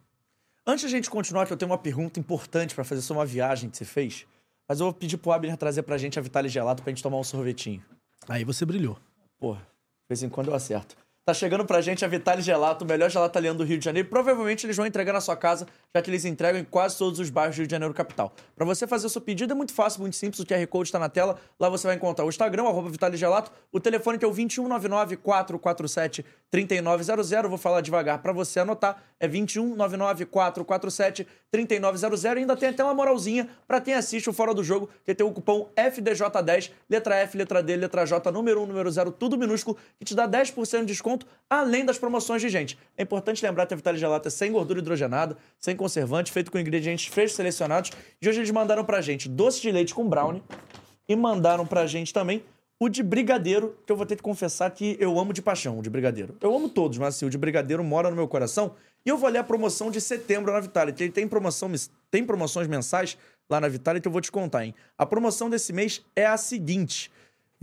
Antes da gente continuar, que eu tenho uma pergunta importante pra fazer sobre uma viagem que você fez. Mas eu vou pedir pro Abner trazer pra gente a Vitale Gelato pra gente tomar um sorvetinho. Aí você brilhou. Porra, de vez em quando eu acerto. Tá chegando pra gente a Vitale Gelato, o melhor gelato italiano do Rio de Janeiro. Provavelmente eles vão entregar na sua casa, já que eles entregam em quase todos os bairros do Rio de Janeiro capital. Pra você fazer o seu pedido é muito fácil, muito simples. O QR Code tá na tela. Lá você vai encontrar o Instagram, arroba Vitale Gelato. O telefone que é o 2199-447-3900. Vou falar devagar pra você anotar. É 2199-447-3900. E ainda tem até uma moralzinha pra quem assiste o Fora do Jogo, que tem o cupom FDJ10, letra F, letra D, letra J, número 1, número 0, tudo minúsculo, que te dá 10% de desconto, além das promoções de gente. É importante lembrar que a Vitale Gelato é sem gordura hidrogenada, sem conservante, feito com ingredientes frescos selecionados. E hoje eles mandaram pra gente doce de leite com brownie e mandaram pra gente também o de brigadeiro, que eu vou ter que confessar que eu amo de paixão, o de brigadeiro. Eu amo todos, mas assim, o de brigadeiro mora no meu coração. E eu vou ler a promoção de setembro na Vitality. Ele tem, promoção, tem promoções mensais lá na Vitality, eu vou te contar, hein? A promoção desse mês é a seguinte.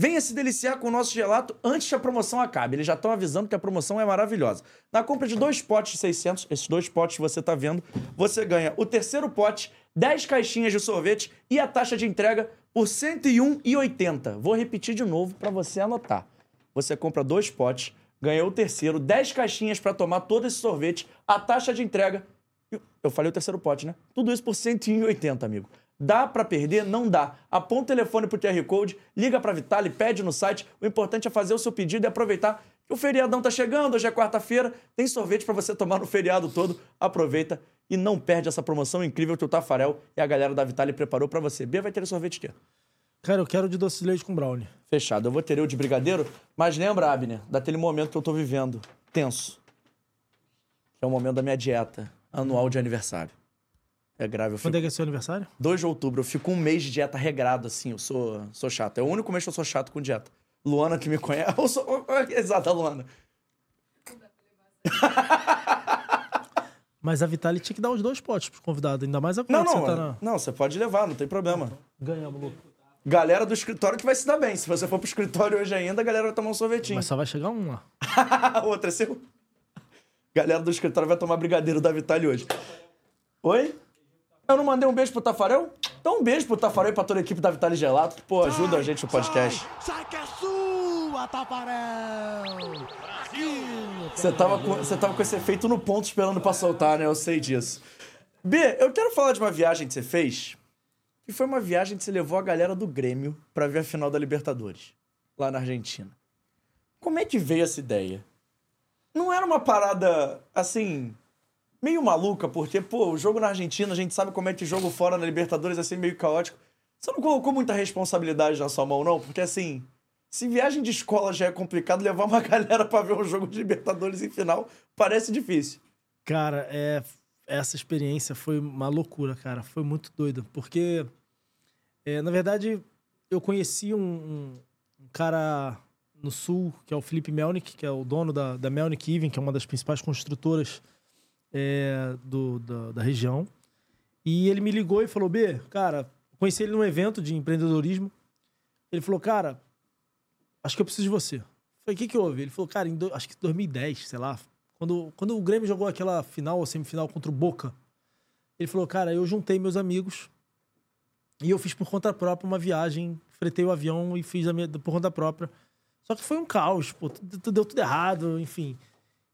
Venha se deliciar com o nosso gelato antes que a promoção acabe. Eles já estão avisando que a promoção é maravilhosa. Na compra de dois potes de 600, esses dois potes que você está vendo, você ganha o terceiro pote, 10 caixinhas de sorvete e a taxa de entrega por R$ 101,80. Vou repetir de novo para você anotar. Você compra dois potes, ganha o terceiro, 10 caixinhas para tomar todo esse sorvete, a taxa de entrega. Eu falei o terceiro pote, né? Tudo isso por R$ 101,80, amigo. Dá pra perder? Não dá. Aponta o telefone pro QR Code, liga pra Vitale, pede no site. O importante é fazer o seu pedido e aproveitar que o feriadão tá chegando, hoje é quarta-feira, tem sorvete pra você tomar no feriado todo. Aproveita e não perde essa promoção incrível que o Tafarel e a galera da Vitale preparou pra você. Bia vai ter sorvete aqui. Cara, eu quero de doce de leite com brownie. Fechado. Eu vou ter o de brigadeiro, mas lembra, Abner, daquele momento que eu tô vivendo, tenso. Que é o momento da minha dieta anual de aniversário. É grave, eu fico... Quando é que é seu aniversário? 2 de outubro, eu fico um mês de dieta regrado, assim, eu sou, sou chato. É o único mês que eu sou chato com dieta. Luana que me conhece. Eu sou... Exato, a Luana. Mas a Vitale tinha que dar os dois potes pro convidado, ainda mais agora Não, não, você tá na... não, você pode levar, não tem problema. Ganhamos, Lu. Galera do escritório que vai se dar bem. Se você for pro escritório hoje ainda, a galera vai tomar um sorvetinho. Mas só vai chegar um lá. Outra é seu? Galera do escritório vai tomar brigadeiro da Vitale hoje. Oi? Eu não mandei um beijo pro Tafarel? Então um beijo pro Tafarel e pra toda a equipe da Vitale Gelato, pô, ajuda a gente no podcast. Sai que é sua, Tafarel! Você tava, com, você tava com esse efeito no ponto esperando pra soltar, né? Eu sei disso. B, eu quero falar de uma viagem que você fez, que foi uma viagem que você levou a galera do Grêmio pra ver a final da Libertadores, lá na Argentina. Como é que veio essa ideia? Não era uma parada, assim, meio maluca, porque, pô, o jogo na Argentina, a gente sabe como é que jogo fora na Libertadores é assim, meio caótico. Você não colocou muita responsabilidade na sua mão, não? Porque, assim, se viagem de escola já é complicado, levar uma galera pra ver um jogo de Libertadores em final parece difícil. Cara, é, essa experiência foi uma loucura, cara. Foi muito doida. Porque, é, na verdade, eu conheci um, um, um cara no sul, que é o Felipe Melnick, que é o dono da, da Melnick Even, que é uma das principais construtoras é, do, da, da região. E ele me ligou e falou: B, cara, conheci ele num evento de empreendedorismo. Ele falou: Cara, acho que eu preciso de você. Eu falei: O que, que houve? Ele falou: Cara, do- acho que 2010, sei lá, quando, quando o Grêmio jogou aquela final ou semifinal contra o Boca, ele falou: Cara, eu juntei meus amigos e eu fiz por conta própria uma viagem, fretei o avião e fiz minha, por conta própria. Só que foi um caos, pô, deu tudo errado, enfim.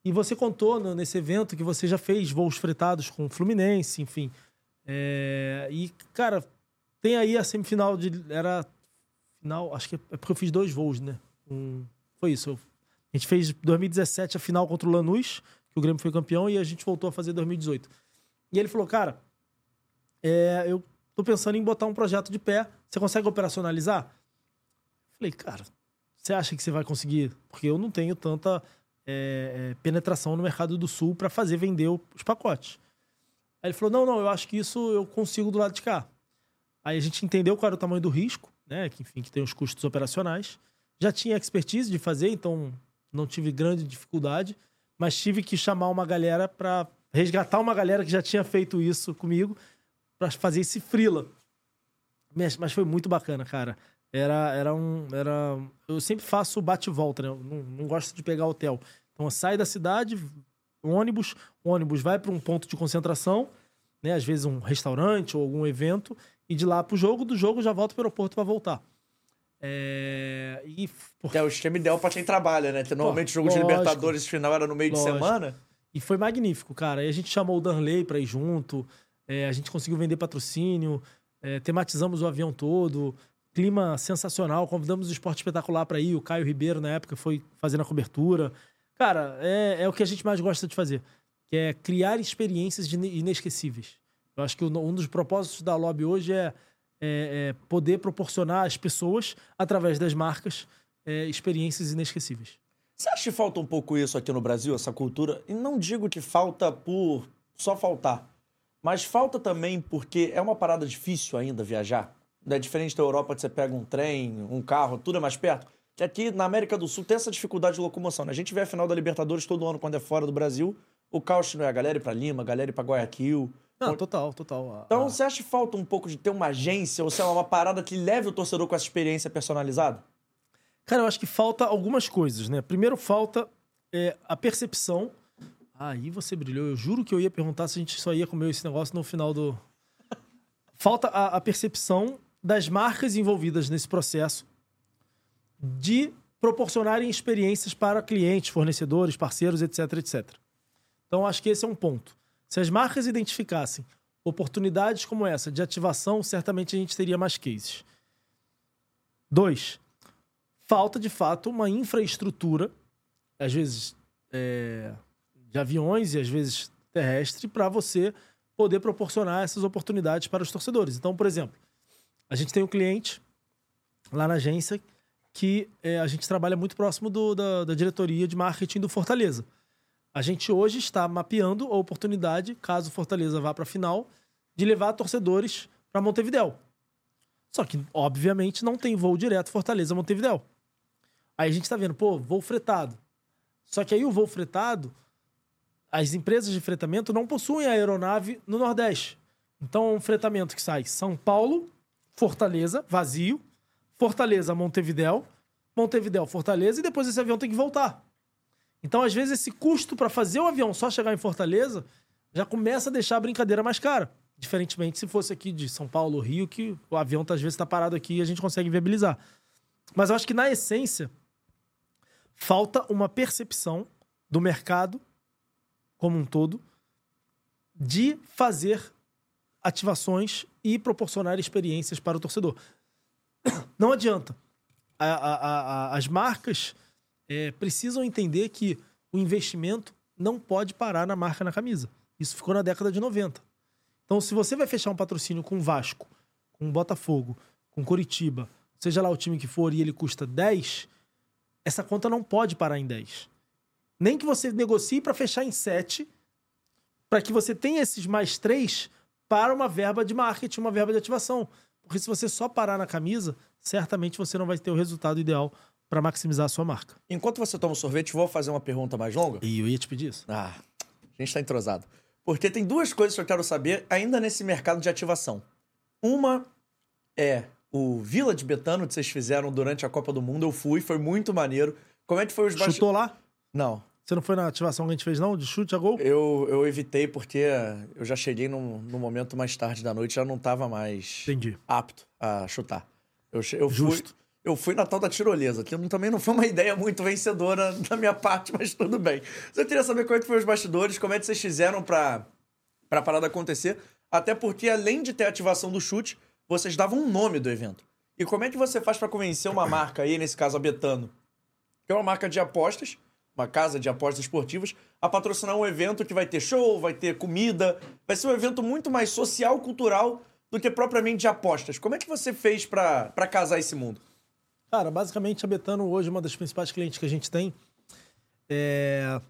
E você contou no- nesse evento que você já fez voos fretados com o Fluminense, enfim. É, e, cara, tem aí a semifinal de. Era final, acho que é porque eu fiz dois voos, né? Um, foi isso. eu- a gente fez 2017 a final contra o Lanús, que o Grêmio foi campeão, e a gente voltou a fazer 2018. E ele falou, cara, é, eu tô pensando em botar um projeto de pé. Você consegue operacionalizar? Falei, cara, você acha que você vai conseguir? Porque eu não tenho tanta é, é, penetração no mercado do sul para fazer vender os pacotes. Aí ele falou: não, não, eu acho que isso eu consigo do lado de cá. Aí a gente entendeu qual era o tamanho do risco, né? Que, enfim, que tem os custos operacionais. Já tinha expertise de fazer, então não tive grande dificuldade, mas tive que chamar uma galera para resgatar uma galera que já tinha feito isso comigo para fazer esse frila. Mas foi muito bacana, cara. Era, era um. Era... Eu sempre faço bate e volta, né? Não, não gosto de pegar hotel. Então, sai da cidade, ônibus, o ônibus vai para um ponto de concentração, né? Às vezes um restaurante ou algum evento, e de lá pro jogo, do jogo já volta pro aeroporto para voltar. É... E Que é o esquema ideal pra quem trabalha, né? Que normalmente o jogo de lógico. Libertadores final era no meio Lógico. de semana. E foi magnífico, cara. E a gente chamou o Danley pra ir junto, é, a gente conseguiu vender patrocínio, é, tematizamos o avião todo, clima sensacional, convidamos o Esporte Espetacular pra ir, o Caio Ribeiro na época foi fazendo a cobertura. Cara, é, é o que a gente mais gosta de fazer, que é criar experiências inesquecíveis. Eu acho que um dos propósitos da Lobby hoje é, é- é poder proporcionar às pessoas, através das marcas, é, experiências inesquecíveis. Você acha que falta um pouco isso aqui no Brasil, essa cultura? E não digo que falta por só faltar, mas falta também porque é uma parada difícil ainda viajar. É diferente da Europa que você pega um trem, um carro, tudo é mais perto. Que aqui na América do Sul tem essa dificuldade de locomoção. Né? A gente vê a final da Libertadores todo ano quando é fora do Brasil. O caos não é a galera ir pra Lima, a galera ir pra Guayaquil. Não, total, total. Então a- você acha que falta um pouco de ter uma agência ou sei lá, uma parada que leve o torcedor com essa experiência personalizada? Cara, eu acho que falta algumas coisas, né? Primeiro, falta é, a percepção. Aí você brilhou. Eu juro que eu ia perguntar se a gente só ia comer esse negócio no final do. Falta a, a percepção das marcas envolvidas nesse processo de proporcionarem experiências para clientes, fornecedores, parceiros, etc, etc. Então, acho que esse é um ponto. Se as marcas identificassem oportunidades como essa de ativação, certamente a gente teria mais cases. Dois, falta de fato uma infraestrutura, às vezes é, de aviões e às vezes terrestre, para você poder proporcionar essas oportunidades para os torcedores. Então, por exemplo, a gente tem um cliente lá na agência que é, a gente trabalha muito próximo do- da, da diretoria de marketing do Fortaleza. A gente hoje está mapeando a oportunidade, caso o Fortaleza vá para a final, de levar torcedores para Montevidéu. Só que, obviamente, não tem voo direto Fortaleza-Montevidéu. Aí a gente tá vendo, pô, voo fretado. Só que aí o voo fretado, as empresas de fretamento não possuem aeronave no Nordeste. Então é um fretamento que sai São Paulo, Fortaleza, vazio, Fortaleza, Montevidéu, Montevidéu, Fortaleza, e depois esse avião tem que voltar. Então, às vezes, esse custo para fazer o avião só chegar em Fortaleza já começa a deixar a brincadeira mais cara. Diferentemente se fosse aqui de São Paulo, Rio, que o avião tá, às vezes está parado aqui e a gente consegue viabilizar. Mas eu acho que, na essência, falta uma percepção do mercado como um todo de fazer ativações e proporcionar experiências para o torcedor. Não adianta. A- a- a- as marcas é, precisam entender que o investimento não pode parar na marca na camisa. Isso ficou na década de 90. Então, se você vai fechar um patrocínio com Vasco, com Botafogo, com Coritiba, seja lá o time que for, e ele custa 10, essa conta não pode parar em 10. Nem que você negocie para fechar em 7, para que você tenha esses mais 3 para uma verba de marketing, uma verba de ativação. Porque se você só parar na camisa, certamente você não vai ter o resultado ideal para maximizar a sua marca. Enquanto você toma o sorvete, vou fazer uma pergunta mais longa. E eu ia te pedir isso. Ah, a gente tá entrosado. Porque tem duas coisas que eu quero saber ainda nesse mercado de ativação. Uma é o Vila de Betano que vocês fizeram durante a Copa do Mundo. Eu fui, foi muito maneiro. Como é que foi os bastidores? Chutou lá? Não, Você não foi na ativação que a gente fez, não? De chute a gol? eu, eu evitei porque eu já cheguei num, num momento mais tarde da noite, já não tava mais Entendi. apto a chutar. Eu, eu fui, Justo. eu fui na tal da tirolesa, que também não foi uma ideia muito vencedora da minha parte, mas tudo bem. Eu queria saber como é que foi os bastidores, como é que vocês fizeram pra, pra parada acontecer, até porque além de ter a ativação do chute, vocês davam um nome do evento. E como é que você faz pra convencer uma marca aí, nesse caso a Betano, que é uma marca de apostas, uma casa de apostas esportivas, a patrocinar um evento que vai ter show, vai ter comida, vai ser um evento muito mais social, cultural do que propriamente de apostas. Como é que você fez pra casar esse mundo? Cara, basicamente a Betano hoje é uma das principais clientes que a gente tem. É...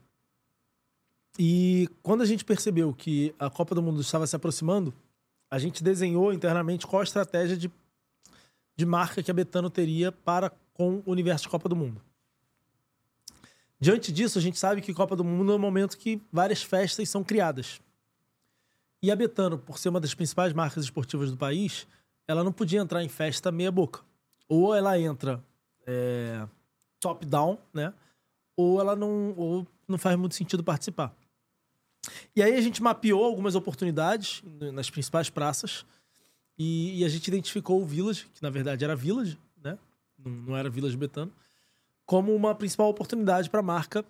E quando a gente percebeu que a Copa do Mundo estava se aproximando, a gente desenhou internamente qual a estratégia de, de marca que a Betano teria para com o universo de Copa do Mundo. Diante disso, a gente sabe que Copa do Mundo é um momento que várias festas são criadas. E a Betano, por ser uma das principais marcas esportivas do país, ela não podia entrar em festa meia boca ou ela entra é, top-down, né? Ou ela não, ou não faz muito sentido participar. E aí a gente mapeou algumas oportunidades nas principais praças e, e a gente identificou o Village, que na verdade era Village, né? Não, não era Village Betano, como uma principal oportunidade para a marca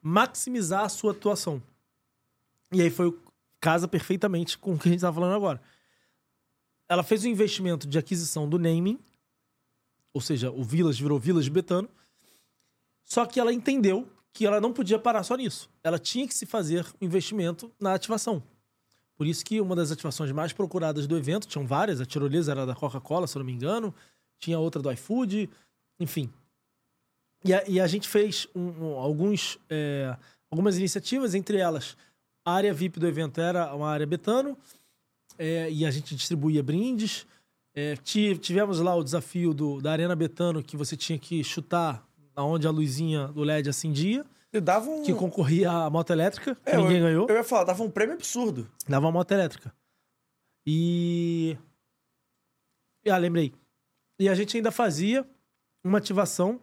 maximizar a sua atuação. E aí foi casa perfeitamente com o que a gente estava falando agora. Ela fez um investimento de aquisição do naming, ou seja, o Village virou Village Betano. Só que ela entendeu que ela não podia parar só nisso. Ela tinha que se fazer um investimento na ativação. Por isso que uma das ativações mais procuradas do evento, tinham várias, a tirolesa era da Coca-Cola, se eu não me engano, tinha outra do iFood, enfim. E a, e a gente fez um- um- alguns, é, algumas iniciativas, entre elas, a área VIP do evento era uma área Betano, é, e a gente distribuía brindes. É, ti- tivemos lá o desafio do, da Arena Betano, que você tinha que chutar aonde a luzinha do LED acendia, E dava um. que concorria à moto elétrica, É, ninguém eu, ganhou. Eu ia falar, dava um prêmio absurdo. Dava uma moto elétrica. E. Ah, lembrei. E a gente ainda fazia uma ativação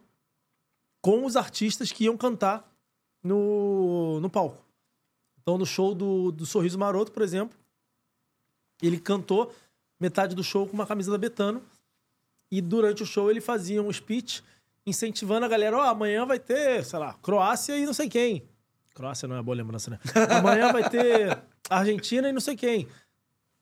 com os artistas que iam cantar no, no palco. Então, no show do, do Sorriso Maroto, por exemplo, ele cantou metade do show com uma camisa da Betano. E durante o show ele fazia um speech incentivando a galera: Ó, amanhã vai ter, sei lá, Croácia e não sei quem. Croácia não é boa lembrança, né? Amanhã vai ter Argentina e não sei quem.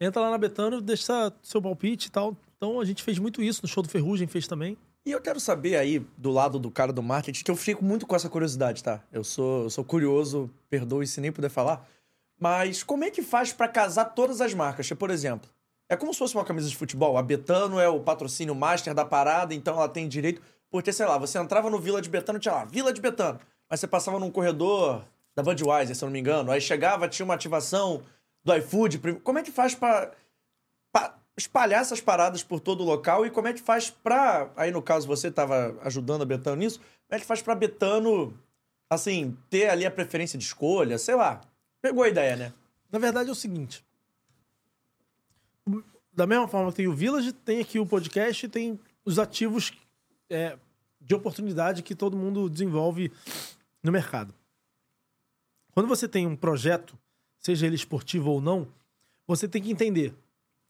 Entra lá na Betano, deixa seu palpite e tal. Então a gente fez muito isso no show do Ferrugem, fez também. E eu quero saber aí, do lado do cara do marketing, que eu fico muito com essa curiosidade, tá? Eu sou, eu sou curioso, perdoe se nem puder falar. Mas como é que faz pra casar todas as marcas? Tipo, Por exemplo, é como se fosse uma camisa de futebol. A Betano é o patrocínio master da parada, então ela tem direito. Porque, sei lá, você entrava no Vila de Betano, tinha lá, Vila de Betano. Mas você passava num corredor da Budweiser, se eu não me engano. Aí chegava, tinha uma ativação do iFood. Como é que faz pra espalhar essas paradas por todo o local? E como é que faz pra. Aí, no caso, você tava ajudando a Betano nisso. Como é que faz pra Betano, assim, ter ali a preferência de escolha? Sei lá. Pegou a ideia, né? Na verdade é o seguinte. Da mesma forma que tem o Village, tem aqui o podcast e tem os ativos é, de oportunidade que todo mundo desenvolve no mercado. Quando você tem um projeto, seja ele esportivo ou não, você tem que entender.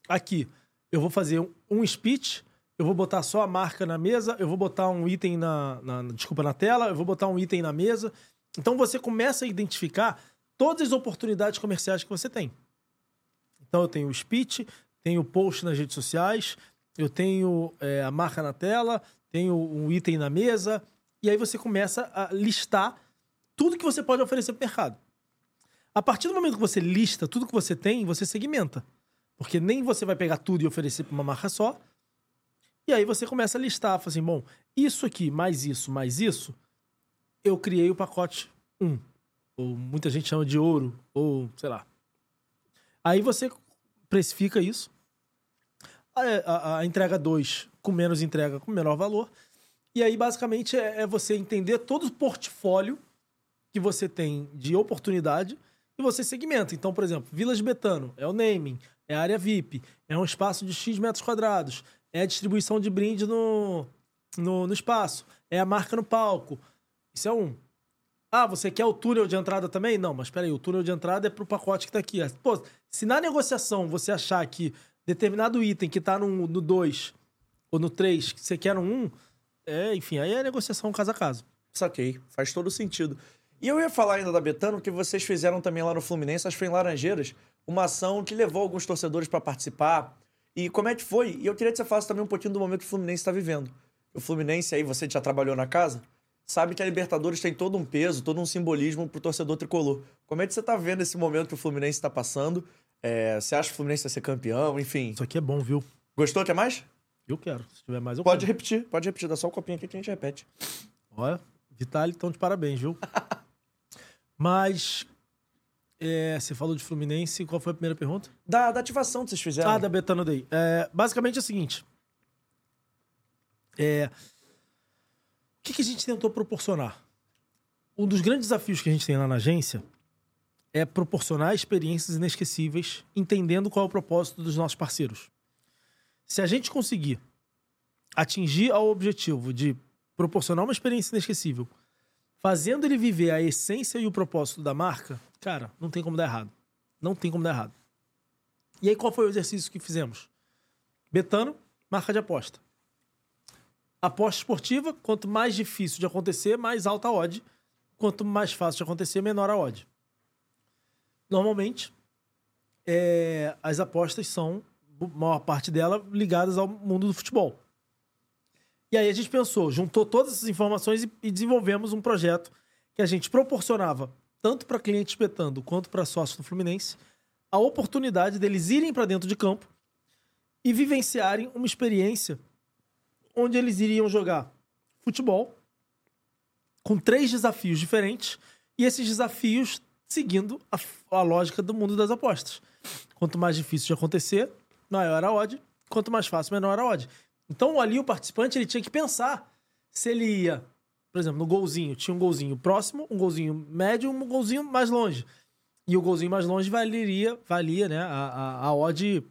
Aqui, eu vou fazer um- speech, eu vou botar só a marca na mesa, eu vou botar um item na, na- desculpa, na tela, eu vou botar um item na mesa. Então você começa a identificar todas as oportunidades comerciais que você tem. Então eu tenho o speech, tenho o post nas redes sociais, eu tenho é, a marca na tela, tenho um item na mesa, e aí você começa a listar tudo que você pode oferecer para o mercado. A partir do momento que você lista tudo que você tem, você segmenta. Porque nem você vai pegar tudo e oferecer para uma marca só. E aí você começa a listar, fala assim, bom, isso aqui, mais isso, mais isso, eu criei o pacote 1. Ou muita gente chama de ouro, ou sei lá. Aí você precifica isso. A, a- a entrega 2 com menos entrega, com menor valor. E aí, basicamente, é, é você entender todo o portfólio que você tem de oportunidade e você segmenta. Então, por exemplo, Village Betano é o naming, é área VIP, é um espaço de X metros quadrados, é a distribuição de brinde no, no, no espaço, é a marca no palco. Isso é um. Ah, você quer o túnel de entrada também? Não, mas peraí, o túnel de entrada é pro pacote que tá aqui. Pô, se na negociação você achar que determinado item que tá no 2 ou no 3, que você quer no 1, um, é, enfim, aí é negociação caso a caso. Saquei. Faz todo sentido. E eu ia falar ainda da Betano que vocês fizeram também lá no Fluminense, acho que foi em Laranjeiras, uma ação que levou alguns torcedores para participar. E como é que foi? E eu queria que você falasse também um pouquinho do momento que o Fluminense está vivendo. O Fluminense aí, você já trabalhou na casa, sabe que a Libertadores tem todo um peso, todo um simbolismo pro torcedor tricolor. Como é que você tá vendo esse momento que o Fluminense está passando? É, você acha que o Fluminense vai ser campeão? Enfim. Isso aqui é bom, viu? Gostou? Quer mais? Eu quero. Se tiver mais, eu Pode quero. repetir, pode repetir. Dá só um copinho aqui que a gente repete. Olha, Vitali, então de parabéns, viu? Mas, é, você falou de Fluminense, qual foi a primeira pergunta? Da, da ativação que vocês fizeram. Ah, da Betano Day. É, basicamente é o seguinte. É, o que, que a gente tentou proporcionar? Um dos grandes desafios que a gente tem lá na agência é proporcionar experiências inesquecíveis, entendendo qual é o propósito dos nossos parceiros. Se a gente conseguir atingir ao objetivo de proporcionar uma experiência inesquecível, fazendo ele viver a essência e o propósito da marca, cara, não tem como dar errado. Não tem como dar errado. E aí, qual foi o exercício que fizemos? Betano, marca de aposta. Aposta esportiva, quanto mais difícil de acontecer, mais alta a odd. Quanto mais fácil de acontecer, menor a odd. Normalmente, é, as apostas são, a maior parte dela, ligadas ao mundo do futebol. E aí a gente pensou, juntou todas essas informações e, e desenvolvemos um projeto que a gente proporcionava, tanto para clientes betando quanto para sócios do Fluminense, a oportunidade deles irem para dentro de campo e vivenciarem uma experiência onde eles iriam jogar futebol com três desafios diferentes e esses desafios seguindo a, a lógica do mundo das apostas. Quanto mais difícil de acontecer, maior a odd. Quanto mais fácil, menor a odd. Então ali o participante ele tinha que pensar se ele ia, por exemplo, no golzinho, tinha um golzinho próximo, um golzinho médio, um golzinho mais longe. E o golzinho mais longe valeria, valia, né, a, a, a odd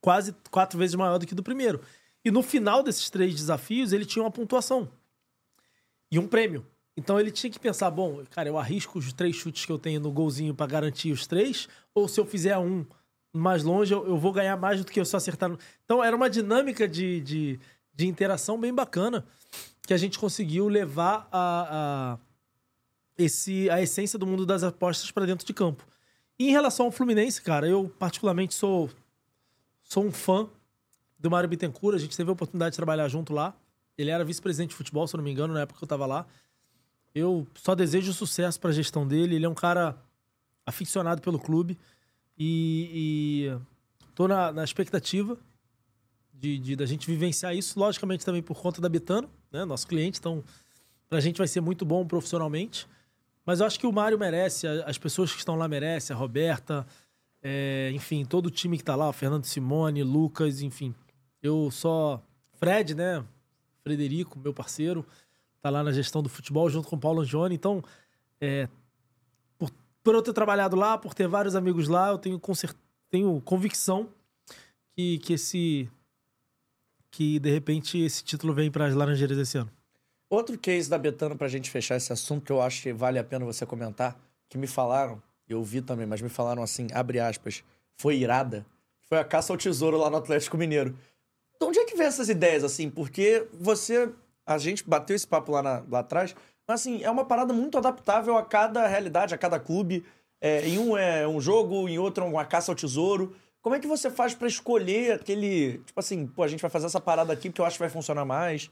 quase quatro vezes maior do que do primeiro. E no final desses três desafios, ele tinha uma pontuação e um prêmio. Então ele tinha que pensar, bom, cara, eu arrisco os três chutes que eu tenho no golzinho para garantir os três, ou se eu fizer um mais longe, eu, eu vou ganhar mais do que eu só acertar. No... Então era uma dinâmica de, de, de, interação bem bacana que a gente conseguiu levar a, a, esse, a essência do mundo das apostas para dentro de campo. E em relação ao Fluminense, cara, eu particularmente sou, sou um fã do Mário Bittencourt. A gente teve a oportunidade de trabalhar junto lá. Ele era vice-presidente de futebol, se eu não me engano, na época que eu estava lá. Eu só desejo sucesso para a gestão dele. Ele é um cara aficionado pelo clube. E, e tô na, na expectativa de, de, da gente vivenciar isso, logicamente também por conta da Betano, né, nosso cliente, então pra gente vai ser muito bom profissionalmente. Mas eu acho que o Mário merece, as pessoas que estão lá merecem, a Roberta, é, enfim, todo o time que tá lá, o Fernando Simone, Lucas, enfim. Eu só. Fred, né? Frederico, meu parceiro, tá lá na gestão do futebol junto com o Paulo Angione. Então, é, por, eu ter trabalhado lá, por ter vários amigos lá, eu tenho, tenho convicção que, que esse que de repente esse título vem para as Laranjeiras esse ano. Outro case da Betano pra gente fechar esse assunto que eu acho que vale a pena você comentar, que me falaram, eu vi também, mas me falaram assim, abre aspas, foi irada, foi a caça ao tesouro lá no Atlético Mineiro. De onde é que vem essas ideias, assim? Porque você, a gente bateu esse papo lá, na- lá atrás, mas assim, é uma parada muito adaptável a cada realidade, a cada clube. É, em um é um jogo, em outro é uma caça ao tesouro. Como é que você faz pra escolher aquele, tipo assim, pô, a gente vai fazer essa parada aqui porque eu acho que vai funcionar mais?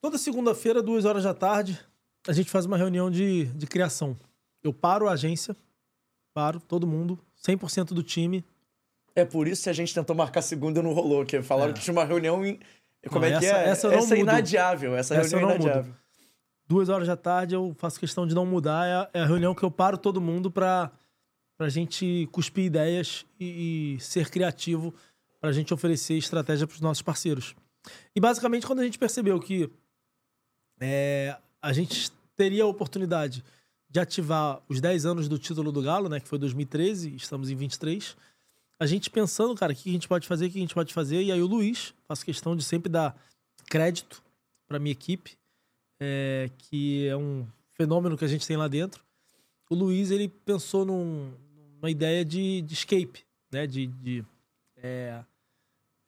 Toda segunda-feira, duas horas da tarde, a gente faz uma reunião de, de criação. Eu paro a agência, paro todo mundo, 100% do time. É por isso que a gente tentou marcar segunda e não rolou, que falaram É. que tinha uma reunião em... Como Não, é que essa- é? essa não é inadiável, essa, Essa eu reunião é não mudo. Duas horas da tarde eu faço questão de não mudar. É a, é a reunião que eu paro todo mundo pra, pra gente cuspir ideias e, e ser criativo pra gente oferecer estratégia pros nossos parceiros. E basicamente, quando a gente percebeu que é, a gente teria a oportunidade de ativar os 10 anos do título do Galo, né? Que foi 2013, estamos em 23. A gente pensando, cara, o que a gente pode fazer, o que a gente pode fazer. E aí o Luiz, faço questão de sempre dar crédito pra minha equipe é, que é um fenômeno que a gente tem lá dentro. O Luiz ele pensou num- numa ideia de, de escape, né? De, de, é,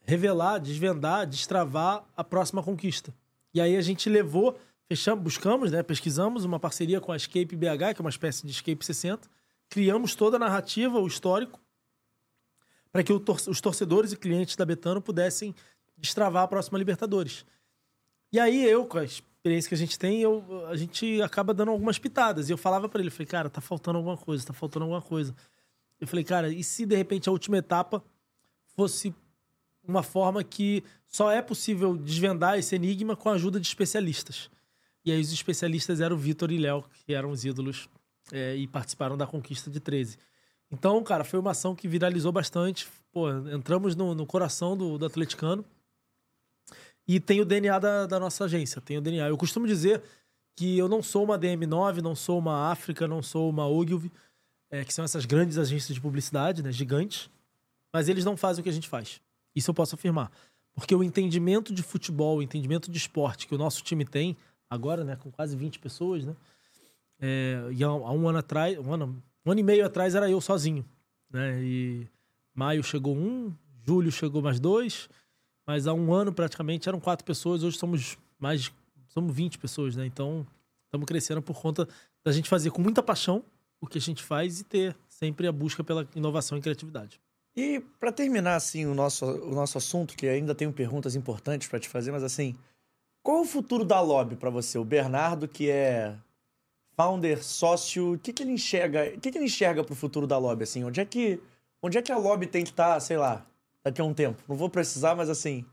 revelar, desvendar, destravar a próxima conquista. E aí a gente levou, fechamos, buscamos, né? Pesquisamos uma parceria com a Escape BH, que é uma espécie de Escape 60. Criamos toda a narrativa, o histórico, para que tor- os torcedores e clientes da Betano pudessem destravar a próxima Libertadores. E aí eu, com a experiência que a gente tem, eu, a gente acaba dando algumas pitadas. E eu falava pra ele, falei, cara, tá faltando alguma coisa, tá faltando alguma coisa. Eu falei, cara, e se de repente a última etapa fosse uma forma que só é possível desvendar esse enigma com a ajuda de especialistas? E aí os especialistas eram o Vitor e Léo, que eram os ídolos é, e participaram da conquista de 13. Então, cara, foi uma ação que viralizou bastante. Pô, entramos no, no coração do, do atleticano. E tem o DNA da, da nossa agência, tem o DNA. Eu costumo dizer que eu não sou uma DM9, não sou uma África, não sou uma Ogilvy, é, que são essas grandes agências de publicidade, né, gigantes, mas eles não fazem o que a gente faz. Isso eu posso afirmar. Porque o entendimento de futebol, o entendimento de esporte que o nosso time tem, agora, né, com quase 20 pessoas, né, é, e há, um ano atrás, um ano, um ano e meio atrás era eu sozinho, né, e maio chegou um, julho chegou mais dois, mas há um ano praticamente eram quatro pessoas, hoje somos mais, somos 20 pessoas, né? Então, estamos crescendo por conta da gente fazer com muita paixão o que a gente faz e ter sempre a busca pela inovação e criatividade. E pra terminar assim o nosso, o nosso assunto, que ainda tenho perguntas importantes pra te fazer, mas assim, qual é o futuro da Lobby pra você? O Bernardo que é founder, sócio, o que que ele enxerga? O que que ele enxerga pro futuro da Lobby assim? Onde é que onde é que a Lobby tem que estar, sei lá, daqui a um tempo? Não vou precisar, mas assim,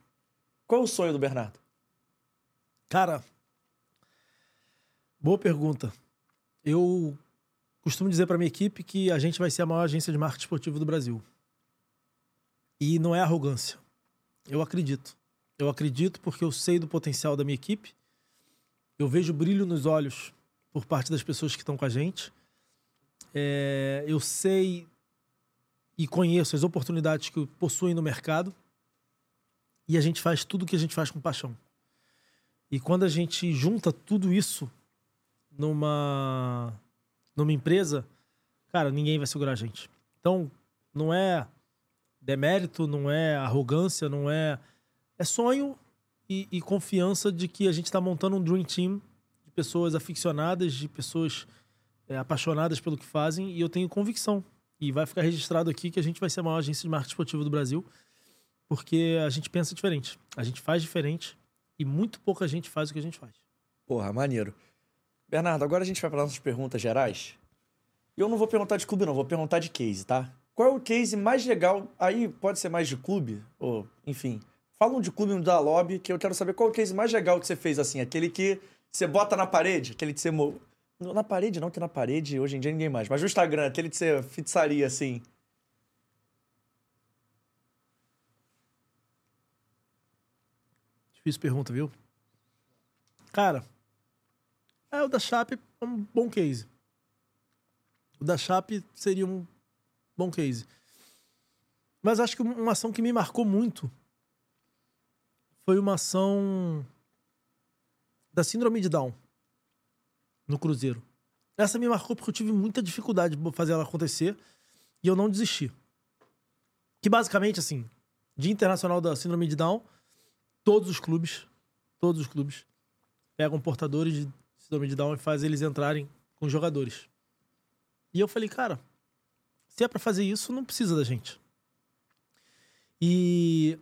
qual é o sonho do Bernardo? Cara, boa pergunta. Eu costumo dizer para minha equipe que a gente vai ser a maior agência de marketing esportivo do Brasil. E não é arrogância. Eu acredito. Eu acredito porque eu sei do potencial da minha equipe. Eu vejo brilho nos olhos por parte das pessoas que estão com a gente. É, eu sei e conheço as oportunidades que possuem no mercado. E a gente faz tudo o que a gente faz com paixão. E quando a gente junta tudo isso numa numa empresa, cara, ninguém vai segurar a gente. Então, não é demérito, não é arrogância, não é é sonho e, e confiança de que a gente está montando um dream team de pessoas aficionadas, de pessoas é, apaixonadas pelo que fazem e eu tenho convicção e vai ficar registrado aqui que a gente vai ser a maior agência de marketing esportivo do Brasil porque a gente pensa diferente, a gente faz diferente e muito pouca gente faz o que a gente faz. Porra, maneiro. Bernardo, agora a gente vai para nossas perguntas gerais. E eu não vou perguntar de clube, não, vou perguntar de case, tá? Qual é o case mais legal? Aí pode ser mais de clube, ou enfim. Fala um de clube da lobby, que eu quero saber qual é o case mais legal que você fez assim. Aquele que você bota na parede, aquele que você. Na parede, não, que na parede hoje em dia ninguém mais. Mas no Instagram, aquele que você fixaria assim. Difícil pergunta, viu? Cara, é, o da Chape é um bom case. O da Chape seria um bom case. Mas acho que uma ação que me marcou muito foi uma ação da Síndrome de Down no Cruzeiro. Essa me marcou porque eu tive muita dificuldade de fazer ela acontecer e eu não desisti. Que basicamente, assim, Dia Internacional da Síndrome de Down, todos os clubes, todos os clubes, pegam portadores de Síndrome de Down e fazem eles entrarem com jogadores. E eu falei, cara, se é pra fazer isso, não precisa da gente. E,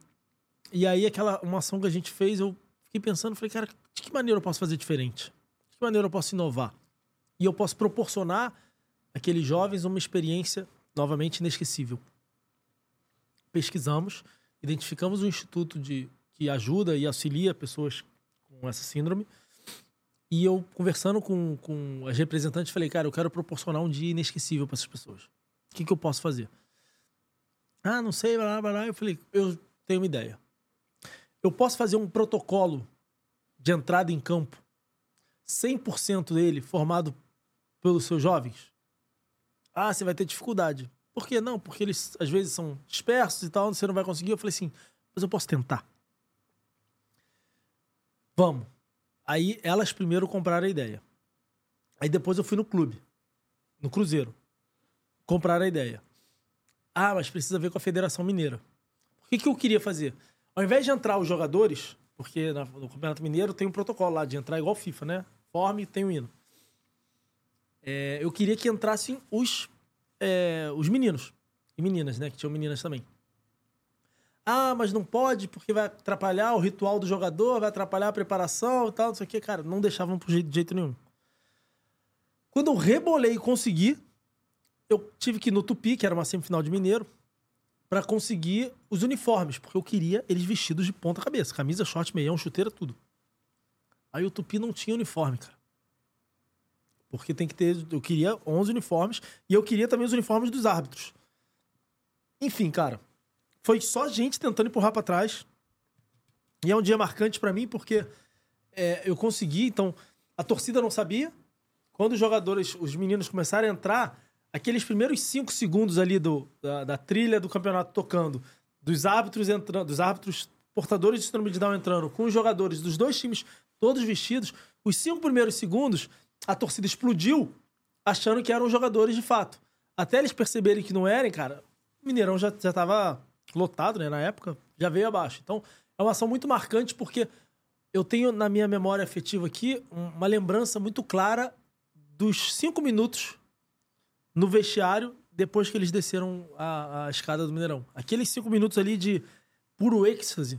e aí, aquela uma ação que a gente fez, eu fiquei pensando, falei, cara, de que maneira eu posso fazer diferente? Maneira eu posso inovar? E eu posso proporcionar àqueles jovens uma experiência, novamente, inesquecível. Pesquisamos, identificamos um instituto de, que ajuda e auxilia pessoas com essa síndrome. E eu, conversando com, com as representantes, falei, cara, eu quero proporcionar um dia inesquecível para essas pessoas. O que, que eu posso fazer? Ah, não sei, blá, blá, blá. Eu falei, eu tenho uma ideia. Eu posso fazer um protocolo de entrada em campo, 100% dele formado pelos seus jovens? Ah, você vai ter dificuldade. Por que não? Porque eles às vezes são dispersos e tal, você não vai conseguir. Eu falei assim, mas eu posso tentar. Vamos. Aí elas primeiro compraram a ideia. Aí depois eu fui no clube, no Cruzeiro, comprar a ideia. Ah, mas precisa ver com a Federação Mineira. O que, que eu queria fazer? Ao invés de entrar os jogadores, porque no Campeonato Mineiro tem um protocolo lá de entrar igual FIFA, né? Forme tem o um hino. É, eu queria que entrassem os, é, os meninos e meninas, né? Que tinham meninas também. Ah, mas não pode porque vai atrapalhar o ritual do jogador, vai atrapalhar a preparação e tal, não sei o que. Cara, não deixavam de jeito nenhum. Quando eu rebolei e consegui, eu tive que ir no Tupi, que era uma semifinal de Mineiro, para conseguir os uniformes, porque eu queria eles vestidos de ponta cabeça, camisa, short, meião, chuteira, tudo. Aí o Tupi não tinha uniforme, cara. Porque tem que ter, eu queria 11 uniformes e eu queria também os uniformes dos árbitros. Enfim, cara, foi só gente tentando empurrar para trás. E é um dia marcante para mim porque é, eu consegui, então a torcida não sabia. Quando os jogadores, os meninos começaram a entrar, aqueles primeiros cinco segundos ali do, da, da, trilha do campeonato tocando, dos árbitros entrando, dos árbitros portadores de síndrome de Down entrando, com os jogadores dos dois times todos vestidos, os cinco primeiros segundos, a torcida explodiu, achando que eram jogadores de fato. Até eles perceberem que não eram, cara, o Mineirão já, já tava lotado, né, na época, já veio abaixo. Então, é uma ação muito marcante porque eu tenho na minha memória afetiva aqui uma lembrança muito clara dos cinco minutos no vestiário depois que eles desceram a, a escada do Mineirão. Aqueles cinco minutos ali de puro êxtase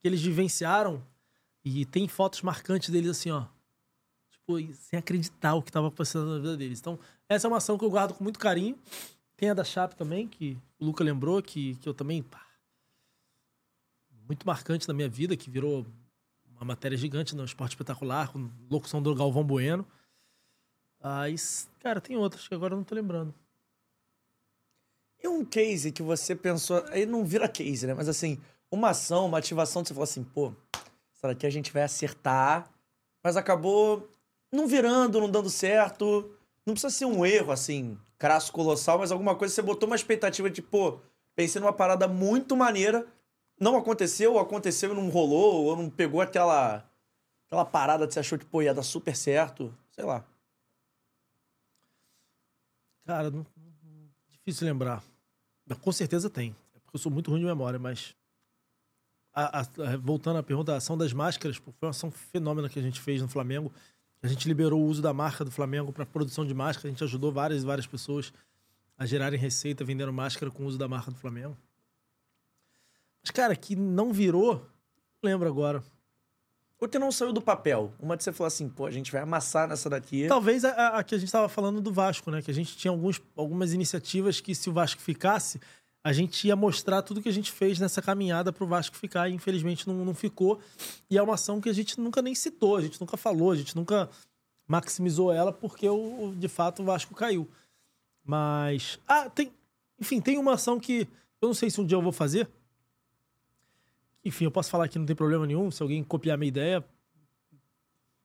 que eles vivenciaram e tem fotos marcantes deles assim, ó. Tipo, sem acreditar o que estava passando na vida deles. Então, essa é uma ação que eu guardo com muito carinho. Tem a da Chape também, que o Luca lembrou, que, que eu também. Pá, muito marcante na minha vida, que virou uma matéria gigante no Esporte Espetacular, com locução do Galvão Bueno. Aí, cara, tem outras que agora eu não tô lembrando. E um case que você pensou. Aí não vira case, né? Mas assim, uma ação, uma ativação que você falou assim, pô, será que a gente vai acertar? Mas acabou não virando, não dando certo. Não precisa ser um erro, assim, crasso colossal, mas alguma coisa você botou uma expectativa de, pô, pensei numa parada muito maneira. Não aconteceu, ou aconteceu e não rolou, ou não pegou aquela, aquela parada que você achou que, pô, ia dar super certo. Sei lá. Cara, não, não, difícil lembrar. Com certeza tem. É porque eu sou muito ruim de memória, mas. A, a, voltando à pergunta, a ação das máscaras foi uma ação fenômena que a gente fez no Flamengo. A gente liberou o uso da marca do Flamengo para produção de máscara. A gente ajudou várias e várias pessoas a gerarem receita vendendo máscara com o uso da marca do Flamengo. Mas, cara, que não virou, não lembro agora. Ou que não saiu do papel? Uma que você falou assim, pô, a gente vai amassar nessa daqui. Talvez a, a que a gente estava falando do Vasco, né? Que a gente tinha alguns, algumas iniciativas que, se o Vasco ficasse, a gente ia mostrar tudo que a gente fez nessa caminhada para o Vasco ficar. E infelizmente não, não ficou. E é uma ação que a gente nunca nem citou, a gente nunca falou, a gente nunca maximizou ela, porque o, de fato o Vasco caiu. Mas. Ah, tem. Enfim, tem uma ação que eu não sei se um dia eu vou fazer enfim, eu posso falar que não tem problema nenhum. Se alguém copiar minha ideia,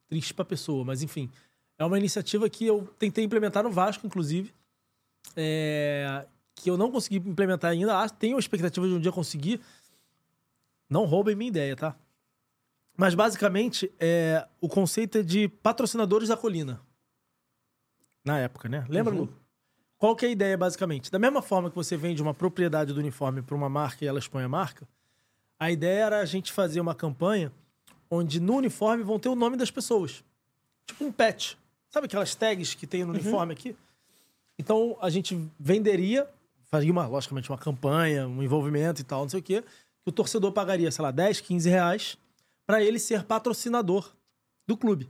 triste pra pessoa. Mas, enfim, é uma iniciativa que eu tentei implementar no Vasco, inclusive. É... Que eu não consegui implementar ainda. Tenho a expectativa de um dia conseguir. Não roubem minha ideia, tá? Mas basicamente, é, o conceito é de patrocinadores da colina. Na época, né? Lembra, Uhum. Lu? Qual que é a ideia, basicamente? Da mesma forma que você vende uma propriedade do uniforme para uma marca e ela expõe a marca, a ideia era a gente fazer uma campanha onde no uniforme vão ter o nome das pessoas. Tipo um patch. Sabe aquelas tags que tem no uniforme aqui? Então a gente venderia, faria uma, logicamente, uma campanha, um envolvimento e tal, não sei o quê, que o torcedor pagaria, sei lá, 10, 15 reais para ele ser patrocinador do clube.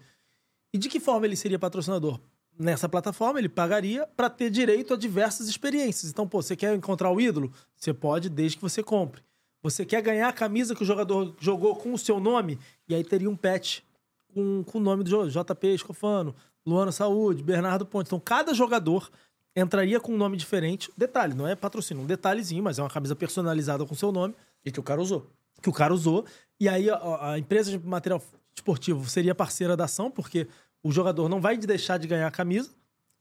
E de que forma ele seria patrocinador? Nessa plataforma, ele pagaria para ter direito a diversas experiências. Então, pô, você quer encontrar o ídolo? Você pode, desde que você compre. Você quer ganhar a camisa que o jogador jogou com o seu nome? E aí teria um patch com, com o nome do. JP Escofano, Luana Saúde, Bernardo Ponte. Então, cada jogador entraria com um nome diferente. Detalhe, não é patrocínio, um detalhezinho, mas é uma camisa personalizada com seu nome E que o cara usou. que o cara usou. E aí a, a empresa de material esportivo seria parceira da ação, porque o jogador não vai deixar de ganhar a camisa.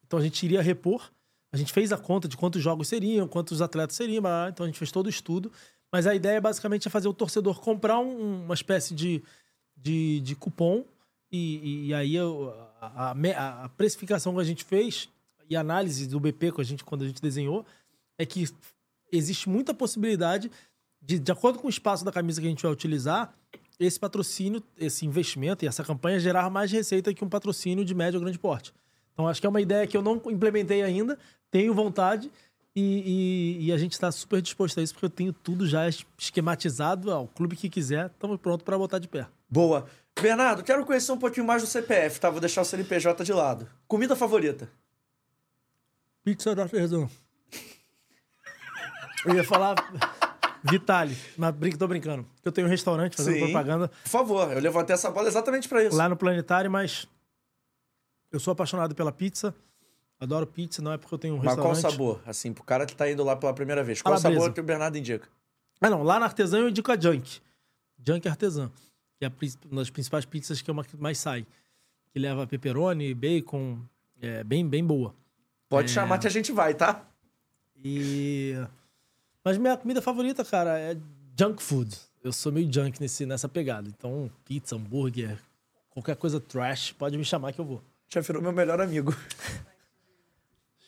Então a gente iria repor. A gente fez a conta de quantos jogos seriam, quantos atletas seriam, então a gente fez todo o estudo. Mas a ideia basicamente é fazer o torcedor comprar um- uma espécie de, de, de cupom. E, e aí a, a- a precificação que a gente fez e análise do BP que a gente, quando a gente desenhou é que existe muita possibilidade de, de acordo com o espaço da camisa que a gente vai utilizar, esse patrocínio, esse investimento e essa campanha gerar mais receita que um patrocínio de médio ou grande porte. Então, acho que é uma ideia que eu não implementei ainda, tenho vontade e, e- e a gente está super disposto a isso, porque eu tenho tudo já esquematizado. Ó, o clube que quiser, estamos prontos para botar de pé. Boa. Bernardo, quero conhecer um pouquinho mais do CPF, tá? Vou deixar o CNPJ de lado. Comida favorita? Pizza da Artesão. Eu ia falar Vitale, mas brin tô brincando. Eu tenho um restaurante fazendo Sim. propaganda Por favor, eu levantei essa bola exatamente pra isso. lá no Planetário, mas eu sou apaixonado pela pizza. Adoro pizza, não é porque eu tenho um Mas qual restaurante. sabor? Assim, pro cara que tá indo lá pela primeira vez. Qual Calabresa. sabor que o Bernardo indica? Ah, não. Lá na Artesã eu indico a Junk. Junk Artesã. Que é uma das principais pizzas que é uma que mais sai. Que leva pepperoni, bacon. É bem, bem boa. Pode É. chamar que a gente vai, tá? E. Mas minha comida favorita, cara, é junk food. Eu sou meio junk nesse, nessa pegada. Então, pizza, hambúrguer, qualquer coisa trash, pode me chamar que eu vou. Já virou meu melhor amigo.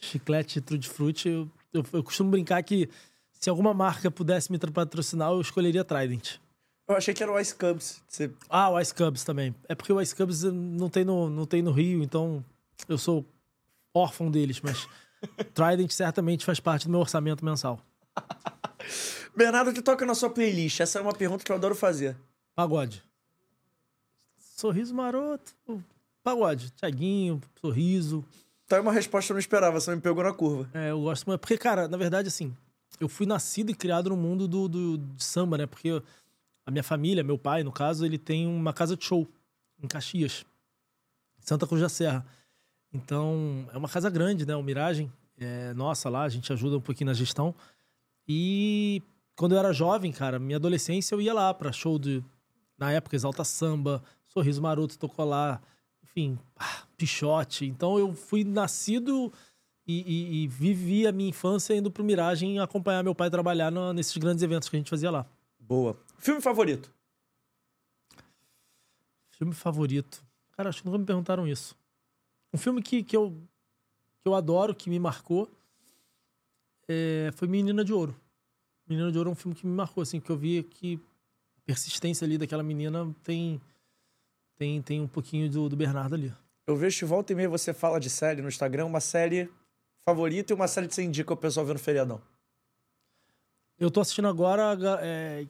Chiclete, tutti frutti, eu, eu, eu costumo brincar que se alguma marca pudesse me patrocinar, eu escolheria Trident. Eu achei que era o Ice Cubs. Você... Ah, o Ice Cubs também. É porque o Ice Cubs não tem no, não tem no Rio, então eu sou órfão deles, mas Trident certamente faz parte do meu orçamento mensal. Bernardo, o que toca na sua playlist? Essa é uma pergunta que eu adoro fazer. Pagode. Sorriso maroto. Pagode. Tiaguinho, sorriso. Então é uma resposta que eu não esperava, você me pegou na curva. É, eu gosto muito. Porque, cara, na verdade, assim, eu fui nascido e criado no mundo do, do de samba, né? Porque a minha família, meu pai, no caso, ele tem uma casa de show em Caxias, Santa Cruz da Serra. Então, é uma casa grande, né? O Miragem. É, nossa, lá, a gente ajuda um pouquinho na gestão. E quando eu era jovem, cara, minha adolescência, eu ia lá pra show de. Na época, Exalta Samba, Sorriso Maroto tocou lá, enfim, ah, Pichote. Então eu fui nascido e, e- e vivi a minha infância indo pro Miragem acompanhar meu pai trabalhar no- nesses grandes eventos que a gente fazia lá. Boa. Filme favorito? Filme favorito. Cara, acho que nunca me perguntaram isso. Um filme que, que, eu, que eu adoro, que me marcou, é, foi Menina de Ouro. Menina de Ouro é um filme que me marcou, assim, que eu vi que a persistência ali daquela menina tem, tem, tem um pouquinho do, do Bernardo ali. Eu vejo que volta e meia você fala de série no Instagram, uma série favorita e uma série que você indica o pessoal vendo feriadão. Eu tô assistindo agora é,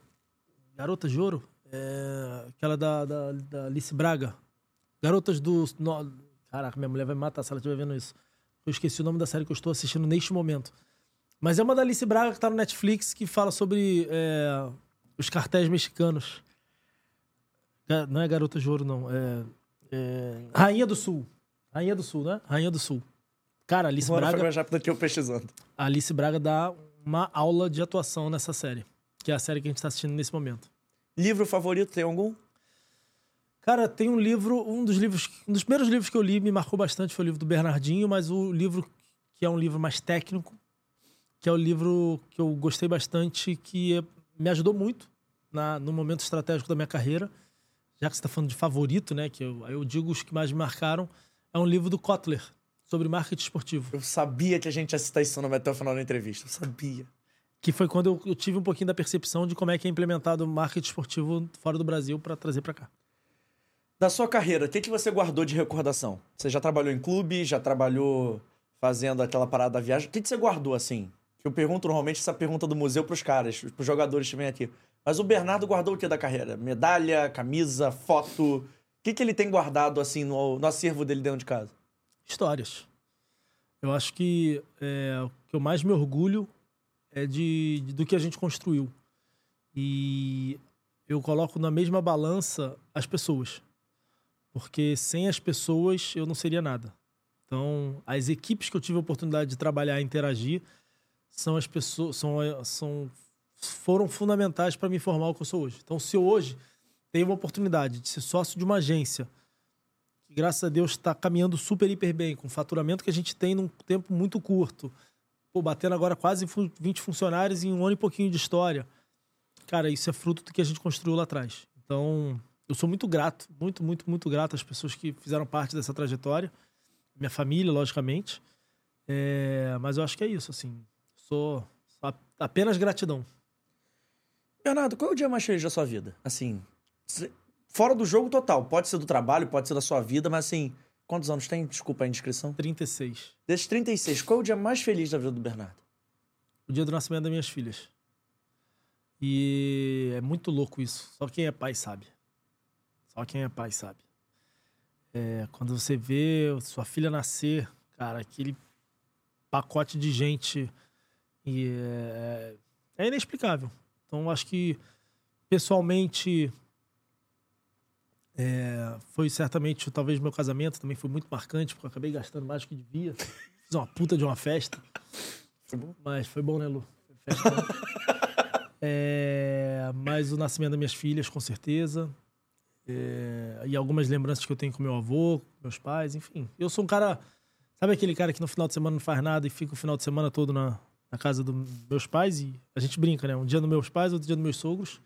Garotas de Ouro, é, aquela da, da, da Alice Braga. Garotas do. No, caraca, minha mulher vai me matar se ela estiver vendo isso. Eu esqueci o nome da série que eu estou assistindo neste momento. Mas é uma da Alice Braga que tá no Netflix que fala sobre é, os cartéis mexicanos. Não é Garotas de Ouro, não. É, é Rainha do Sul. Rainha do Sul, né? Rainha do Sul. Cara, Alice Uma hora foi Braga. mais rápido que eu pesquisando. Alice Braga dá uma aula de atuação nessa série, que é a série que a gente tá assistindo nesse momento. Livro favorito, tem algum? Cara, tem um livro, um dos livros, um dos primeiros livros que eu li me marcou bastante foi o livro do Bernardinho, mas o livro que é um livro mais técnico, que é o livro que eu gostei bastante, que é- me ajudou muito na, no momento estratégico da minha carreira, já que você está falando de favorito, né? Que eu, eu digo os que mais me marcaram, é um livro do Kotler sobre marketing esportivo. Eu sabia que a gente ia citar esse nome até o final da entrevista. Eu sabia. Que foi quando eu, eu tive um pouquinho da percepção de como é que é implementado o marketing esportivo fora do Brasil para trazer para cá. Da sua carreira, o que, que você guardou de recordação? Você já trabalhou em clube, já trabalhou fazendo aquela parada da viagem? O que, que você guardou assim? Eu pergunto normalmente essa pergunta do museu pros caras, pros jogadores que vêm aqui. Mas o Bernardo guardou o que da carreira? Medalha, camisa, foto? O que, que ele tem guardado assim no, no acervo dele dentro de casa? Histórias. Eu acho que é, o que eu mais me orgulho é de, de, do que a gente construiu. E eu coloco na mesma balança as pessoas. Porque sem as pessoas eu não seria nada. Então, as equipes que eu tive a oportunidade de trabalhar e interagir são as pessoas são, são foram fundamentais para me formar o que eu sou hoje. Então, se eu hoje tenho uma oportunidade de ser sócio de uma agência que, graças a Deus, está caminhando super, hiper bem, com o faturamento que a gente tem num tempo muito curto, pô, batendo agora quase 20 funcionários em um ano e pouquinho de história. Cara, isso é fruto do que a gente construiu lá atrás. Então, eu sou muito grato, muito, muito, muito grato às pessoas que fizeram parte dessa trajetória. Minha família, logicamente. É, mas eu acho que é isso, assim. Sou apenas gratidão. Bernardo, qual é o dia mais feliz da sua vida? Assim, fora do jogo total. Pode ser do trabalho, pode ser da sua vida, mas assim, quantos anos tem? Desculpa a indiscrição. 36. Desses 36, qual é o dia mais feliz da vida do Bernardo? O dia do nascimento das minhas filhas. E é muito louco isso. Só quem é pai sabe. Só quem é pai sabe. É, quando você vê sua filha nascer, cara, aquele pacote de gente e é, é inexplicável. Então, acho que, pessoalmente, é, foi certamente, talvez, meu casamento também foi muito marcante, porque eu acabei gastando mais do que devia. Fiz uma puta de uma festa. Foi bom? Mas foi bom, né, Lu? Festa, né? é, mas o nascimento das minhas filhas, com certeza. É, e algumas lembranças que eu tenho com meu avô, meus pais, enfim. Eu sou um cara. Sabe aquele cara que no final de semana não faz nada e fica o final de semana todo na, na casa dos meus pais e a gente brinca, né? Um dia dos meus pais, outro dia dos meus sogros.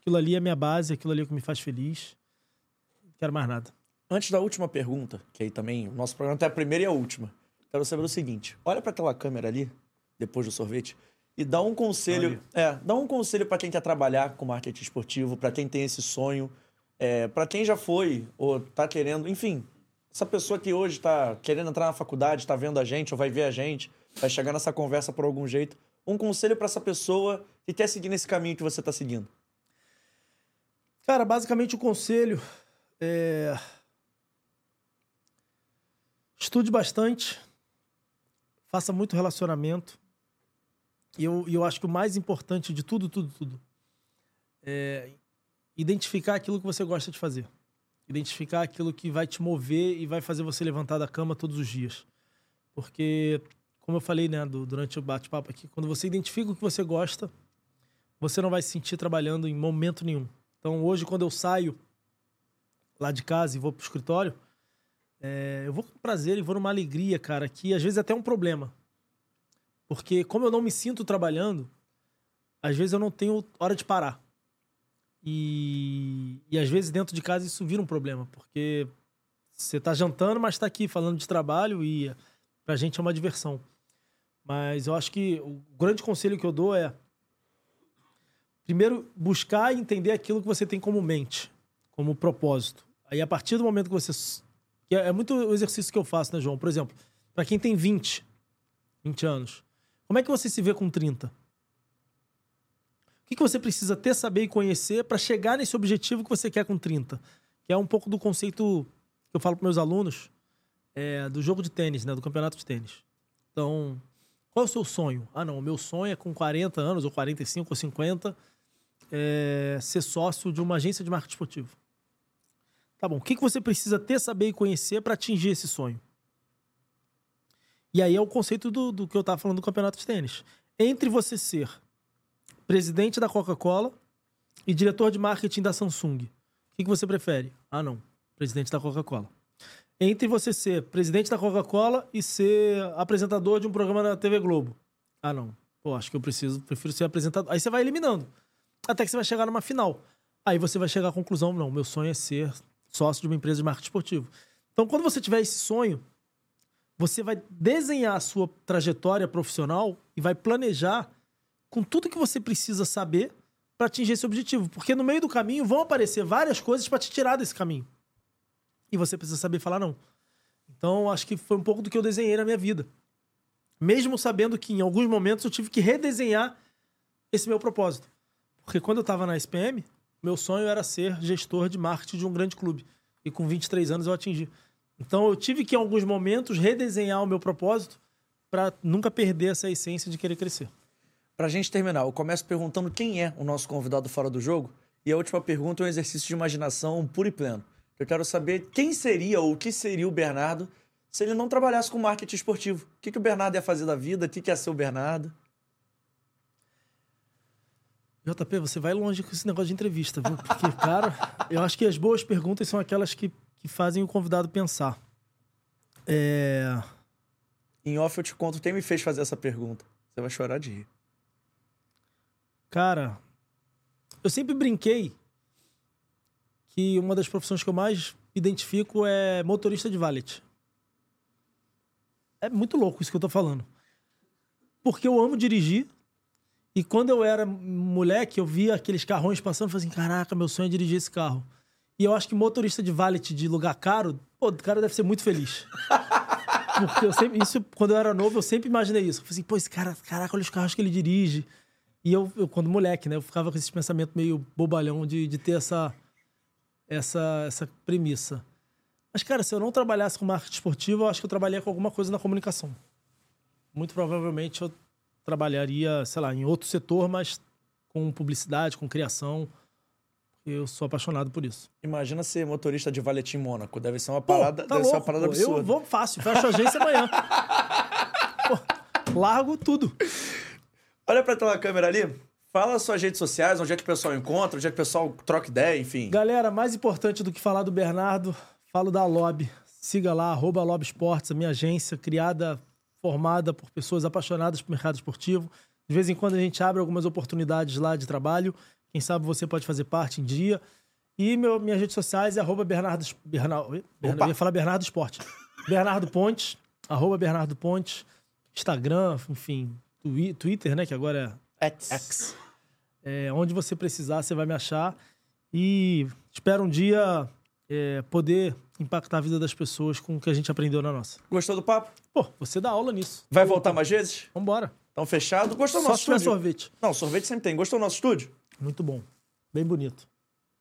Aquilo ali é minha base, aquilo ali é o que me faz feliz. Não quero mais nada. Antes da última pergunta, que aí também o nosso programa tem a primeira e a última. Quero saber o seguinte: olha para aquela câmera ali, depois do sorvete, e dá um conselho. É, dá um conselho para quem quer trabalhar com marketing esportivo, para quem tem esse sonho, é, para quem já foi ou tá querendo, enfim, essa pessoa que hoje está querendo entrar na faculdade, está vendo a gente ou vai ver a gente, vai chegar nessa conversa por algum jeito. Um conselho para essa pessoa que quer seguir nesse caminho que você está seguindo? Cara, basicamente o conselho é. Estude bastante, faça muito relacionamento. E eu, eu acho que o mais importante de tudo, tudo, tudo, é identificar aquilo que você gosta de fazer. Identificar aquilo que vai te mover e vai fazer você levantar da cama todos os dias. Porque como eu falei, né, do, durante o bate-papo aqui, quando você identifica o que você gosta, você não vai se sentir trabalhando em momento nenhum. Então, hoje, quando eu saio lá de casa e vou pro escritório, é, eu vou com prazer e vou numa alegria, cara, que às vezes é até um problema. Porque, como eu não me sinto trabalhando, às vezes eu não tenho hora de parar. E, e às vezes dentro de casa isso vira um problema, porque você tá jantando, mas tá aqui falando de trabalho e pra gente é uma diversão. Mas eu acho que o grande conselho que eu dou é primeiro buscar e entender aquilo que você tem como mente, como propósito. Aí a partir do momento que você que é, é muito o exercício que eu faço, né, João? Por exemplo, para quem tem 20, 20 anos, como é que você se vê com 30? Que, que você precisa ter, saber e conhecer para chegar nesse objetivo que você quer com 30? Que é um pouco do conceito que eu falo para meus alunos é, do jogo de tênis, né? Do campeonato de tênis. Então, qual é o seu sonho? Ah, não, o meu sonho é com 40 anos, ou 45, ou 50, é, ser sócio de uma agência de marketing esportivo. Tá bom, o que, que você precisa ter, saber e conhecer para atingir esse sonho? E aí é o conceito do, do que eu estava falando do campeonato de tênis. Entre você ser presidente da Coca-Cola e diretor de marketing da Samsung, o que, que você prefere? Ah, não, presidente da Coca-Cola entre você ser presidente da Coca-Cola e ser apresentador de um programa da TV Globo. Ah, não. Pô, acho que eu preciso, prefiro ser apresentador. Aí você vai eliminando. Até que você vai chegar numa final. Aí você vai chegar à conclusão: não, meu sonho é ser sócio de uma empresa de marketing esportivo. Então, quando você tiver esse sonho, você vai desenhar a sua trajetória profissional e vai planejar com tudo que você precisa saber para atingir esse objetivo. Porque no meio do caminho vão aparecer várias coisas para te tirar desse caminho. E você precisa saber falar não. Então, acho que foi um pouco do que eu desenhei na minha vida. Mesmo sabendo que em alguns momentos eu tive que redesenhar esse meu propósito. Porque quando eu estava na SPM, meu sonho era ser gestor de marketing de um grande clube. E com 23 anos eu atingi. Então eu tive que, em alguns momentos, redesenhar o meu propósito para nunca perder essa essência de querer crescer. Pra gente terminar, eu começo perguntando quem é o nosso convidado fora do jogo. E a última pergunta é um exercício de imaginação puro e pleno. Eu quero saber quem seria ou o que seria o Bernardo se ele não trabalhasse com marketing esportivo. O que, que o Bernardo ia fazer da vida? O que, que ia ser o Bernardo? JP, você vai longe com esse negócio de entrevista, viu? Porque, cara, eu acho que as boas perguntas são aquelas que, que fazem o convidado pensar. É... Em off eu te conto quem me fez fazer essa pergunta. Você vai chorar de rir. Cara, eu sempre brinquei que uma das profissões que eu mais identifico é motorista de valet. É muito louco isso que eu tô falando. Porque eu amo dirigir. E quando eu era moleque, eu via aqueles carrões passando e falei assim: caraca, meu sonho é dirigir esse carro. E eu acho que motorista de valet de lugar caro, pô, o cara deve ser muito feliz. Porque eu sempre, isso, quando eu era novo, eu sempre imaginei isso. Eu falei assim, pô, esse cara, caraca, olha os carros que ele dirige. E eu, eu quando moleque, né, eu ficava com esse pensamento meio bobalhão de, de ter essa, essa, essa premissa. Mas, cara, se eu não trabalhasse com marketing esportivo, eu acho que eu trabalharia com alguma coisa na comunicação. Muito provavelmente eu trabalharia, sei lá, em outro setor, mas com publicidade, com criação. Eu sou apaixonado por isso. Imagina ser motorista de valetim Mônaco. Deve ser uma Pô, parada, tá deve ser uma louco, parada pô. absurda. Eu vou fácil, fecho a agência amanhã. Pô, largo tudo. Olha pra aquela câmera ali. Fala suas redes sociais, onde é que o pessoal encontra, onde é que o pessoal troca ideia, enfim. Galera, mais importante do que falar do Bernardo, falo da Lobby. Siga lá, arroba Lobby Esportes, a minha agência, criada, formada por pessoas apaixonadas por mercado esportivo. De vez em quando a gente abre algumas oportunidades lá de trabalho. Quem sabe você pode fazer parte em dia. E meu, minhas redes sociais é arroba Bernardo... Bernardo Bernardo, eu ia falar Bernardo Esporte. Bernardo Pontes, arroba Bernardo Pontes, Instagram, enfim, twi- Twitter, né, que agora é X. É, onde você precisar, você vai me achar. E espero um dia é, poder impactar a vida das pessoas com o que a gente aprendeu na nossa. Gostou do papo? Pô, você dá aula nisso. Vai voltar mais vezes? Vambora. Então fechado. Gostou do Só nosso estúdio? sorvete. Não, sorvete sempre tem. Gostou do nosso estúdio? Muito bom. Bem bonito.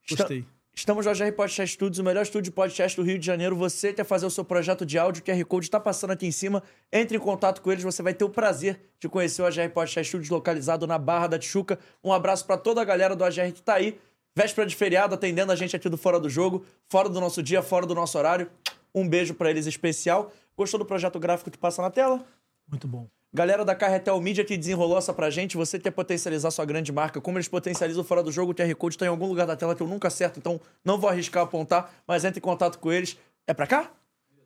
Está- Gostei. Estamos no AGR Podcast Studios, o melhor estúdio de podcast do Rio de Janeiro. Você quer fazer o seu projeto de áudio, o QR Code está passando aqui em cima. Entre em contato com eles, você vai ter o prazer de conhecer o AGR Podcast Studios localizado na Barra da Tijuca. Um abraço para toda a galera do AGR que tá aí. Véspera de feriado, atendendo a gente aqui do Fora do Jogo, fora do nosso dia, fora do nosso horário. Um beijo para eles especial. Gostou do projeto gráfico que passa na tela? Muito bom. Galera da Carretel Media que desenrolou essa pra gente, você quer potencializar sua grande marca, como eles potencializam fora do jogo, o QR Code tá em algum lugar da tela que eu nunca acerto, então não vou arriscar apontar, mas entre em contato com eles. É pra cá?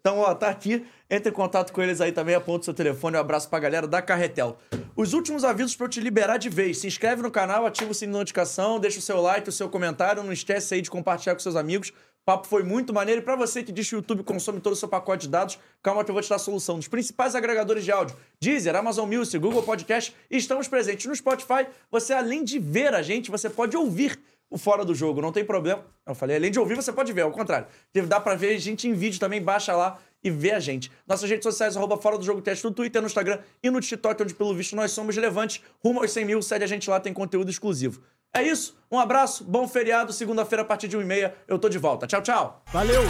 Então, ó, tá aqui. Entre em contato com eles aí também, aponta o seu telefone. Um abraço pra galera da Carretel. Os últimos avisos pra eu te liberar de vez. Se inscreve no canal, ativa o sininho de notificação, deixa o seu like, o seu comentário. Não esquece aí de compartilhar com seus amigos. O papo foi muito maneiro. E pra você que diz que o YouTube consome todo o seu pacote de dados, calma que eu vou te dar a solução. Dos principais agregadores de áudio, Deezer, Amazon Music, Google Podcast, estamos presentes no Spotify. Você, além de ver a gente, você pode ouvir o Fora do Jogo, não tem problema. Eu falei, além de ouvir, você pode ver, ao contrário. Dá pra ver a gente em vídeo também, baixa lá e vê a gente. Nossas redes sociais, arroba Fora do Jogo Teste no Twitter, no Instagram e no TikTok, onde pelo visto nós somos relevantes. Rumo aos 100 mil, segue a gente lá, tem conteúdo exclusivo. É isso, um abraço, bom feriado, segunda-feira a partir de 1h30 eu tô de volta. Tchau, tchau! Valeu!